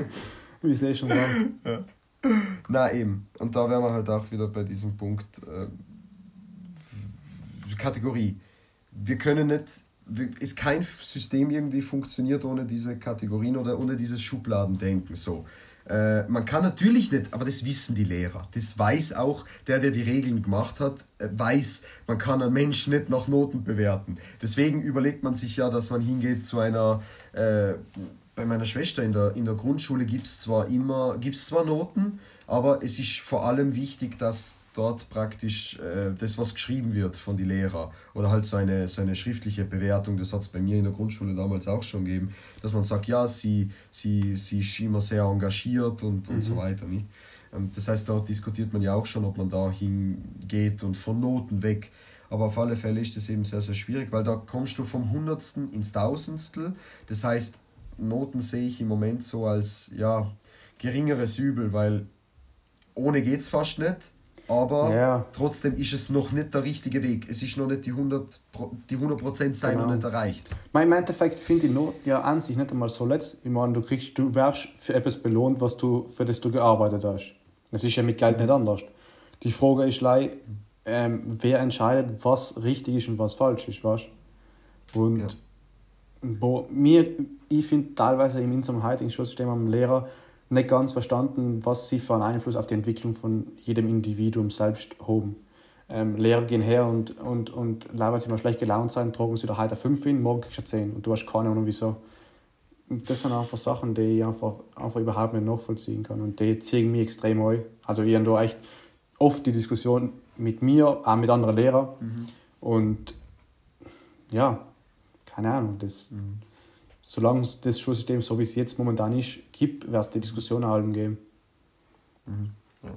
Wie sehe ich schon ja. Na eben. Und da wären wir halt auch wieder bei diesem Punkt äh, Kategorie. Wir können nicht, ist kein System irgendwie funktioniert ohne diese Kategorien oder ohne dieses Schubladendenken. So. Äh, man kann natürlich nicht, aber das wissen die Lehrer. Das weiß auch der, der die Regeln gemacht hat, äh, weiß, man kann einen Menschen nicht nach Noten bewerten. Deswegen überlegt man sich ja, dass man hingeht zu einer äh, bei meiner Schwester in der, in der Grundschule gibt es zwar immer, gibt's zwar Noten, aber es ist vor allem wichtig, dass dort praktisch äh, das, was geschrieben wird von den Lehrern oder halt so eine, so eine schriftliche Bewertung, das hat es bei mir in der Grundschule damals auch schon gegeben, dass man sagt, ja, sie, sie, sie ist immer sehr engagiert und, und mhm. so weiter. Nicht? Ähm, das heißt, dort diskutiert man ja auch schon, ob man da hingeht und von Noten weg. Aber auf alle Fälle ist das eben sehr, sehr schwierig, weil da kommst du vom Hundertsten ins Tausendstel. Das heißt, Noten sehe ich im Moment so als ja, geringeres Übel, weil ohne geht es fast nicht. Aber Ja. trotzdem ist es noch nicht der richtige Weg. Es ist noch nicht die 100%, Pro- die 100 sein Genau. noch nicht erreicht. Mein, Im Endeffekt finde ich nur ja an sich nicht einmal so letzt. Ich meine, du kriegst, du wirst für etwas belohnt, was du, für das du gearbeitet hast. Das ist ja mit Geld nicht anders. Die Frage ist leider, ähm, wer entscheidet, was richtig ist und was falsch ist, weißt? Und Ja. Wo mir, ich finde teilweise in unserem heutigen Schulsystem am Lehrer nicht ganz verstanden, was sie für einen Einfluss auf die Entwicklung von jedem Individuum selbst haben. Ähm, Lehrer gehen her und, und, und leider, sie mal schlecht gelaunt sein, tragen sie da heute 5 hin, morgen kriegst du 10 und du hast keine Ahnung wieso. Das sind einfach Sachen, die ich einfach, einfach überhaupt nicht nachvollziehen kann und die ziehen mich extrem an. Also ich habe da echt oft die Diskussion mit mir, auch mit anderen Lehrern und ja, keine Ahnung, das, solange es das Schulsystem, so wie es jetzt momentan ist, gibt, wird es die Diskussion auch geben. Ja.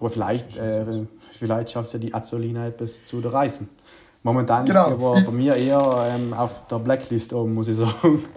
Aber vielleicht, äh, vielleicht schafft es ja die Azolina etwas zu reißen. Momentan Genau, ist sie aber bei mir eher ähm, auf der Blacklist oben, muss ich sagen.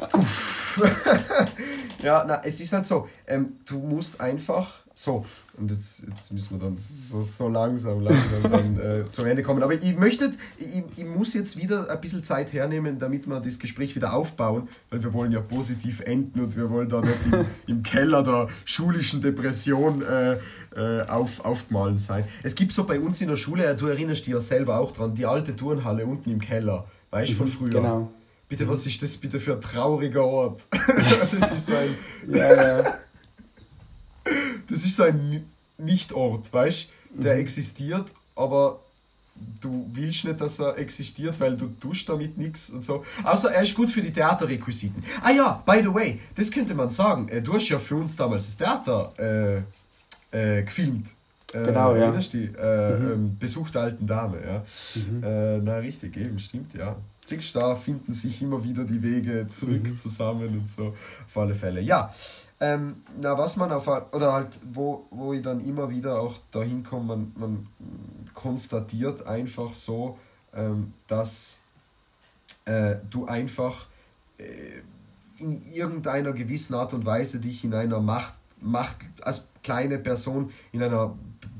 Ja, na, es ist halt so, ähm, du musst einfach so, und jetzt, jetzt müssen wir dann so, so langsam, langsam dann äh, zum Ende kommen. Aber ich möchte, ich, ich muss jetzt wieder ein bisschen Zeit hernehmen, damit wir das Gespräch wieder aufbauen, weil wir wollen ja positiv enden und wir wollen da nicht im, im Keller der schulischen Depression äh, äh, auf, aufgemahlen sein. Es gibt so bei uns in der Schule, du erinnerst dich ja selber auch dran, die alte Turnhalle unten im Keller, weißt du, von früher. Genau. Bitte, was ist das bitte für ein trauriger Ort? das ist so ein, Ja, ja. Das ist so ein Ni- Nicht-Ort, weißt du? Der Mhm. existiert, aber du willst nicht, dass er existiert, weil du tust damit nichts und so. Außer er ist gut für die Theaterrequisiten. Ah ja, by the way, das könnte man sagen. Äh, Du hast ja für uns damals das Theater äh, äh, gefilmt. Äh, Genau, ja. Erinnerst du? Äh, ähm, Besuch der alten Dame, ja. Mhm. Äh, na, richtig, eben, stimmt, ja. Da finden sich immer wieder die Wege zurück Mhm. zusammen und so, auf alle Fälle. Ja, ähm, na, was man auf, oder halt, wo, wo ich dann immer wieder auch dahin komme, man, man konstatiert einfach so, ähm, dass äh, du einfach äh, in irgendeiner gewissen Art und Weise dich in einer Macht, Macht als kleine Person in einer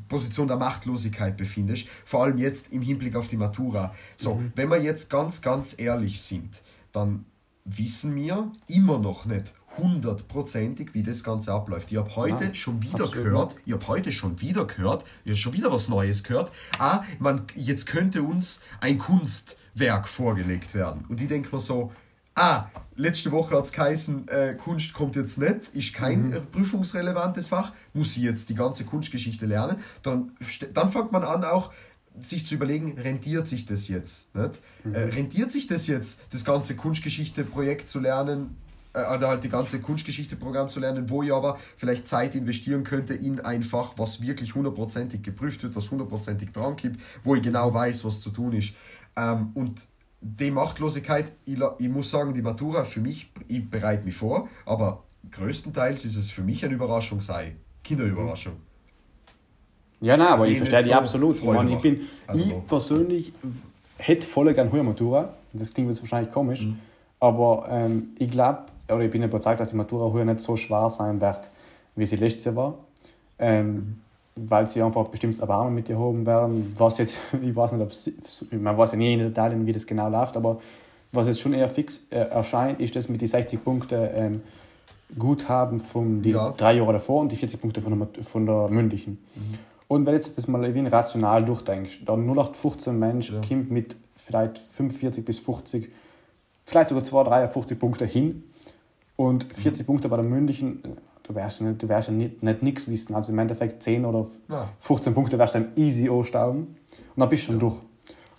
Position der Machtlosigkeit befindest, vor allem jetzt im Hinblick auf die Matura. So, wenn wir jetzt ganz, ganz ehrlich sind, dann wissen wir immer noch nicht hundertprozentig, wie das Ganze abläuft. Ich habe heute Ja, schon wieder gehört, ich habe heute schon wieder gehört, ich habe schon wieder was Neues gehört, ah, man, jetzt könnte uns ein Kunstwerk vorgelegt werden. Und ich denke mir so, ah, letzte Woche hat es geheißen, äh, Kunst kommt jetzt nicht, ist kein äh, prüfungsrelevantes Fach, muss ich jetzt die ganze Kunstgeschichte lernen. Dann, dann fängt man an auch, sich zu überlegen, rentiert sich das jetzt? Nicht? Äh, rentiert sich das jetzt, das ganze Kunstgeschichte-Projekt zu lernen, oder halt die ganze Kunstgeschichte-Programm zu lernen, wo ich aber vielleicht Zeit investieren könnte in ein Fach, was wirklich hundertprozentig geprüft wird, was hundertprozentig dran gibt, wo ich genau weiß, was zu tun ist. Ähm, und die Machtlosigkeit, ich, ich muss sagen, die Matura für mich, ich bereite mich vor, aber größtenteils ist es für mich eine Überraschung sei. Kinderüberraschung. Ja, nein, aber Die ich verstehe die so absolut. Ich, Freude meine, ich, bin, Also ich persönlich hätte voll gerne hohe Matura. Das klingt jetzt wahrscheinlich komisch. Mhm. Aber ähm, ich glaube, oder ich bin überzeugt, dass die Matura heuer nicht so schwer sein wird, wie sie letztes Jahr war. Ähm, weil sie einfach bestimmtes Erbarmen mit dir haben werden. Was jetzt, ich weiß nicht, ob sie, man weiß ja nie in Details, wie das genau läuft, aber was jetzt schon eher fix äh, erscheint, ist das mit den 60 Punkten ähm, Guthaben von die Ja. drei Jahre davor und die 40 Punkte von der, von der mündlichen. Und wenn jetzt das mal irgendwie rational durchdenkst, dann 0815 Mensch Ja. kommt mit vielleicht 45 bis 50, vielleicht sogar 2, 53 Punkte hin und 40 Punkte bei der mündlichen, äh, du wirst ja nicht, du wirst ja nicht, nicht nichts wissen, also im Endeffekt 10 oder Ja. 15 Punkte wirst du easy anstauben und dann bist du schon durch.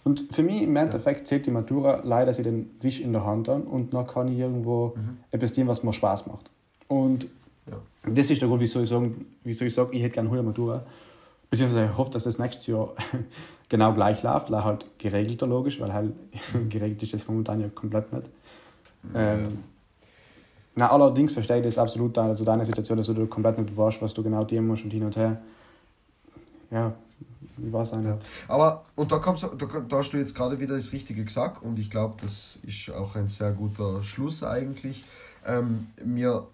Und für mich im Endeffekt zählt die Matura leider sie den Wisch in der Hand an und dann kann ich irgendwo etwas tun, was mir Spaß macht. Und Ja. das ist der Grund, wieso ich sage, wieso ich, sage, ich hätte gerne eine Matura. Beziehungsweise ich hoffe, dass das nächstes Jahr genau gleich läuft, leider halt geregelter logisch, weil halt geregelt ist das momentan ja komplett nicht. Ähm, na, allerdings verstehe ich das absolut, also deine Situation, dass du komplett nicht weißt, was du genau tun musst und hin und her. Ja, ich weiß auch nicht. Aber, und da, kommst, da, da hast du jetzt gerade wieder das Richtige gesagt und ich glaube, das ist auch ein sehr guter Schluss eigentlich. Ähm, mir,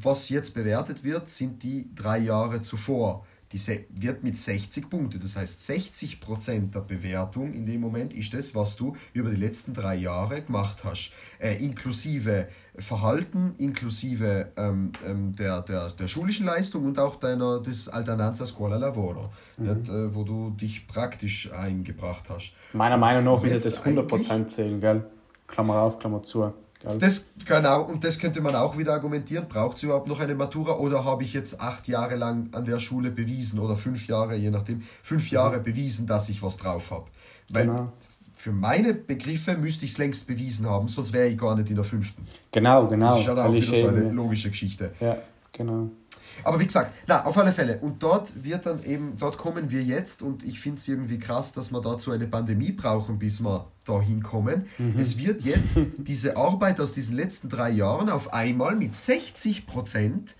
was jetzt bewertet wird, sind die drei Jahre zuvor, die wird mit 60 Punkten. Das heißt, 60% der Bewertung in dem Moment ist das, was du über die letzten drei Jahre gemacht hast. Äh, inklusive Verhalten, inklusive ähm, ähm, der, der, der schulischen Leistung und auch deiner des Alternanza Scuola Lavoro, mhm. nicht, äh, wo du dich praktisch eingebracht hast. Meiner Meinung nach ist das 100% zählen, gell? Klammer auf, Klammer zu. Das, genau, und das könnte man auch wieder argumentieren. Braucht es überhaupt noch eine Matura oder habe ich jetzt acht Jahre lang an der Schule bewiesen oder fünf Jahre, je nachdem, fünf Jahre mhm. bewiesen, dass ich was drauf habe? Weil genau. für meine Begriffe müsste ich es längst bewiesen haben, sonst wäre ich gar nicht in der fünften. Genau, genau. Das ist halt auch wieder so eine logische Geschichte. Ja, genau. Aber wie gesagt, na, auf alle Fälle. Und dort wird dann eben, dort kommen wir jetzt und ich finde es irgendwie krass, dass wir dazu eine Pandemie brauchen, bis wir dahin kommen. Mhm. Es wird jetzt diese Arbeit aus diesen letzten drei Jahren auf einmal mit 60 Prozent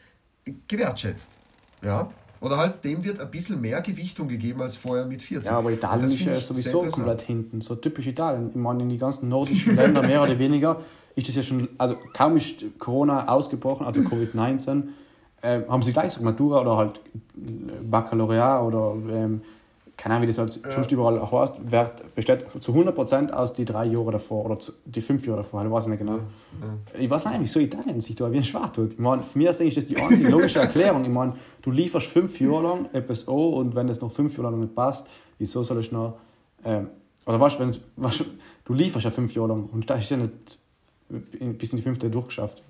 gewertschätzt. Ja. Oder halt dem wird ein bisschen mehr Gewichtung gegeben als vorher mit 40. Ja, aber Italien ist ja sowieso komplett hinten. So typisch Italien. Ich meine, in die ganzen nordischen Länder mehr oder weniger ist das ja schon, also kaum ist Corona ausgebrochen, also Covid-19, äh, haben sie gleich so Matura oder halt Baccalaureat oder ähm, keine Ahnung, wie das halt ja. sonst überall heißt, wird, besteht zu 100% aus die drei Jahre davor oder zu, die fünf Jahre davor, ich weiß nicht genau. Ja. Ich weiß nicht, wieso Italien sich da wie ein Schwach tut. Ich meine, für mich ist das die einzige logische Erklärung. Ich meine, du lieferst fünf Jahre lang etwas an und wenn es noch fünf Jahre lang nicht passt, wieso soll ich noch. Ähm, oder weißt, wenn, weißt, du lieferst ja fünf Jahre lang und da ist ja nicht bis in die fünfte durchgeschafft.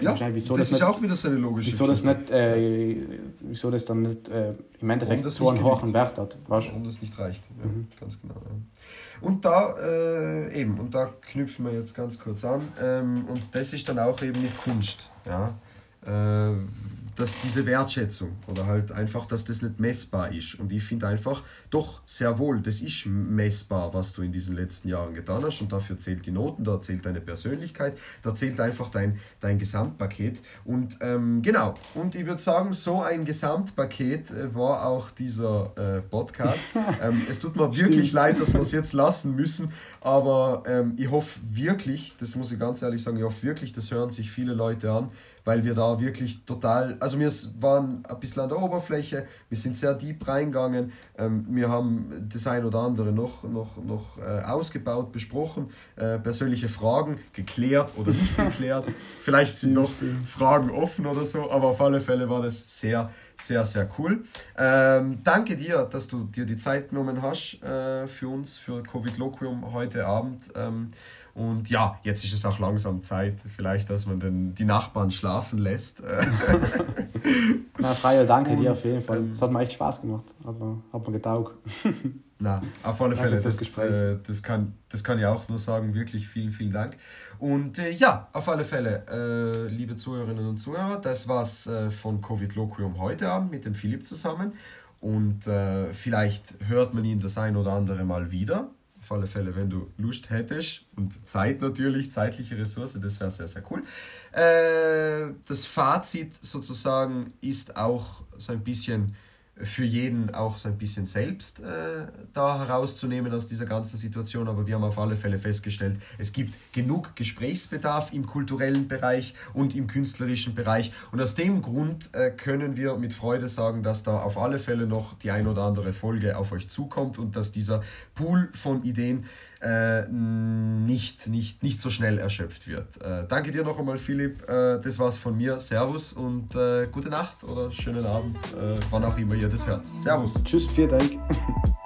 Ja, wieso das, das ist nicht, auch wieder so eine logische wieso das nicht, äh, Wieso das dann nicht äh, im Endeffekt so einen hohen Wert hat. Weißt? Warum das nicht reicht. Ja, mhm. Ganz genau. Ja. Und da äh, eben, und da knüpfen wir jetzt ganz kurz an. Ähm, und das ist dann auch eben mit Kunst. Ja? Dass diese Wertschätzung oder halt einfach, dass das nicht messbar ist. Und ich finde einfach, doch, sehr wohl, das ist messbar, was du in diesen letzten Jahren getan hast und dafür zählt die Noten, da zählt deine Persönlichkeit, da zählt einfach dein, dein Gesamtpaket. Und ähm, genau, und ich würde sagen, so ein Gesamtpaket äh, war auch dieser äh, Podcast. ähm, es tut mir wirklich leid, dass wir es jetzt lassen müssen, aber ähm, ich hoffe wirklich, das muss ich ganz ehrlich sagen, ich hoffe wirklich, das hören sich viele Leute an, weil wir da wirklich total, also wir waren ein bisschen an der Oberfläche, wir sind sehr deep reingegangen, ähm, wir haben das ein oder andere noch, noch, noch äh, ausgebaut, besprochen, äh, persönliche Fragen geklärt oder nicht geklärt, vielleicht sind noch Fragen offen oder so, aber auf alle Fälle war das sehr, sehr, sehr cool. Ähm, danke dir, dass du dir die Zeit genommen hast äh, für uns, für Covid Loquium heute Abend. Ähm, und ja, jetzt ist es auch langsam Zeit, vielleicht, dass man den, die Nachbarn schlafen lässt. Na, Freier, danke und, dir auf jeden Fall. Es hat mir echt Spaß gemacht. Mir, hat mir getaugt. Na, auf alle Fälle, das, äh, das, kann, das kann ich auch nur sagen. Wirklich vielen, vielen Dank. Und äh, ja, auf alle Fälle, äh, liebe Zuhörerinnen und Zuhörer, das war's äh, von Covid Loquium heute Abend mit dem Philipp zusammen. Und äh, vielleicht hört man ihn das ein oder andere Mal wieder auf alle Fälle, wenn du Lust hättest und Zeit natürlich, zeitliche Ressource, das wäre sehr, sehr cool. Äh, das Fazit sozusagen ist auch so ein bisschen für jeden auch so ein bisschen selbst äh, da herauszunehmen aus dieser ganzen Situation. Aber wir haben auf alle Fälle festgestellt, es gibt genug Gesprächsbedarf im kulturellen Bereich und im künstlerischen Bereich. Und aus dem Grund äh, können wir mit Freude sagen, dass da auf alle Fälle noch die ein oder andere Folge auf euch zukommt und dass dieser Pool von Ideen äh, nicht, nicht, nicht so schnell erschöpft wird. Äh, danke dir noch einmal, Philipp. Äh, das war's von mir. Servus und äh, gute Nacht oder schönen Abend, äh, wann auch immer ihr das hört. Servus. Tschüss, vielen Dank.